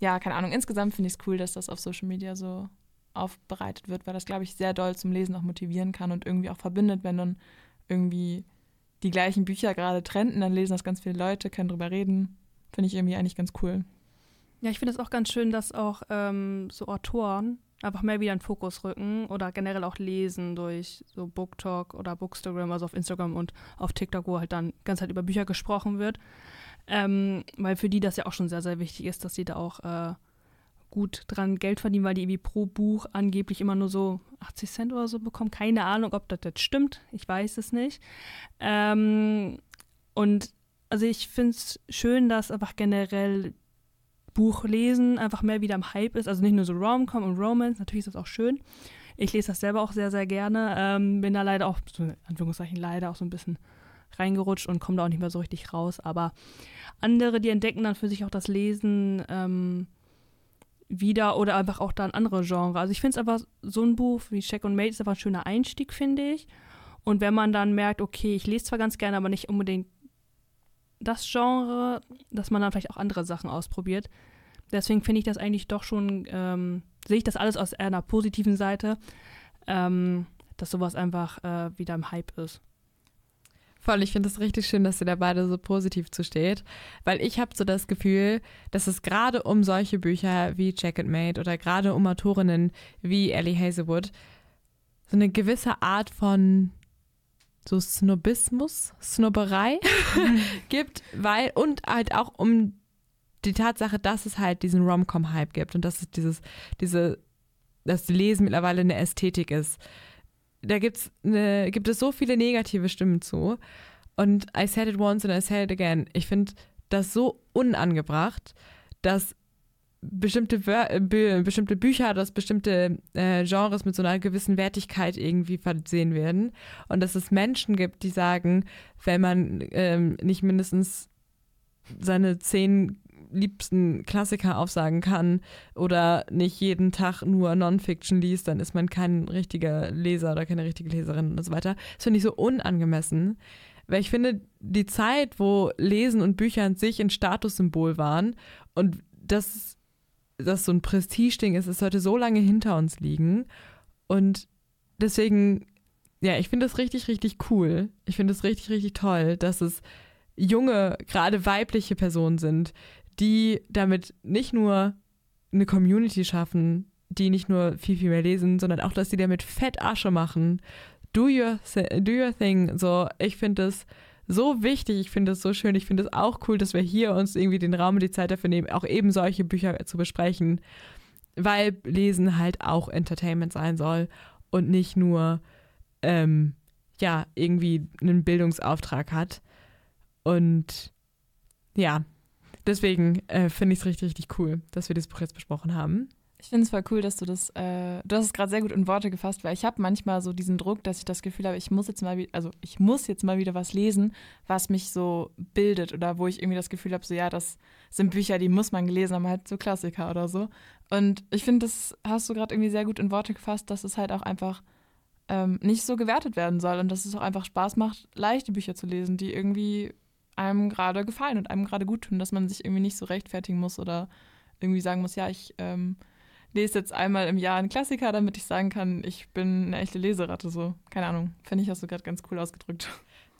ja, keine Ahnung. Insgesamt finde ich es cool, dass das auf Social Media so aufbereitet wird, weil das, glaube ich, sehr doll zum Lesen auch motivieren kann und irgendwie auch verbindet, wenn dann irgendwie die gleichen Bücher gerade trenden, dann lesen das ganz viele Leute, können drüber reden. Finde ich irgendwie eigentlich ganz cool. Ja, ich finde es auch ganz schön, dass auch ähm, so Autoren einfach mehr wieder in den Fokus rücken oder generell auch lesen durch so BookTalk oder Bookstagram, also auf Instagram und auf TikTok, wo halt dann ganze Zeit über Bücher gesprochen wird. Ähm, weil für die das ja auch schon sehr, sehr wichtig ist, dass sie da auch äh, gut dran Geld verdienen, weil die irgendwie pro Buch angeblich immer nur so 80 Cent oder so bekommen. Keine Ahnung, ob das jetzt stimmt. Ich weiß es nicht. Ähm, und also ich finde es schön, dass einfach generell Buchlesen einfach mehr wieder im Hype ist. Also nicht nur so Rom-Com und Romance, natürlich ist das auch schön. Ich lese das selber auch sehr, sehr gerne. Ähm, bin da leider auch, so in Anführungszeichen leider auch so ein bisschen reingerutscht und komme da auch nicht mehr so richtig raus. Aber andere, die entdecken dann für sich auch das Lesen ähm, wieder oder einfach auch dann andere Genre. Also ich finde es einfach, so ein Buch wie Check und Mate ist einfach ein schöner Einstieg, finde ich. Und wenn man dann merkt, okay, ich lese zwar ganz gerne, aber nicht unbedingt das Genre, dass man dann vielleicht auch andere Sachen ausprobiert. Deswegen finde ich das eigentlich doch schon, ähm, sehe ich das alles aus einer positiven Seite, ähm, dass sowas einfach äh, wieder im Hype ist. Voll, ich finde es richtig schön, dass ihr da beide so positiv zu steht, weil ich habe so das Gefühl, dass es gerade um solche Bücher wie Jack and Made oder gerade um Autorinnen wie Ellie Hazelwood so eine gewisse Art von so Snobismus, Snobberei gibt, weil und halt auch um die Tatsache, dass es halt diesen Rom-Com-Hype gibt und dass es dieses, diese, das Lesen mittlerweile eine Ästhetik ist da gibt's eine, gibt es so viele negative Stimmen zu. Und I said it once and I said it again. Ich finde das so unangebracht, dass bestimmte, Wör äh, bestimmte Bücher, dass bestimmte äh, Genres mit so einer gewissen Wertigkeit irgendwie versehen werden. Und dass es Menschen gibt, die sagen, wenn man ähm, nicht mindestens seine zehn liebsten Klassiker aufsagen kann oder nicht jeden Tag nur Non-Fiction liest, dann ist man kein richtiger Leser oder keine richtige Leserin und so weiter. Das finde ich so unangemessen, weil ich finde, die Zeit, wo Lesen und Bücher an sich ein Statussymbol waren und das, das so ein Prestigeding ist, ist heute so lange hinter uns liegen und deswegen, ja, ich finde das richtig, richtig cool. Ich finde es richtig, richtig toll, dass es junge, gerade weibliche Personen sind, die damit nicht nur eine Community schaffen, die nicht nur viel, viel mehr lesen, sondern auch, dass sie damit fett Asche machen. Do your, do your thing. So, ich finde es so wichtig, ich finde es so schön, ich finde es auch cool, dass wir hier uns irgendwie den Raum und die Zeit dafür nehmen, auch eben solche Bücher zu besprechen, weil Lesen halt auch Entertainment sein soll und nicht nur, ähm, ja, irgendwie einen Bildungsauftrag hat. Und ja, deswegen äh, finde ich es richtig, richtig cool, dass wir das Buch jetzt besprochen haben. Ich finde es voll cool, dass du das, äh, du hast es gerade sehr gut in Worte gefasst, weil ich habe manchmal so diesen Druck, dass ich das Gefühl habe, ich muss jetzt mal, also ich muss jetzt mal wieder was lesen, was mich so bildet oder wo ich irgendwie das Gefühl habe, so ja, das sind Bücher, die muss man gelesen haben, halt so Klassiker oder so. Und ich finde, das hast du gerade irgendwie sehr gut in Worte gefasst, dass es halt auch einfach ähm, nicht so gewertet werden soll und dass es auch einfach Spaß macht, leichte Bücher zu lesen, die irgendwie einem gerade gefallen und einem gerade gut tun, dass man sich irgendwie nicht so rechtfertigen muss oder irgendwie sagen muss, ja, ich ähm, lese jetzt einmal im Jahr einen Klassiker, damit ich sagen kann, ich bin eine echte Leseratte. So, keine Ahnung. Fände ich, hast du gerade ganz cool ausgedrückt.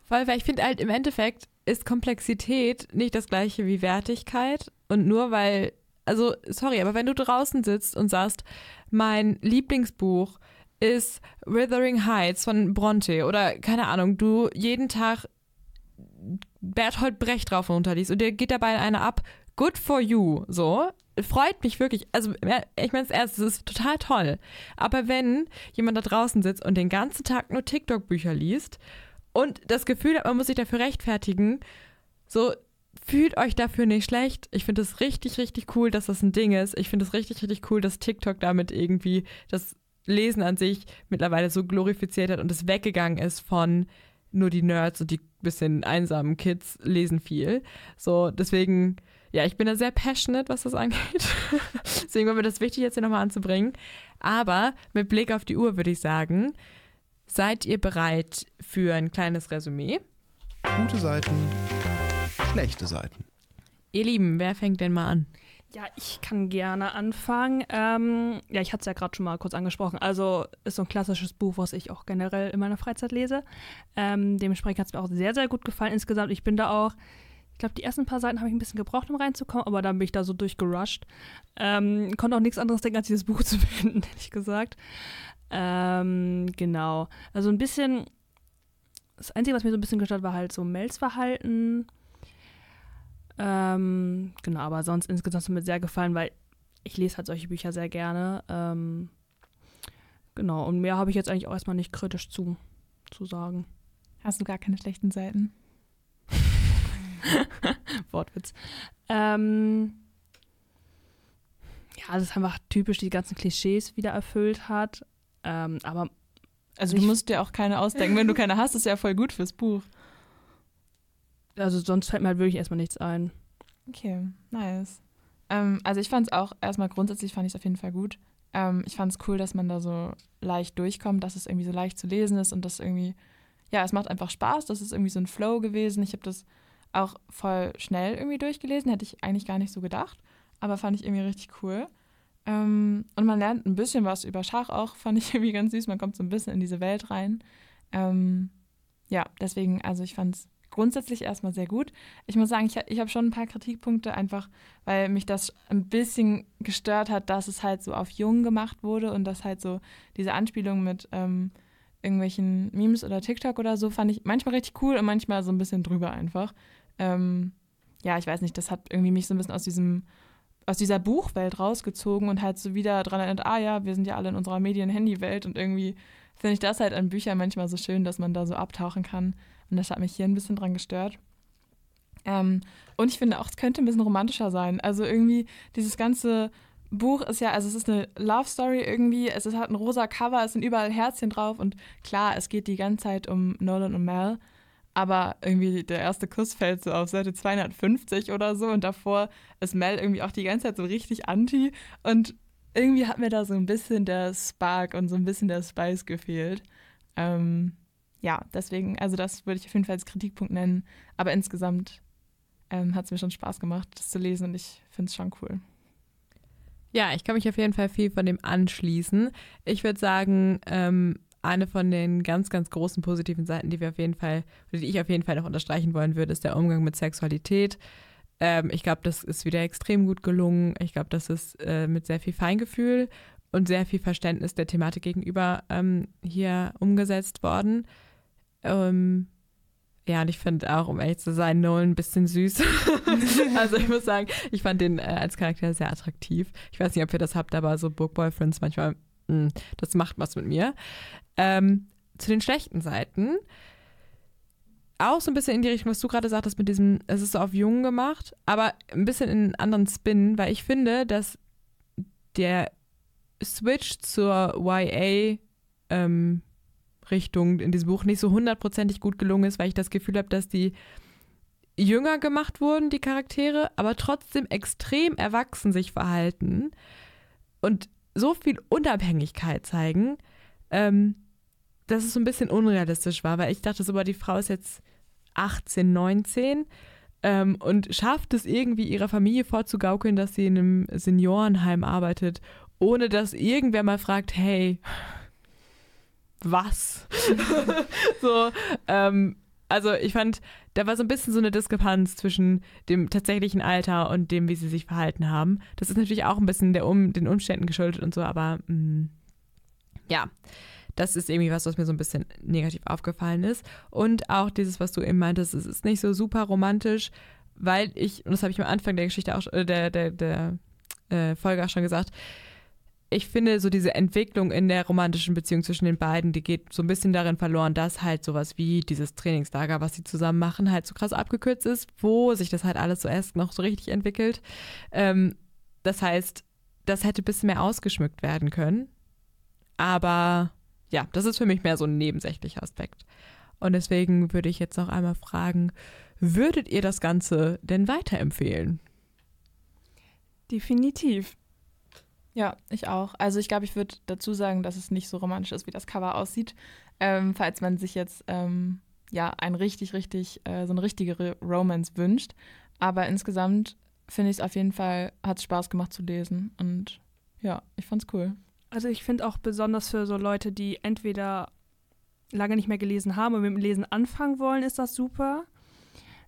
Voll, weil ich finde halt im Endeffekt ist Komplexität nicht das gleiche wie Wertigkeit. Und nur weil, also sorry, aber wenn du draußen sitzt und sagst, mein Lieblingsbuch ist Withering Heights von Bronte oder keine Ahnung, du jeden Tag Berthold Brecht drauf und runter liest und dir geht dabei einer ab, good for you, so. Freut mich wirklich. Also, ich meine es ist total toll. Aber wenn jemand da draußen sitzt und den ganzen Tag nur TikTok-Bücher liest und das Gefühl hat, man muss sich dafür rechtfertigen, so, fühlt euch dafür nicht schlecht. Ich finde es richtig, richtig cool, dass das ein Ding ist. Ich finde es richtig, richtig cool, dass TikTok damit irgendwie das Lesen an sich mittlerweile so glorifiziert hat und es weggegangen ist von nur die Nerds und die bisschen einsamen Kids lesen viel. So, deswegen, ja, ich bin da sehr passionate, was das angeht. deswegen war mir das wichtig, jetzt hier nochmal anzubringen. Aber mit Blick auf die Uhr würde ich sagen, seid ihr bereit für ein kleines Resümee? Gute Seiten, schlechte Seiten. Ihr Lieben, wer fängt denn mal an? Ja, ich kann gerne anfangen. Ähm, ja, ich hatte es ja gerade schon mal kurz angesprochen. Also ist so ein klassisches Buch, was ich auch generell in meiner Freizeit lese. Ähm, dementsprechend hat es mir auch sehr, sehr gut gefallen insgesamt. Ich bin da auch, ich glaube, die ersten paar Seiten habe ich ein bisschen gebraucht, um reinzukommen, aber dann bin ich da so durchgerusht. Ähm, konnte auch nichts anderes denken, als dieses Buch zu finden, ehrlich gesagt. Ähm, genau. Also ein bisschen, das Einzige, was mir so ein bisschen gestört war halt so Mels Verhalten ähm, genau, aber sonst insgesamt hat es mir sehr gefallen, weil ich lese halt solche Bücher sehr gerne. Ähm, genau, und mehr habe ich jetzt eigentlich auch erstmal nicht kritisch zu, zu sagen. Hast du gar keine schlechten Seiten? Wortwitz. Ähm, ja, es ist einfach typisch, die ganzen Klischees wieder erfüllt hat. Ähm, aber also du musst dir auch keine ausdenken. Wenn du keine hast, ist ja voll gut fürs Buch. Also sonst fällt mir halt wirklich erstmal nichts ein. Okay, nice. Ähm, also ich fand es auch, erstmal grundsätzlich fand ich es auf jeden Fall gut. Ähm, ich fand es cool, dass man da so leicht durchkommt, dass es irgendwie so leicht zu lesen ist und das irgendwie, ja, es macht einfach Spaß. Das ist irgendwie so ein Flow gewesen. Ich habe das auch voll schnell irgendwie durchgelesen, hätte ich eigentlich gar nicht so gedacht, aber fand ich irgendwie richtig cool. Ähm, und man lernt ein bisschen was über Schach auch, fand ich irgendwie ganz süß. Man kommt so ein bisschen in diese Welt rein. Ähm, ja, deswegen, also ich fand es grundsätzlich erstmal sehr gut. Ich muss sagen, ich, ich habe schon ein paar Kritikpunkte, einfach weil mich das ein bisschen gestört hat, dass es halt so auf jung gemacht wurde und dass halt so diese Anspielung mit ähm, irgendwelchen Memes oder TikTok oder so fand ich manchmal richtig cool und manchmal so ein bisschen drüber einfach. Ähm, ja, ich weiß nicht, das hat irgendwie mich so ein bisschen aus diesem aus dieser Buchwelt rausgezogen und halt so wieder dran erinnert, ah ja, wir sind ja alle in unserer Medien-Handy-Welt und irgendwie finde ich das halt an Büchern manchmal so schön, dass man da so abtauchen kann. Und das hat mich hier ein bisschen dran gestört. Ähm, und ich finde auch, es könnte ein bisschen romantischer sein. Also irgendwie dieses ganze Buch ist ja, also es ist eine Love Story irgendwie, es ist, hat ein rosa Cover, es sind überall Herzchen drauf und klar, es geht die ganze Zeit um Nolan und Mel, aber irgendwie der erste Kuss fällt so auf Seite 250 oder so und davor ist Mel irgendwie auch die ganze Zeit so richtig anti und irgendwie hat mir da so ein bisschen der Spark und so ein bisschen der Spice gefehlt. Ähm, ja, deswegen, also das würde ich auf jeden Fall als Kritikpunkt nennen. Aber insgesamt ähm, hat es mir schon Spaß gemacht, das zu lesen und ich finde es schon cool. Ja, ich kann mich auf jeden Fall viel von dem anschließen. Ich würde sagen, ähm, eine von den ganz, ganz großen positiven Seiten, die wir auf jeden Fall, oder die ich auf jeden Fall noch unterstreichen wollen würde, ist der Umgang mit Sexualität. Ähm, ich glaube, das ist wieder extrem gut gelungen. Ich glaube, das ist äh, mit sehr viel Feingefühl und sehr viel Verständnis der Thematik gegenüber ähm, hier umgesetzt worden. Ähm, ja, und ich finde auch, um ehrlich zu sein, Nolan ein bisschen süß. also ich muss sagen, ich fand den äh, als Charakter sehr attraktiv. Ich weiß nicht, ob ihr das habt, aber so Book Boyfriends manchmal, mh, hm, das macht was mit mir. Ähm, zu den schlechten Seiten. Auch so ein bisschen in die Richtung, was du gerade sagtest, mit diesem, es ist so auf jung gemacht, aber ein bisschen in einen anderen Spin, weil ich finde, dass der Switch zur YA ähm, Richtung in diesem Buch nicht so hundertprozentig gut gelungen ist, weil ich das Gefühl habe, dass die jünger gemacht wurden, die Charaktere, aber trotzdem extrem erwachsen sich verhalten und so viel Unabhängigkeit zeigen, ähm, dass es so ein bisschen unrealistisch war, weil ich dachte so, die Frau ist jetzt 18, 19 ähm, und schafft es irgendwie ihrer Familie vorzugaukeln, dass sie in einem Seniorenheim arbeitet, ohne dass irgendwer mal fragt, hey, was? so, ähm, also ich fand, da war so ein bisschen so eine Diskrepanz zwischen dem tatsächlichen Alter und dem, wie sie sich verhalten haben. Das ist natürlich auch ein bisschen der um, den Umständen geschuldet und so, aber mh, mm, ja, das ist irgendwie was, was mir so ein bisschen negativ aufgefallen ist. Und auch dieses, was du eben meintest, es ist nicht so super romantisch, weil ich, und das habe ich am Anfang der Geschichte auch, äh, der, der, der äh, Folge auch schon gesagt, ich finde, so diese Entwicklung in der romantischen Beziehung zwischen den beiden, die geht so ein bisschen darin verloren, dass halt sowas wie dieses Trainingslager, was sie zusammen machen, halt so krass abgekürzt ist, wo sich das halt alles so erst noch so richtig entwickelt. Ähm, das heißt, das hätte ein bisschen mehr ausgeschmückt werden können. Aber ja, das ist für mich mehr so ein nebensächlicher Aspekt. Und deswegen würde ich jetzt noch einmal fragen, würdet ihr das Ganze denn weiterempfehlen? Definitiv. Ja, ich auch. Also ich glaube, ich würde dazu sagen, dass es nicht so romantisch ist, wie das Cover aussieht. Ähm, falls man sich jetzt ähm, ja ein richtig, richtig, äh, so eine richtige Romance wünscht. Aber insgesamt finde ich es auf jeden Fall, hat es Spaß gemacht zu lesen. Und ja, ich fand's cool. Also ich finde auch besonders für so Leute, die entweder lange nicht mehr gelesen haben und mit dem Lesen anfangen wollen, ist das super.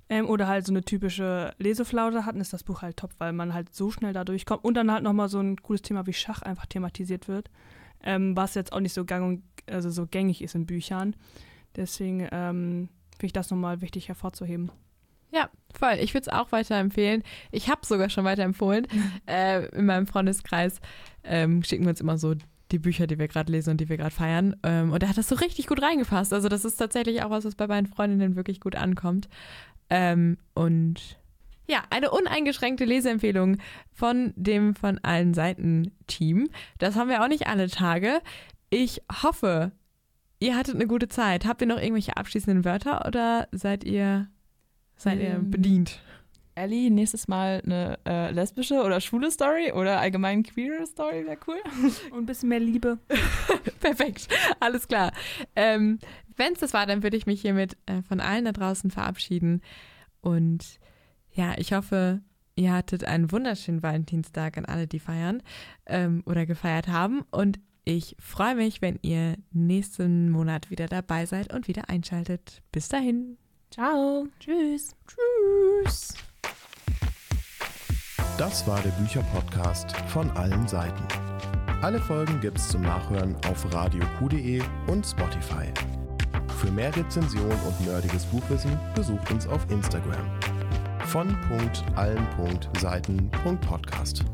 Ähm, oder halt so eine typische Leseflaute hatten, ist das Buch halt top, weil man halt so schnell da durchkommt. Und dann halt nochmal so ein cooles Thema wie Schach einfach thematisiert wird. Ähm, was jetzt auch nicht so gang und, also so gängig ist in Büchern. Deswegen ähm, finde ich das nochmal wichtig hervorzuheben. Ja, voll. Ich würde es auch weiterempfehlen. Ich habe sogar schon weiterempfohlen. äh, in meinem Freundeskreis ähm, schicken wir uns immer so die Bücher, die wir gerade lesen und die wir gerade feiern. Ähm, und er hat das so richtig gut reingefasst. Also das ist tatsächlich auch was, was bei meinen Freundinnen wirklich gut ankommt. Ähm, und ja, eine uneingeschränkte Leseempfehlung von dem von allen Seiten Team. Das haben wir auch nicht alle Tage. Ich hoffe, ihr hattet eine gute Zeit. Habt ihr noch irgendwelche abschließenden Wörter oder seid ihr, seid ihr Ähm, bedient? Ellie, nächstes Mal eine äh, lesbische oder schwule Story oder allgemein queere Story wäre cool. Und ein bisschen mehr Liebe. Perfekt, alles klar. Ähm, Wenn es das war, dann würde ich mich hiermit äh, von allen da draußen verabschieden. Und ja, ich hoffe, ihr hattet einen wunderschönen Valentinstag an alle, die feiern ähm, oder gefeiert haben. Und ich freue mich, wenn ihr nächsten Monat wieder dabei seid und wieder einschaltet. Bis dahin. Ciao. Tschüss. Tschüss. Das war der Bücherpodcast von allen Seiten. Alle Folgen gibt's zum Nachhören auf radioq.de und Spotify. Für mehr Rezension und nerdiges Buchwissen besucht uns auf Instagram. Von.allen.seiten.podcast.